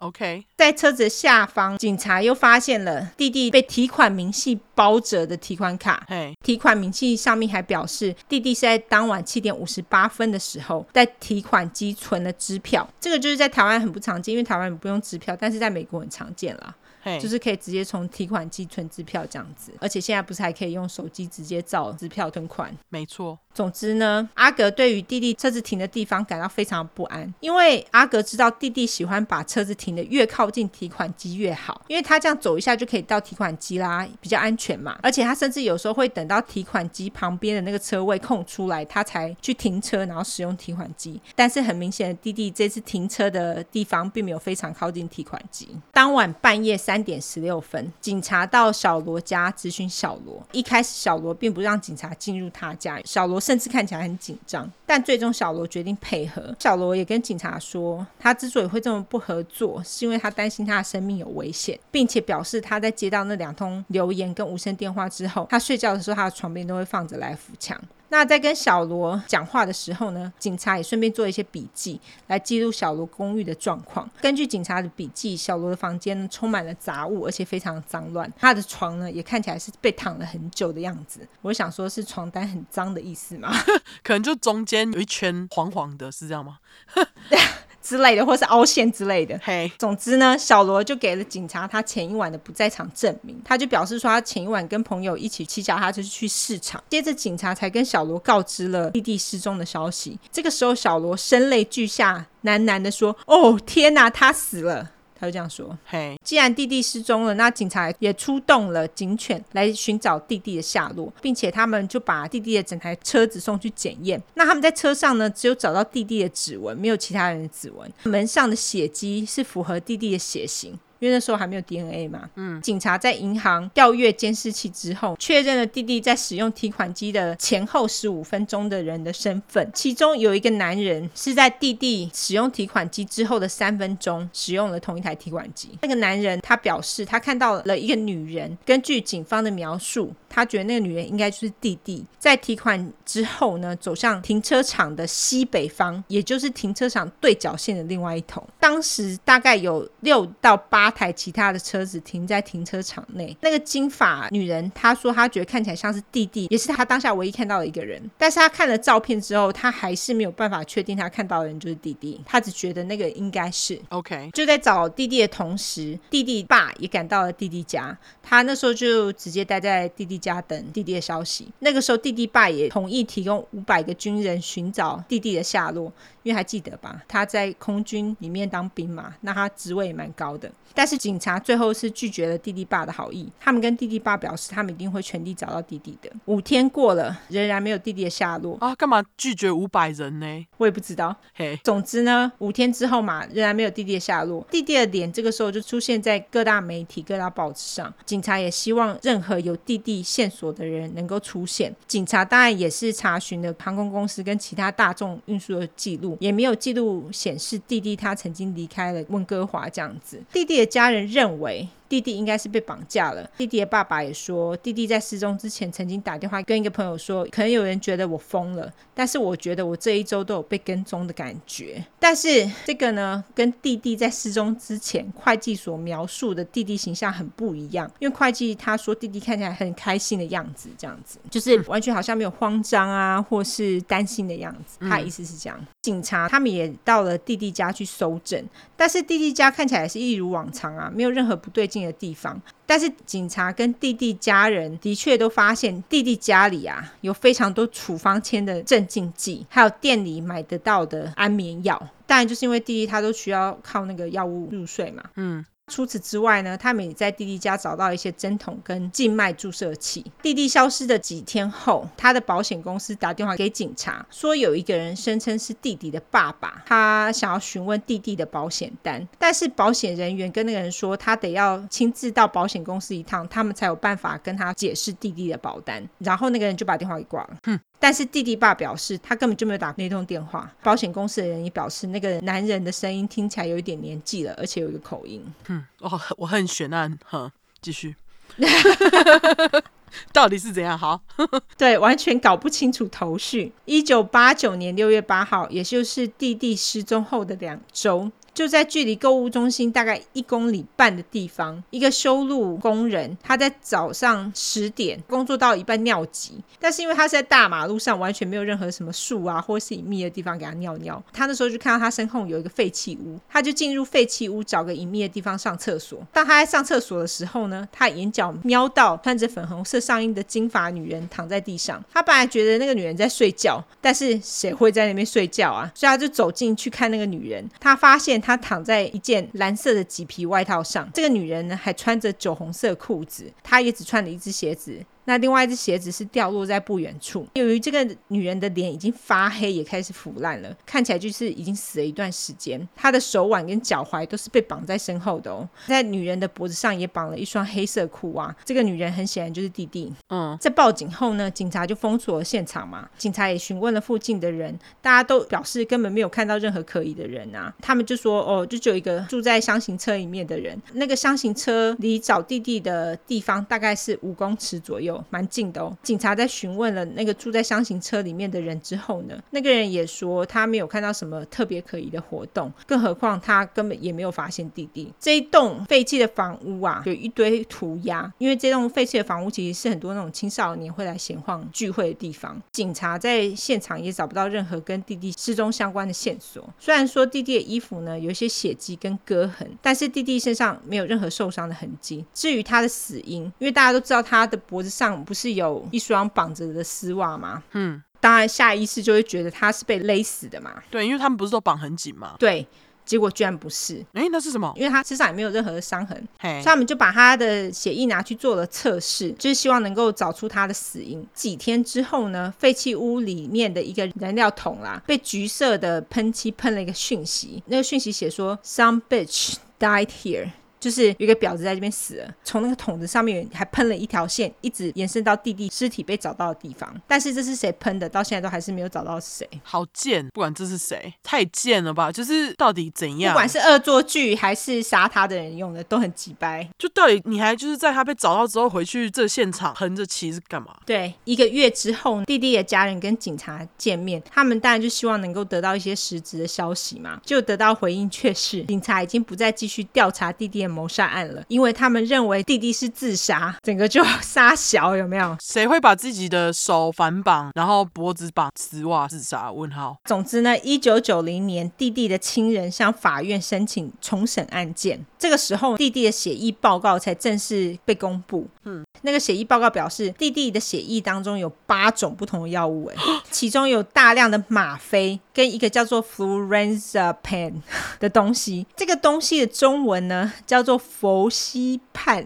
Speaker 2: OK，
Speaker 1: 在车子下方，警察又发现了弟弟被提款明细包着的提款卡。提款明细上面还表示，弟弟是在当晚七点五十八分的时候在提款机存了支票。这个就是在台湾很不常见，因为台湾不用支票，但是在美国很常见啦。就是可以直接从提款机存支票这样子，而且现在不是还可以用手机直接照支票存款？
Speaker 2: 没错。
Speaker 1: 总之呢，阿格对于弟弟车子停的地方感到非常不安，因为阿格知道弟弟喜欢把车子停的越靠近提款机越好，因为他这样走一下就可以到提款机啦，比较安全嘛。而且他甚至有时候会等到提款机旁边的那个车位空出来，他才去停车，然后使用提款机。但是很明显的，弟弟这次停车的地方并没有非常靠近提款机。当晚半夜三三点十六分，警察到小罗家质询小罗。一开始小罗并不让警察进入他家，小罗。甚至看起来很紧张，但最终小罗决定配合。小罗也跟警察说，他之所以会这么不合作，是因为他担心他的生命有危险，并且表示他在接到那两通留言跟无声电话之后，他睡觉的时候他的床边都会放着来福枪。那在跟小罗讲话的时候呢，警察也顺便做一些笔记，来记录小罗公寓的状况。根据警察的笔记，小罗的房间充满了杂物，而且非常脏乱。他的床呢也看起来是被躺了很久的样子。我想说，是床单很脏的意思吗？
Speaker 2: 可能就中间有一圈黄黄的，是这样吗？
Speaker 1: 之类的，或是凹陷之类的。
Speaker 2: 嘿，
Speaker 1: 总之呢，小罗就给了警察他前一晚的不在场证明，他就表示说他前一晚跟朋友一起骑脚踏车去市场。接着警察才跟小罗告知了弟弟失踪的消息。这个时候，小罗声泪俱下，喃喃的说：“哦，天哪，他死了。”他就这样说：“嘿，既然弟弟失踪了，那警察也出动了警犬来寻找弟弟的下落，并且他们就把弟弟的整台车子送去检验。那他们在车上呢，只有找到弟弟的指纹，没有其他人的指纹。门上的血迹是符合弟弟的血型。”因为那时候还没有 DNA 嘛，嗯，警察在银行调阅监视器之后，确认了弟弟在使用提款机的前后十五分钟的人的身份，其中有一个男人是在弟弟使用提款机之后的三分钟使用了同一台提款机。那个男人他表示，他看到了一个女人，根据警方的描述，他觉得那个女人应该就是弟弟，在提款之后呢，走向停车场的西北方，也就是停车场对角线的另外一头。当时大概有六到八。八台其他的车子停在停车场内。那个金发女人，她说她觉得看起来像是弟弟，也是她当下唯一看到的一个人。但是她看了照片之后，她还是没有办法确定她看到的人就是弟弟。她只觉得那个应该是
Speaker 2: OK。
Speaker 1: 就在找弟弟的同时，弟弟爸也赶到了弟弟家。他那时候就直接待在弟弟家等弟弟的消息。那个时候，弟弟爸也同意提供五百个军人寻找弟弟的下落，因为还记得吧？他在空军里面当兵嘛，那他职位也蛮高的。但是警察最后是拒绝了弟弟爸的好意，他们跟弟弟爸表示，他们一定会全力找到弟弟的。五天过了，仍然没有弟弟的下落
Speaker 2: 啊！干嘛拒绝五百人呢？
Speaker 1: 我也不知道。嘿，总之呢，五天之后嘛，仍然没有弟弟的下落。弟弟的脸这个时候就出现在各大媒体、各大报纸上。警察也希望任何有弟弟线索的人能够出现。警察当然也是查询了航空公司跟其他大众运输的记录，也没有记录显示弟弟他曾经离开了温哥华这样子。弟弟的。家人认为。弟弟应该是被绑架了。弟弟的爸爸也说，弟弟在失踪之前曾经打电话跟一个朋友说，可能有人觉得我疯了，但是我觉得我这一周都有被跟踪的感觉。但是这个呢，跟弟弟在失踪之前会计所描述的弟弟形象很不一样。因为会计他说弟弟看起来很开心的样子，这样子就是完全好像没有慌张啊，或是担心的样子。他的意思是这样。警察他们也到了弟弟家去搜证，但是弟弟家看起来是一如往常啊，没有任何不对劲的地方，但是警察跟弟弟家人的确都发现弟弟家里啊有非常多处方签的镇静剂，还有店里买得到的安眠药。当然，就是因为弟弟他都需要靠那个药物入睡嘛。嗯。除此之外呢，他们也在弟弟家找到一些针筒跟静脉注射器。弟弟消失的几天后，他的保险公司打电话给警察，说有一个人声称是弟弟的爸爸，他想要询问弟弟的保险单。但是保险人员跟那个人说，他得要亲自到保险公司一趟，他们才有办法跟他解释弟弟的保单。然后那个人就把电话给挂了。哼。但是弟弟爸表示，他根本就没有打那通电话。保险公司的人也表示，那个男人的声音听起来有一点年纪了，而且有一个口音。
Speaker 2: 嗯，哦，我很悬案，哈，继续。到底是怎样？好，
Speaker 1: 对，完全搞不清楚头绪。一九八九年六月八号，也就是弟弟失踪后的两周。就在距离购物中心大概一公里半的地方，一个修路工人，他在早上十点工作到一半尿急，但是因为他是在大马路上，完全没有任何什么树啊或是隐秘的地方给他尿尿。他那时候就看到他身后有一个废弃屋，他就进入废弃屋找个隐秘的地方上厕所。当他在上厕所的时候呢，他眼角瞄到穿着粉红色上映的金发女人躺在地上。他本来觉得那个女人在睡觉，但是谁会在那边睡觉啊？所以他就走进去看那个女人，他发现。她躺在一件蓝色的麂皮外套上，这个女人呢还穿着酒红色裤子，她也只穿了一只鞋子。那另外一只鞋子是掉落在不远处。由于这个女人的脸已经发黑，也开始腐烂了，看起来就是已经死了一段时间。她的手腕跟脚踝都是被绑在身后的哦，在女人的脖子上也绑了一双黑色裤袜。这个女人很显然就是弟弟。嗯，在报警后呢，警察就封锁了现场嘛。警察也询问了附近的人，大家都表示根本没有看到任何可疑的人啊。他们就说，哦，就只有一个住在箱型车里面的人。那个箱型车离找弟弟的地方大概是五公尺左右。蛮近的哦。警察在询问了那个住在箱型车里面的人之后呢，那个人也说他没有看到什么特别可疑的活动，更何况他根本也没有发现弟弟。这一栋废弃的房屋啊，有一堆涂鸦，因为这栋废弃的房屋其实是很多那种青少年会来闲晃聚会的地方。警察在现场也找不到任何跟弟弟失踪相关的线索。虽然说弟弟的衣服呢有一些血迹跟割痕，但是弟弟身上没有任何受伤的痕迹。至于他的死因，因为大家都知道他的脖子上不是有一双绑着的丝袜吗？嗯，当然下意识就会觉得他是被勒死的嘛。
Speaker 2: 对，因为他们不是都绑很紧吗？
Speaker 1: 对。结果居然不是，
Speaker 2: 哎，那是什么？
Speaker 1: 因为他身上也没有任何的伤痕，所以他们就把他的血液拿去做了测试，就是希望能够找出他的死因。几天之后呢，废弃屋里面的一个燃料桶啦，被橘色的喷漆喷了一个讯息，那个讯息写说：“Some bitch died here。”就是有一个婊子在这边死了，从那个桶子上面还喷了一条线，一直延伸到弟弟尸体被找到的地方。但是这是谁喷的，到现在都还是没有找到是谁。
Speaker 2: 好贱！不管这是谁，太贱了吧？就是到底怎样？
Speaker 1: 不管是恶作剧还是杀他的人用的，都很鸡掰。
Speaker 2: 就到底你还就是在他被找到之后回去这现场横着旗是干嘛？
Speaker 1: 对，一个月之后，弟弟的家人跟警察见面，他们当然就希望能够得到一些实质的消息嘛。就得到回应却是警察已经不再继续调查弟弟的谋杀案了，因为他们认为弟弟是自杀，整个就杀小有没有？
Speaker 2: 谁会把自己的手反绑，然后脖子绑丝袜自杀？问号。
Speaker 1: 总之呢，一九九零年，弟弟的亲人向法院申请重审案件，这个时候弟弟的血液报告才正式被公布。嗯，那个血液报告表示，弟弟的血液当中有八种不同的药物，哎，其中有大量的吗啡跟一个叫做 flurazepam 的东西。这个东西的中文呢叫做。佛西泮，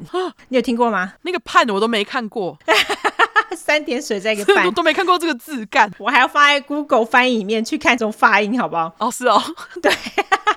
Speaker 1: 你有听过吗？
Speaker 2: 那个泮我都没看过，
Speaker 1: 三点水在一个泮，
Speaker 2: 都没看过这个字干，
Speaker 1: 我还要放在 Google 翻译里面去看这种发音，好不好？
Speaker 2: 哦，是哦，
Speaker 1: 对，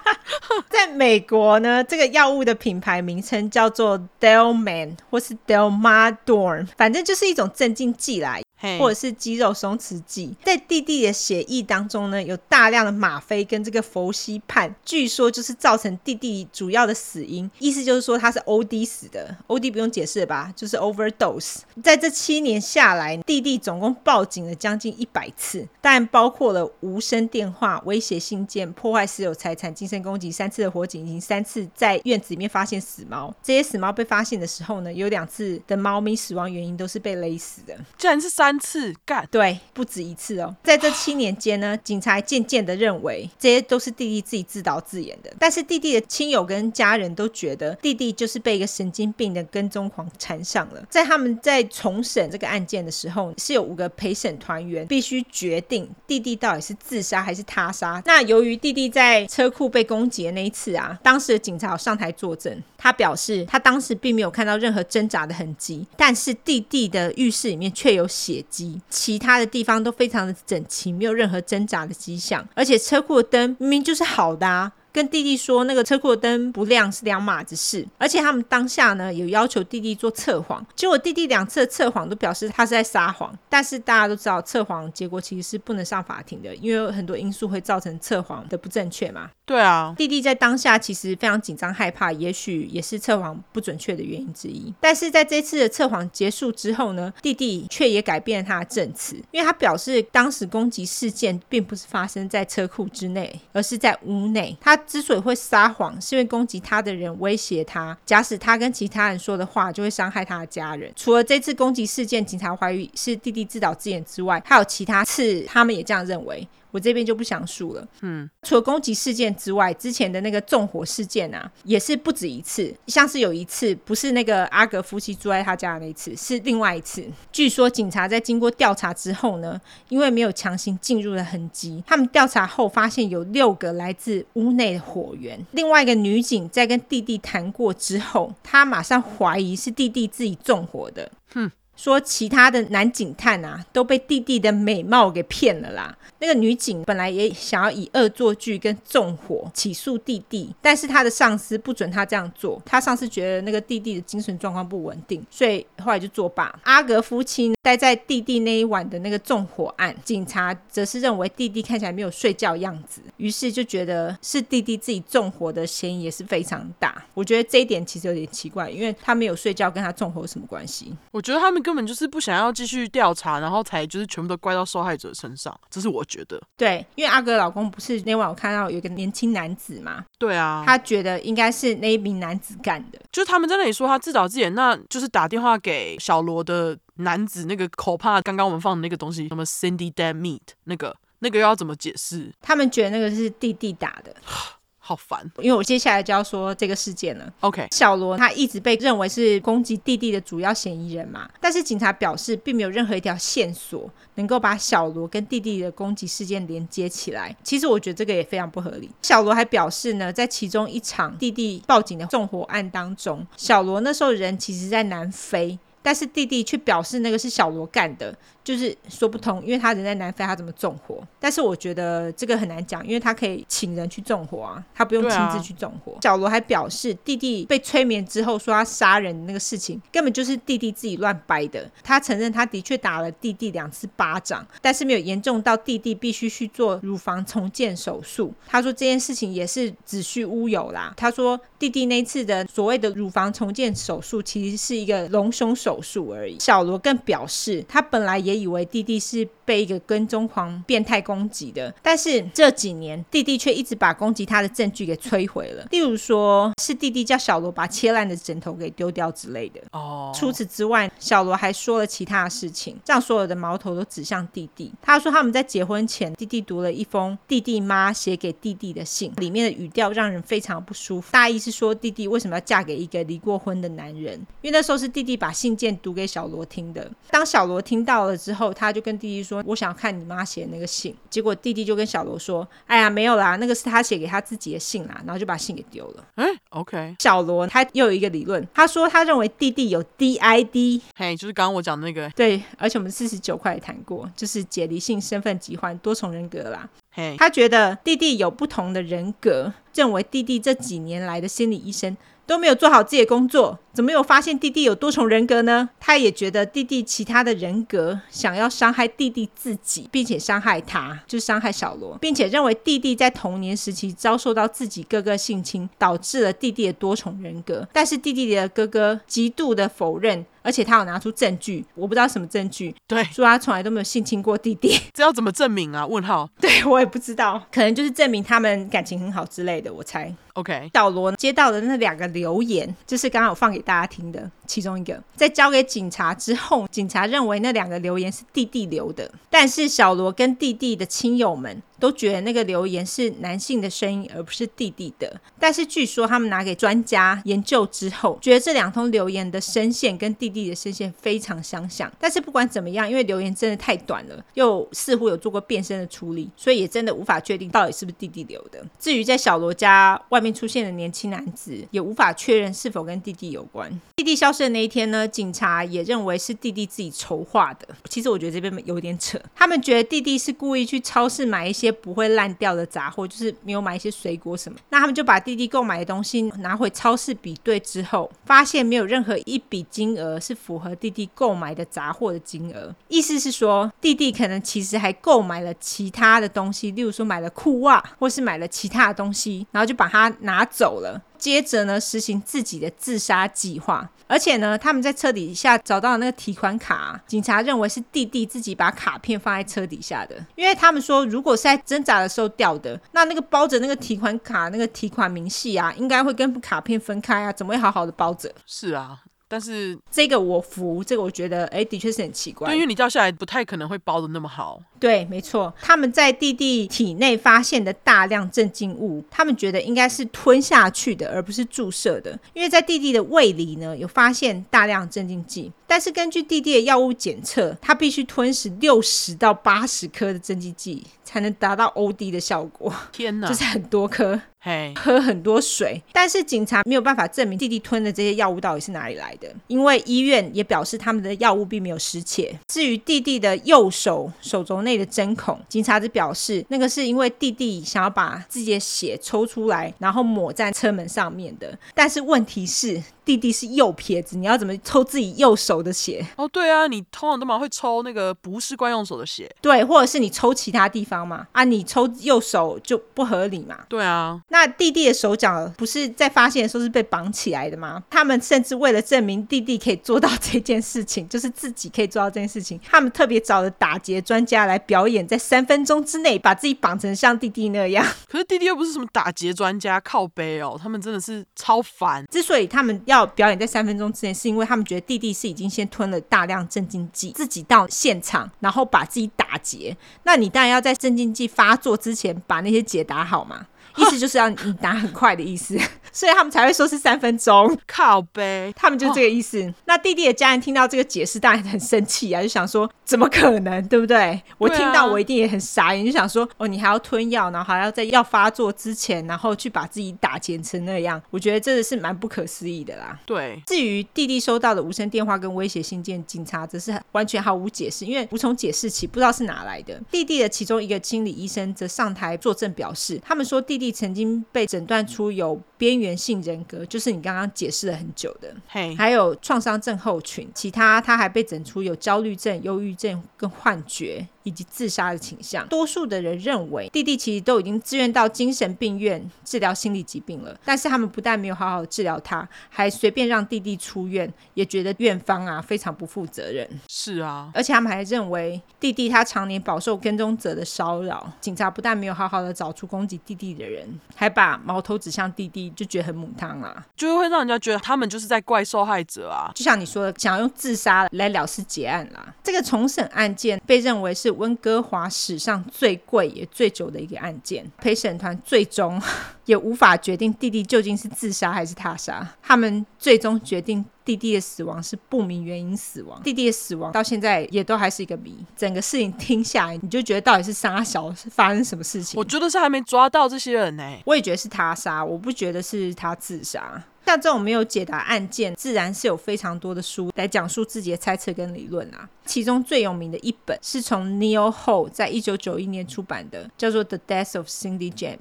Speaker 1: 在美国呢，这个药物的品牌名称叫做 Delman 或是 Delmadorn，反正就是一种镇静剂啦。或者是肌肉松弛剂，在弟弟的血液当中呢，有大量的吗啡跟这个氟西泮，据说就是造成弟弟主要的死因。意思就是说他是 OD 死的，OD 不用解释了吧，就是 overdose。在这七年下来，弟弟总共报警了将近一百次，但包括了无声电话、威胁信件、破坏私有财产、精神攻击、三次的火警，以及三次在院子里面发现死猫。这些死猫被发现的时候呢，有两次的猫咪死亡原因都是被勒死的，
Speaker 2: 居然是三。三次干，
Speaker 1: 对，不止一次哦。在这七年间呢，警察渐渐的认为这些都是弟弟自己自导自演的。但是弟弟的亲友跟家人都觉得弟弟就是被一个神经病的跟踪狂缠上了。在他们在重审这个案件的时候，是有五个陪审团员必须决定弟弟到底是自杀还是他杀。那由于弟弟在车库被攻击的那一次啊，当时的警察上台作证，他表示他当时并没有看到任何挣扎的痕迹，但是弟弟的浴室里面却有血。其他的地方都非常的整齐，没有任何挣扎的迹象，而且车库的灯明明就是好的啊。跟弟弟说那个车库的灯不亮是两码子事，而且他们当下呢有要求弟弟做测谎，结果弟弟两次的测谎都表示他是在撒谎，但是大家都知道测谎结果其实是不能上法庭的，因为有很多因素会造成测谎的不正确嘛。
Speaker 2: 对啊，
Speaker 1: 弟弟在当下其实非常紧张害怕，也许也是测谎不准确的原因之一。但是在这次的测谎结束之后呢，弟弟却也改变了他的证词，因为他表示当时攻击事件并不是发生在车库之内，而是在屋内。他之所以会撒谎，是因为攻击他的人威胁他，假使他跟其他人说的话，就会伤害他的家人。除了这次攻击事件，警察怀疑是弟弟自导自演之外，还有其他次，他们也这样认为。我这边就不详述了。嗯，除了攻击事件之外，之前的那个纵火事件啊，也是不止一次。像是有一次，不是那个阿格夫妻住在他家的那一次，是另外一次。据说警察在经过调查之后呢，因为没有强行进入的痕迹，他们调查后发现有六个来自屋内的火源。另外一个女警在跟弟弟谈过之后，她马上怀疑是弟弟自己纵火的。哼。说其他的男警探啊都被弟弟的美貌给骗了啦。那个女警本来也想要以恶作剧跟纵火起诉弟弟，但是他的上司不准他这样做。他上司觉得那个弟弟的精神状况不稳定，所以后来就作罢。阿格夫妻，待在弟弟那一晚的那个纵火案，警察则是认为弟弟看起来没有睡觉样子，于是就觉得是弟弟自己纵火的嫌疑也是非常大。我觉得这一点其实有点奇怪，因为他没有睡觉，跟他纵火有什么关系？
Speaker 2: 我觉得他们跟根本就是不想要继续调查，然后才就是全部都怪到受害者身上。这是我觉得。
Speaker 1: 对，因为阿哥老公不是那晚我看到有一个年轻男子嘛？
Speaker 2: 对啊，
Speaker 1: 他觉得应该是那一名男子干的。
Speaker 2: 就他们在那里说他自导自演，那就是打电话给小罗的男子那个口怕，刚刚我们放的那个东西，什么 Cindy Dead Meat 那个那个要怎么解释？
Speaker 1: 他们觉得那个是弟弟打的。
Speaker 2: 好烦，
Speaker 1: 因为我接下来就要说这个事件了。
Speaker 2: OK，
Speaker 1: 小罗他一直被认为是攻击弟弟的主要嫌疑人嘛，但是警察表示并没有任何一条线索能够把小罗跟弟弟的攻击事件连接起来。其实我觉得这个也非常不合理。小罗还表示呢，在其中一场弟弟报警的纵火案当中，小罗那时候人其实在南非，但是弟弟却表示那个是小罗干的。就是说不通，因为他人在南非，他怎么纵火？但是我觉得这个很难讲，因为他可以请人去纵火啊，他不用亲自去纵火。啊、小罗还表示，弟弟被催眠之后说他杀人的那个事情，根本就是弟弟自己乱掰的。他承认他的确打了弟弟两次巴掌，但是没有严重到弟弟必须去做乳房重建手术。他说这件事情也是子虚乌有啦。他说弟弟那次的所谓的乳房重建手术，其实是一个隆胸手术而已。小罗更表示，他本来也。以为弟弟是被一个跟踪狂变态攻击的，但是这几年弟弟却一直把攻击他的证据给摧毁了。例如说是弟弟叫小罗把切烂的枕头给丢掉之类的。哦。除此之外，小罗还说了其他的事情，让所有的矛头都指向弟弟。他说他们在结婚前，弟弟读了一封弟弟妈写给弟弟的信，里面的语调让人非常不舒服。大意是说弟弟为什么要嫁给一个离过婚的男人？因为那时候是弟弟把信件读给小罗听的。当小罗听到了之后，他就跟弟弟说：“我想要看你妈写的那个信。”结果弟弟就跟小罗说：“哎呀，没有啦，那个是他写给他自己的信啦。”然后就把信给丢了。
Speaker 2: 哎，OK。小
Speaker 1: 罗他又有一个理论，他说他认为弟弟有 DID，
Speaker 2: 嘿，就是刚刚我讲的那个。
Speaker 1: 对，而且我们四十九块也谈过，就是解离性身份疾患多重人格啦。
Speaker 2: 嘿，
Speaker 1: 他觉得弟弟有不同的人格，认为弟弟这几年来的心理医生。都没有做好自己的工作，怎么有发现弟弟有多重人格呢？他也觉得弟弟其他的人格想要伤害弟弟自己，并且伤害他，就伤害小罗，并且认为弟弟在童年时期遭受到自己哥哥性侵，导致了弟弟的多重人格。但是弟弟的哥哥极度的否认。而且他有拿出证据，我不知道什么证据，
Speaker 2: 对，
Speaker 1: 说他从来都没有性侵过弟弟，
Speaker 2: 这要怎么证明啊？问号，
Speaker 1: 对我也不知道，可能就是证明他们感情很好之类的，我猜。
Speaker 2: OK，
Speaker 1: 小罗接到的那两个留言，就是刚刚我放给大家听的其中一个，在交给警察之后，警察认为那两个留言是弟弟留的，但是小罗跟弟弟的亲友们。都觉得那个留言是男性的声音，而不是弟弟的。但是据说他们拿给专家研究之后，觉得这两通留言的声线跟弟弟的声线非常相像。但是不管怎么样，因为留言真的太短了，又似乎有做过变声的处理，所以也真的无法确定到底是不是弟弟留的。至于在小罗家外面出现的年轻男子，也无法确认是否跟弟弟有关。弟弟消失的那一天呢，警察也认为是弟弟自己筹划的。其实我觉得这边有点扯，他们觉得弟弟是故意去超市买一些。不会烂掉的杂货，就是没有买一些水果什么。那他们就把弟弟购买的东西拿回超市比对之后，发现没有任何一笔金额是符合弟弟购买的杂货的金额。意思是说，弟弟可能其实还购买了其他的东西，例如说买了裤袜，或是买了其他的东西，然后就把它拿走了。接着呢，实行自己的自杀计划，而且呢，他们在车底下找到那个提款卡，警察认为是弟弟自己把卡片放在车底下的，因为他们说，如果是在挣扎的时候掉的，那那个包着那个提款卡那个提款明细啊，应该会跟卡片分开啊，怎么会好好的包着？
Speaker 2: 是啊。但是
Speaker 1: 这个我服，这个我觉得，哎，的确是很奇怪。
Speaker 2: 对，因为你掉下来不太可能会包的那么好。
Speaker 1: 对，没错。他们在弟弟体内发现的大量镇静物，他们觉得应该是吞下去的，而不是注射的。因为在弟弟的胃里呢，有发现大量镇静剂。但是根据弟弟的药物检测，他必须吞食六十到八十颗的镇静剂，才能达到 OD 的效果。
Speaker 2: 天哪，
Speaker 1: 就是很多颗。
Speaker 2: 嘿，
Speaker 1: 喝很多水，但是警察没有办法证明弟弟吞的这些药物到底是哪里来的，因为医院也表示他们的药物并没有失窃。至于弟弟的右手手肘内的针孔，警察只表示那个是因为弟弟想要把自己的血抽出来，然后抹在车门上面的。但是问题是，弟弟是右撇子，你要怎么抽自己右手的血？
Speaker 2: 哦，对啊，你通常都蛮会抽那个不是惯用手的血，
Speaker 1: 对，或者是你抽其他地方嘛？啊，你抽右手就不合理嘛？
Speaker 2: 对啊，
Speaker 1: 那弟弟的手脚不是在发现的时候是被绑起来的吗？他们甚至为了证明弟弟可以做到这件事情，就是自己可以做到这件事情，他们特别找了打劫专家来表演，在三分钟之内把自己绑成像弟弟那样。
Speaker 2: 可是弟弟又不是什么打劫专家，靠背哦，他们真的是超烦。
Speaker 1: 之所以他们要要表演在三分钟之前，是因为他们觉得弟弟是已经先吞了大量镇静剂，自己到现场，然后把自己打结。那你当然要在镇静剂发作之前把那些结打好嘛。意思就是要你打很快的意思，所以他们才会说是三分钟。
Speaker 2: 靠呗，
Speaker 1: 他们就这个意思。哦、那弟弟的家人听到这个解释，当然很生气啊，就想说怎么可能，对不对？我听到我一定也很傻眼，就想说哦，你还要吞药，然后还要在药发作之前，然后去把自己打劫成那样，我觉得真的是蛮不可思议的啦。
Speaker 2: 对。
Speaker 1: 至于弟弟收到的无声电话跟威胁信件，警察则是完全毫无解释，因为无从解释起，不知道是哪来的。弟弟的其中一个心理医生则上台作证表示，他们说弟弟。曾经被诊断出有边缘性人格，就是你刚刚解释了很久的，
Speaker 2: 嘿，
Speaker 1: 还有创伤症候群，其他他还被诊出有焦虑症、忧郁症跟幻觉。以及自杀的倾向，多数的人认为弟弟其实都已经自愿到精神病院治疗心理疾病了，但是他们不但没有好好治疗他，还随便让弟弟出院，也觉得院方啊非常不负责任。
Speaker 2: 是啊，
Speaker 1: 而且他们还认为弟弟他常年饱受跟踪者的骚扰，警察不但没有好好的找出攻击弟弟的人，还把矛头指向弟弟，就觉得很母汤啊，
Speaker 2: 就会让人家觉得他们就是在怪受害者啊，
Speaker 1: 就像你说的，想要用自杀来了事结案啦。这个重审案件被认为是温哥华史上最贵也最久的一个案件，陪审团最终 也无法决定弟弟究竟是自杀还是他杀。他们最终决定弟弟的死亡是不明原因死亡。弟弟的死亡到现在也都还是一个谜。整个事情听下来，你就觉得到底是杀小是发生什么事情？
Speaker 2: 我觉得是还没抓到这些人呢、欸。
Speaker 1: 我也觉得是他杀，我不觉得是他自杀。像这种没有解答案件，自然是有非常多的书来讲述自己的猜测跟理论啊。其中最有名的一本是从 Neil Ho 在一九九一年出版的，叫做《The Death of Cindy James》。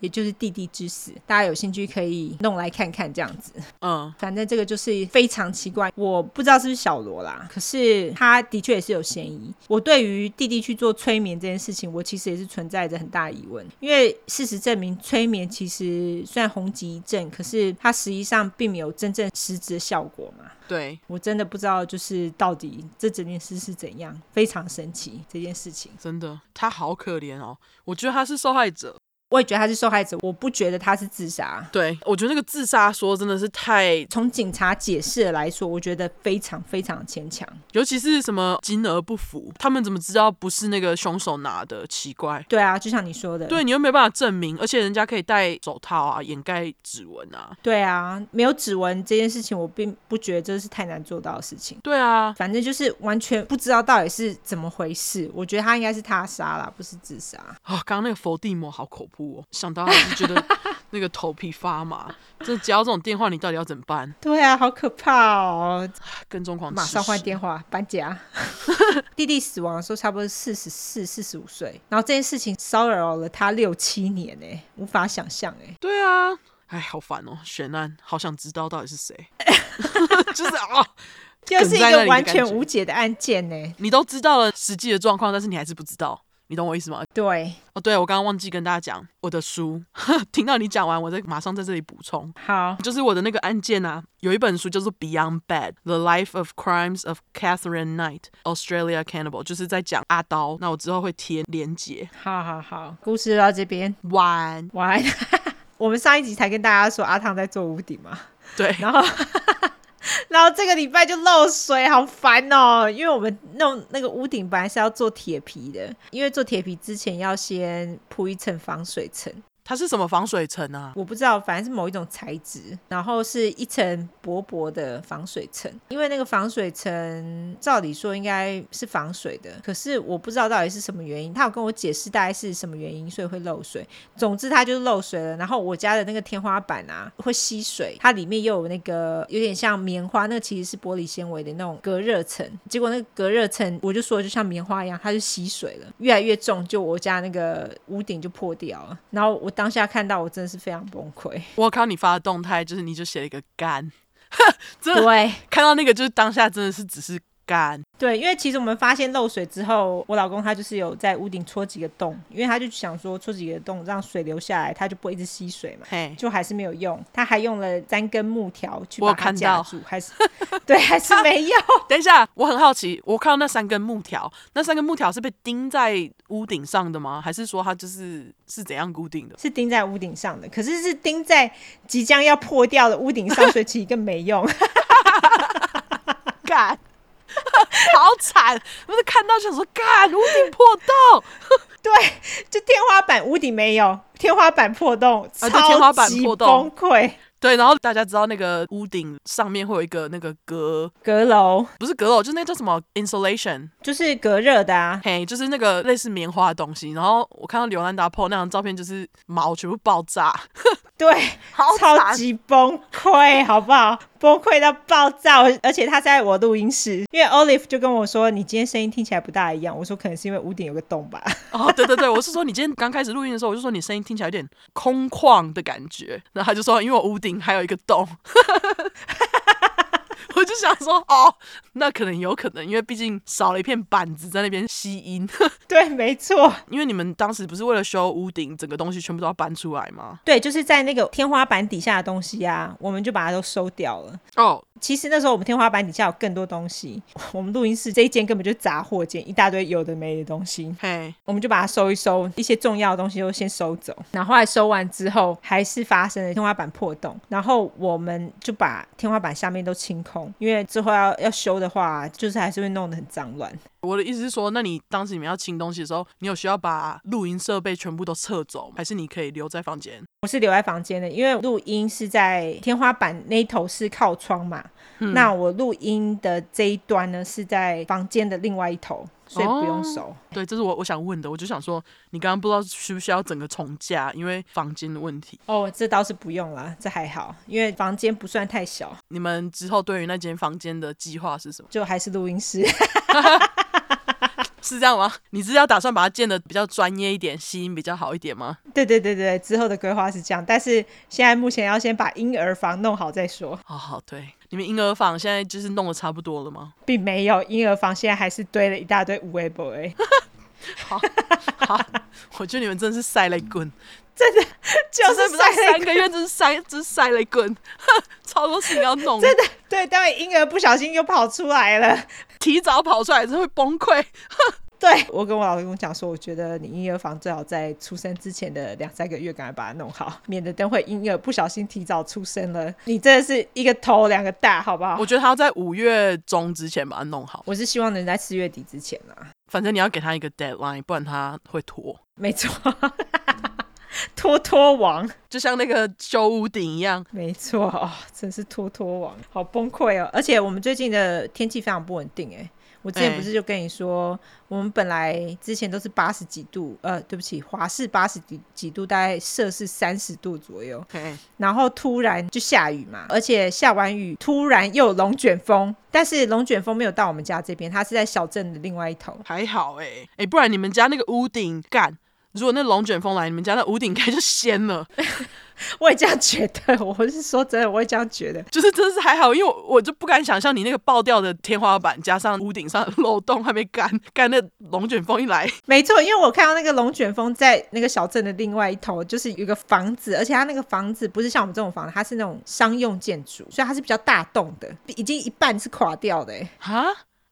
Speaker 1: 也就是弟弟之死，大家有兴趣可以弄来看看，这样子。
Speaker 2: 嗯，
Speaker 1: 反正这个就是非常奇怪，我不知道是不是小罗啦，可是他的确也是有嫌疑。我对于弟弟去做催眠这件事情，我其实也是存在着很大疑问，因为事实证明，催眠其实虽然红极一阵，可是它实际上并没有真正实质的效果嘛。
Speaker 2: 对，
Speaker 1: 我真的不知道，就是到底这整件事是怎样，非常神奇这件事情。
Speaker 2: 真的，他好可怜哦，我觉得他是受害者。
Speaker 1: 我也觉得他是受害者，我不觉得他是自杀。
Speaker 2: 对，我觉得那个自杀说真的是太……
Speaker 1: 从警察解释的来说，我觉得非常非常牵强。
Speaker 2: 尤其是什么金额不符，他们怎么知道不是那个凶手拿的？奇怪。
Speaker 1: 对啊，就像你说的，
Speaker 2: 对你又没办法证明，而且人家可以戴手套啊，掩盖指纹啊。
Speaker 1: 对啊，没有指纹这件事情，我并不觉得这是太难做到的事情。
Speaker 2: 对啊，
Speaker 1: 反正就是完全不知道到底是怎么回事。我觉得他应该是他杀啦，不是自杀。
Speaker 2: 啊、哦，刚刚那个佛地魔好恐怖哦，想到还是觉得 那个头皮发麻。这接到这种电话，你到底要怎么办？
Speaker 1: 对啊，好可怕哦！
Speaker 2: 跟踪狂，
Speaker 1: 马上换电话，搬家。弟弟死亡的时候差不多四十四、四十五岁，然后这件事情骚扰了他六七年呢，无法想象哎。
Speaker 2: 对啊，哎，好烦哦，悬案，好想知道到底是谁。就是啊，
Speaker 1: 就是一个完全无解的案件呢。
Speaker 2: 你都知道了实际的状况，但是你还是不知道。你懂我意思吗？
Speaker 1: 对，
Speaker 2: 哦，对，我刚刚忘记跟大家讲我的书，听到你讲完，我再马上在这里补充。
Speaker 1: 好，
Speaker 2: 就是我的那个案件啊，有一本书叫做《Beyond Bad: The Life of Crimes of Catherine Knight, Australia Cannibal》，就是在讲阿刀。那我之后会贴连接。
Speaker 1: 好好好，故事到这边
Speaker 2: 完
Speaker 1: 完。我们上一集才跟大家说阿汤在做屋顶嘛，
Speaker 2: 对，
Speaker 1: 然后。然后这个礼拜就漏水，好烦哦！因为我们弄那个屋顶本来是要做铁皮的，因为做铁皮之前要先铺一层防水层。
Speaker 2: 它是什么防水层啊？
Speaker 1: 我不知道，反正是某一种材质，然后是一层薄薄的防水层。因为那个防水层照理说应该是防水的，可是我不知道到底是什么原因。他有跟我解释大概是什么原因，所以会漏水。总之它就是漏水了。然后我家的那个天花板啊会吸水，它里面又有那个有点像棉花，那个其实是玻璃纤维的那种隔热层。结果那个隔热层我就说就像棉花一样，它就吸水了，越来越重，就我家那个屋顶就破掉了。然后我。当下看到我真的是非常崩溃。
Speaker 2: 我看到你发的动态，就是你就写了一个干，真的
Speaker 1: 对
Speaker 2: 看到那个就是当下真的是只是干。
Speaker 1: 对，因为其实我们发现漏水之后，我老公他就是有在屋顶戳几个洞，因为他就想说戳几个洞让水流下来，他就不会一直吸水嘛。
Speaker 2: 嘿，
Speaker 1: 就还是没有用，他还用了三根木条去把它夹住，还是 对，还是没用。
Speaker 2: 等一下，我很好奇，我看到那三根木条，那三根木条是被钉在屋顶上的吗？还是说它就是是怎样固定的？
Speaker 1: 是钉在屋顶上的，可是是钉在即将要破掉的屋顶上，所以其实更没用。
Speaker 2: 干。好惨！我是看到想说，干屋顶破洞，
Speaker 1: 对，就天花板屋顶没有，天花板破洞，
Speaker 2: 啊，对，天花板破洞，
Speaker 1: 崩溃。
Speaker 2: 对，然后大家知道那个屋顶上面会有一个那个阁
Speaker 1: 阁楼，
Speaker 2: 不是阁楼，就是那个叫什么 insulation，
Speaker 1: 就是隔热的啊。
Speaker 2: 嘿，就是那个类似棉花的东西。然后我看到刘兰达 po 那张照片，就是毛全部爆炸。
Speaker 1: 对，
Speaker 2: 好
Speaker 1: 超级崩溃，好不好？崩溃到爆炸，而且他在我录音室，因为 Olive 就跟我说：“你今天声音听起来不大一样。”我说：“可能是因为屋顶有个洞吧。”
Speaker 2: 哦，对对对，我是说你今天刚开始录音的时候，我就说你声音听起来有点空旷的感觉，然后他就说：“因为我屋顶还有一个洞。”我就想说，哦，那可能有可能，因为毕竟少了一片板子在那边吸音。
Speaker 1: 对，没错。
Speaker 2: 因为你们当时不是为了修屋顶，整个东西全部都要搬出来吗？
Speaker 1: 对，就是在那个天花板底下的东西啊，我们就把它都收掉了。
Speaker 2: 哦。
Speaker 1: 其实那时候我们天花板底下有更多东西，我们录音室这一间根本就杂货间，一大堆有的没的东西。
Speaker 2: 嘿，
Speaker 1: 我们就把它收一收，一些重要的东西都先收走。然后后来收完之后，还是发生了天花板破洞，然后我们就把天花板下面都清空，因为之后要要修的话，就是还是会弄得很脏乱。
Speaker 2: 我的意思是说，那你当时你们要清东西的时候，你有需要把录音设备全部都撤走，还是你可以留在房间？
Speaker 1: 我是留在房间的，因为录音是在天花板那一头是靠窗嘛。嗯、那我录音的这一端呢，是在房间的另外一头，所以不用收。
Speaker 2: 哦、对，这是我我想问的，我就想说，你刚刚不知道需不需要整个重架，因为房间的问题。
Speaker 1: 哦，这倒是不用啦，这还好，因为房间不算太小。
Speaker 2: 你们之后对于那间房间的计划是什么？
Speaker 1: 就还是录音室。
Speaker 2: 是这样吗？你是要打算把它建的比较专业一点，吸音比较好一点吗？
Speaker 1: 对对对对，之后的规划是这样，但是现在目前要先把婴儿房弄好再说。
Speaker 2: 好好，对，你们婴儿房现在就是弄得差不多了吗？
Speaker 1: 并没有，婴儿房现在还是堆了一大堆无为 boy。
Speaker 2: 好，好，我觉得你们真的是塞雷滚，
Speaker 1: 真的就是
Speaker 2: 不到三个月，就是塞，就是塞雷滚，超多事情要弄。
Speaker 1: 真的，对，待会婴儿不小心又跑出来了。
Speaker 2: 提早跑出来就会崩溃。
Speaker 1: 对，我跟我老公讲说，我觉得你婴儿房最好在出生之前的两三个月赶快把它弄好，免得等会婴儿不小心提早出生了，你真的是一个头两个大，好不好？
Speaker 2: 我觉得他要在五月中之前把它弄好。
Speaker 1: 我是希望能在四月底之前啊。
Speaker 2: 反正你要给他一个 deadline，不然他会拖。
Speaker 1: 没错，拖拖王，
Speaker 2: 就像那个修屋顶一样。
Speaker 1: 没错哦，真是拖拖王，好崩溃哦！而且我们最近的天气非常不稳定哎。我之前不是就跟你说，欸、我们本来之前都是八十几度，呃，对不起，华氏八十几几度，大概摄氏三十度左右。
Speaker 2: 欸、
Speaker 1: 然后突然就下雨嘛，而且下完雨突然又有龙卷风，但是龙卷风没有到我们家这边，它是在小镇的另外一头。
Speaker 2: 还好哎、欸，哎、欸，不然你们家那个屋顶干，如果那龙卷风来，你们家那屋顶 应该就掀了。
Speaker 1: 我也这样觉得，我是说真的，我也这样觉得，
Speaker 2: 就是真是还好，因为我我就不敢想象你那个爆掉的天花板，加上屋顶上的漏洞还没干，干那龙卷风一来，
Speaker 1: 没错，因为我看到那个龙卷风在那个小镇的另外一头，就是有一个房子，而且它那个房子不是像我们这种房子，它是那种商用建筑，所以它是比较大栋的，已经一半是垮掉的，哎，哈。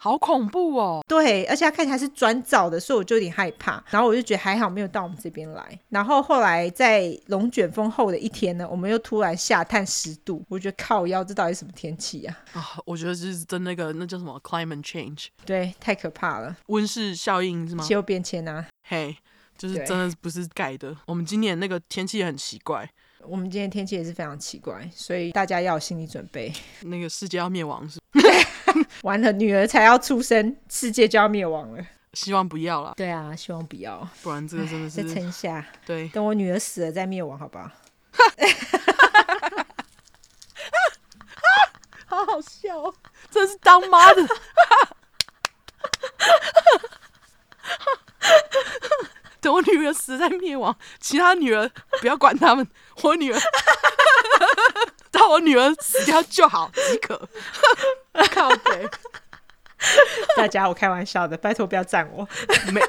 Speaker 2: 好恐怖哦！
Speaker 1: 对，而且它看起来是砖造的，所以我就有点害怕。然后我就觉得还好没有到我们这边来。然后后来在龙卷风后的一天呢，我们又突然下探十度，我觉得靠腰，这到底什么天气啊？啊，
Speaker 2: 我觉得就是真那个那叫什么 climate change，
Speaker 1: 对，太可怕了，
Speaker 2: 温室效应是吗？
Speaker 1: 气候变迁啊，
Speaker 2: 嘿，hey, 就是真的不是盖的。我们今年那个天气也很奇怪，
Speaker 1: 我们今天天气也是非常奇怪，所以大家要有心理准备，
Speaker 2: 那个世界要灭亡是。
Speaker 1: 完了，女儿才要出生，世界就要灭亡了。
Speaker 2: 希望不要了。
Speaker 1: 对啊，希望不要，
Speaker 2: 不然这个真的是
Speaker 1: 再撑下。
Speaker 2: 对，
Speaker 1: 等我女儿死了再灭亡，好不好？
Speaker 2: 好好笑哦，这是当妈的。等我女儿死在灭亡，其他女儿不要管他们。我女儿 到要我女儿死掉就好即可。靠北，
Speaker 1: 大家我开玩笑的，拜托不要赞我。
Speaker 2: 没，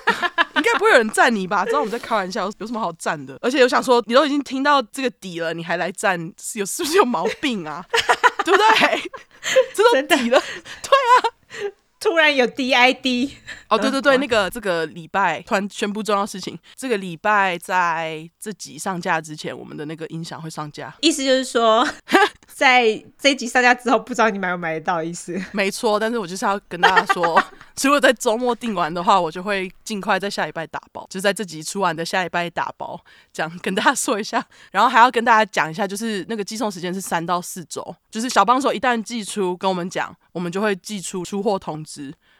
Speaker 2: 应该不会有人赞你吧？知道我们在开玩笑，有什么好赞的？而且我想说，你都已经听到这个底了，你还来赞，是有是不是有毛病啊？对不对？这都底了，对啊。
Speaker 1: 突然有 DID
Speaker 2: 哦，对对对，那个这个礼拜突然宣布重要事情，这个礼拜在这集上架之前，我们的那个音响会上架。
Speaker 1: 意思就是说，在这一集上架之后，不知道你买不买得到？意思
Speaker 2: 没错，但是我就是要跟大家说，如果在周末订完的话，我就会尽快在下礼拜打包，就在这集出完的下礼拜打包，这样跟大家说一下。然后还要跟大家讲一下，就是那个寄送时间是三到四周，就是小帮手一旦寄出，跟我们讲，我们就会寄出出货通知。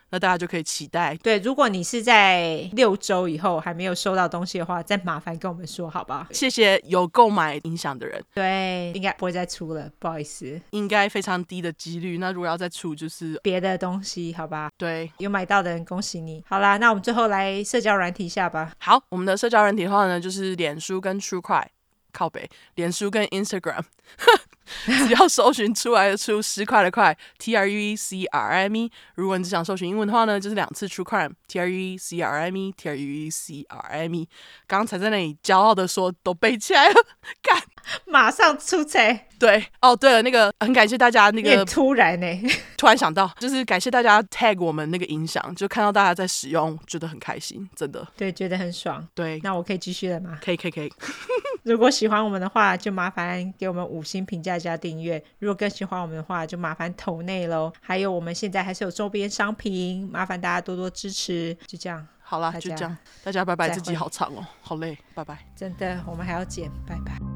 Speaker 2: 那大家就可以期待。
Speaker 1: 对，如果你是在六周以后还没有收到东西的话，再麻烦跟我们说，好吧？
Speaker 2: 谢谢有购买音响的人。
Speaker 1: 对，应该不会再出了，不好意思。
Speaker 2: 应该非常低的几率。那如果要再出，就是
Speaker 1: 别的东西，好吧？
Speaker 2: 对，
Speaker 1: 有买到的人恭喜你。好啦，那我们最后来社交软体一下吧。
Speaker 2: 好，我们的社交软体的话呢，就是脸书跟 TrueCry 靠北，脸书跟 Instagram。只要搜寻出来的出十块的块，T R U E C R I M E。如果你只想搜寻英文的话呢，就是两次 True Crime，T R U E C R I M E，T R U E C R I M E。刚才在那里骄傲的说都背起来了，干，
Speaker 1: 马上出差。
Speaker 2: 对，哦，对了，那个很感谢大家那个
Speaker 1: 突然呢，
Speaker 2: 突然想到，就是感谢大家 tag 我们那个音响，就看到大家在使用，觉得很开心，真的。
Speaker 1: 对，觉得很爽。
Speaker 2: 对，
Speaker 1: 那我可以继续了吗？
Speaker 2: 可以，可以，可以。
Speaker 1: 如果喜欢我们的话，就麻烦给我们五星评价加订阅。如果更喜欢我们的话，就麻烦投内喽。还有，我们现在还是有周边商品，麻烦大家多多支持。就这样，
Speaker 2: 好啦，就这样，大家拜拜。自己好长哦，好累，拜拜。
Speaker 1: 真的，我们还要剪，拜拜。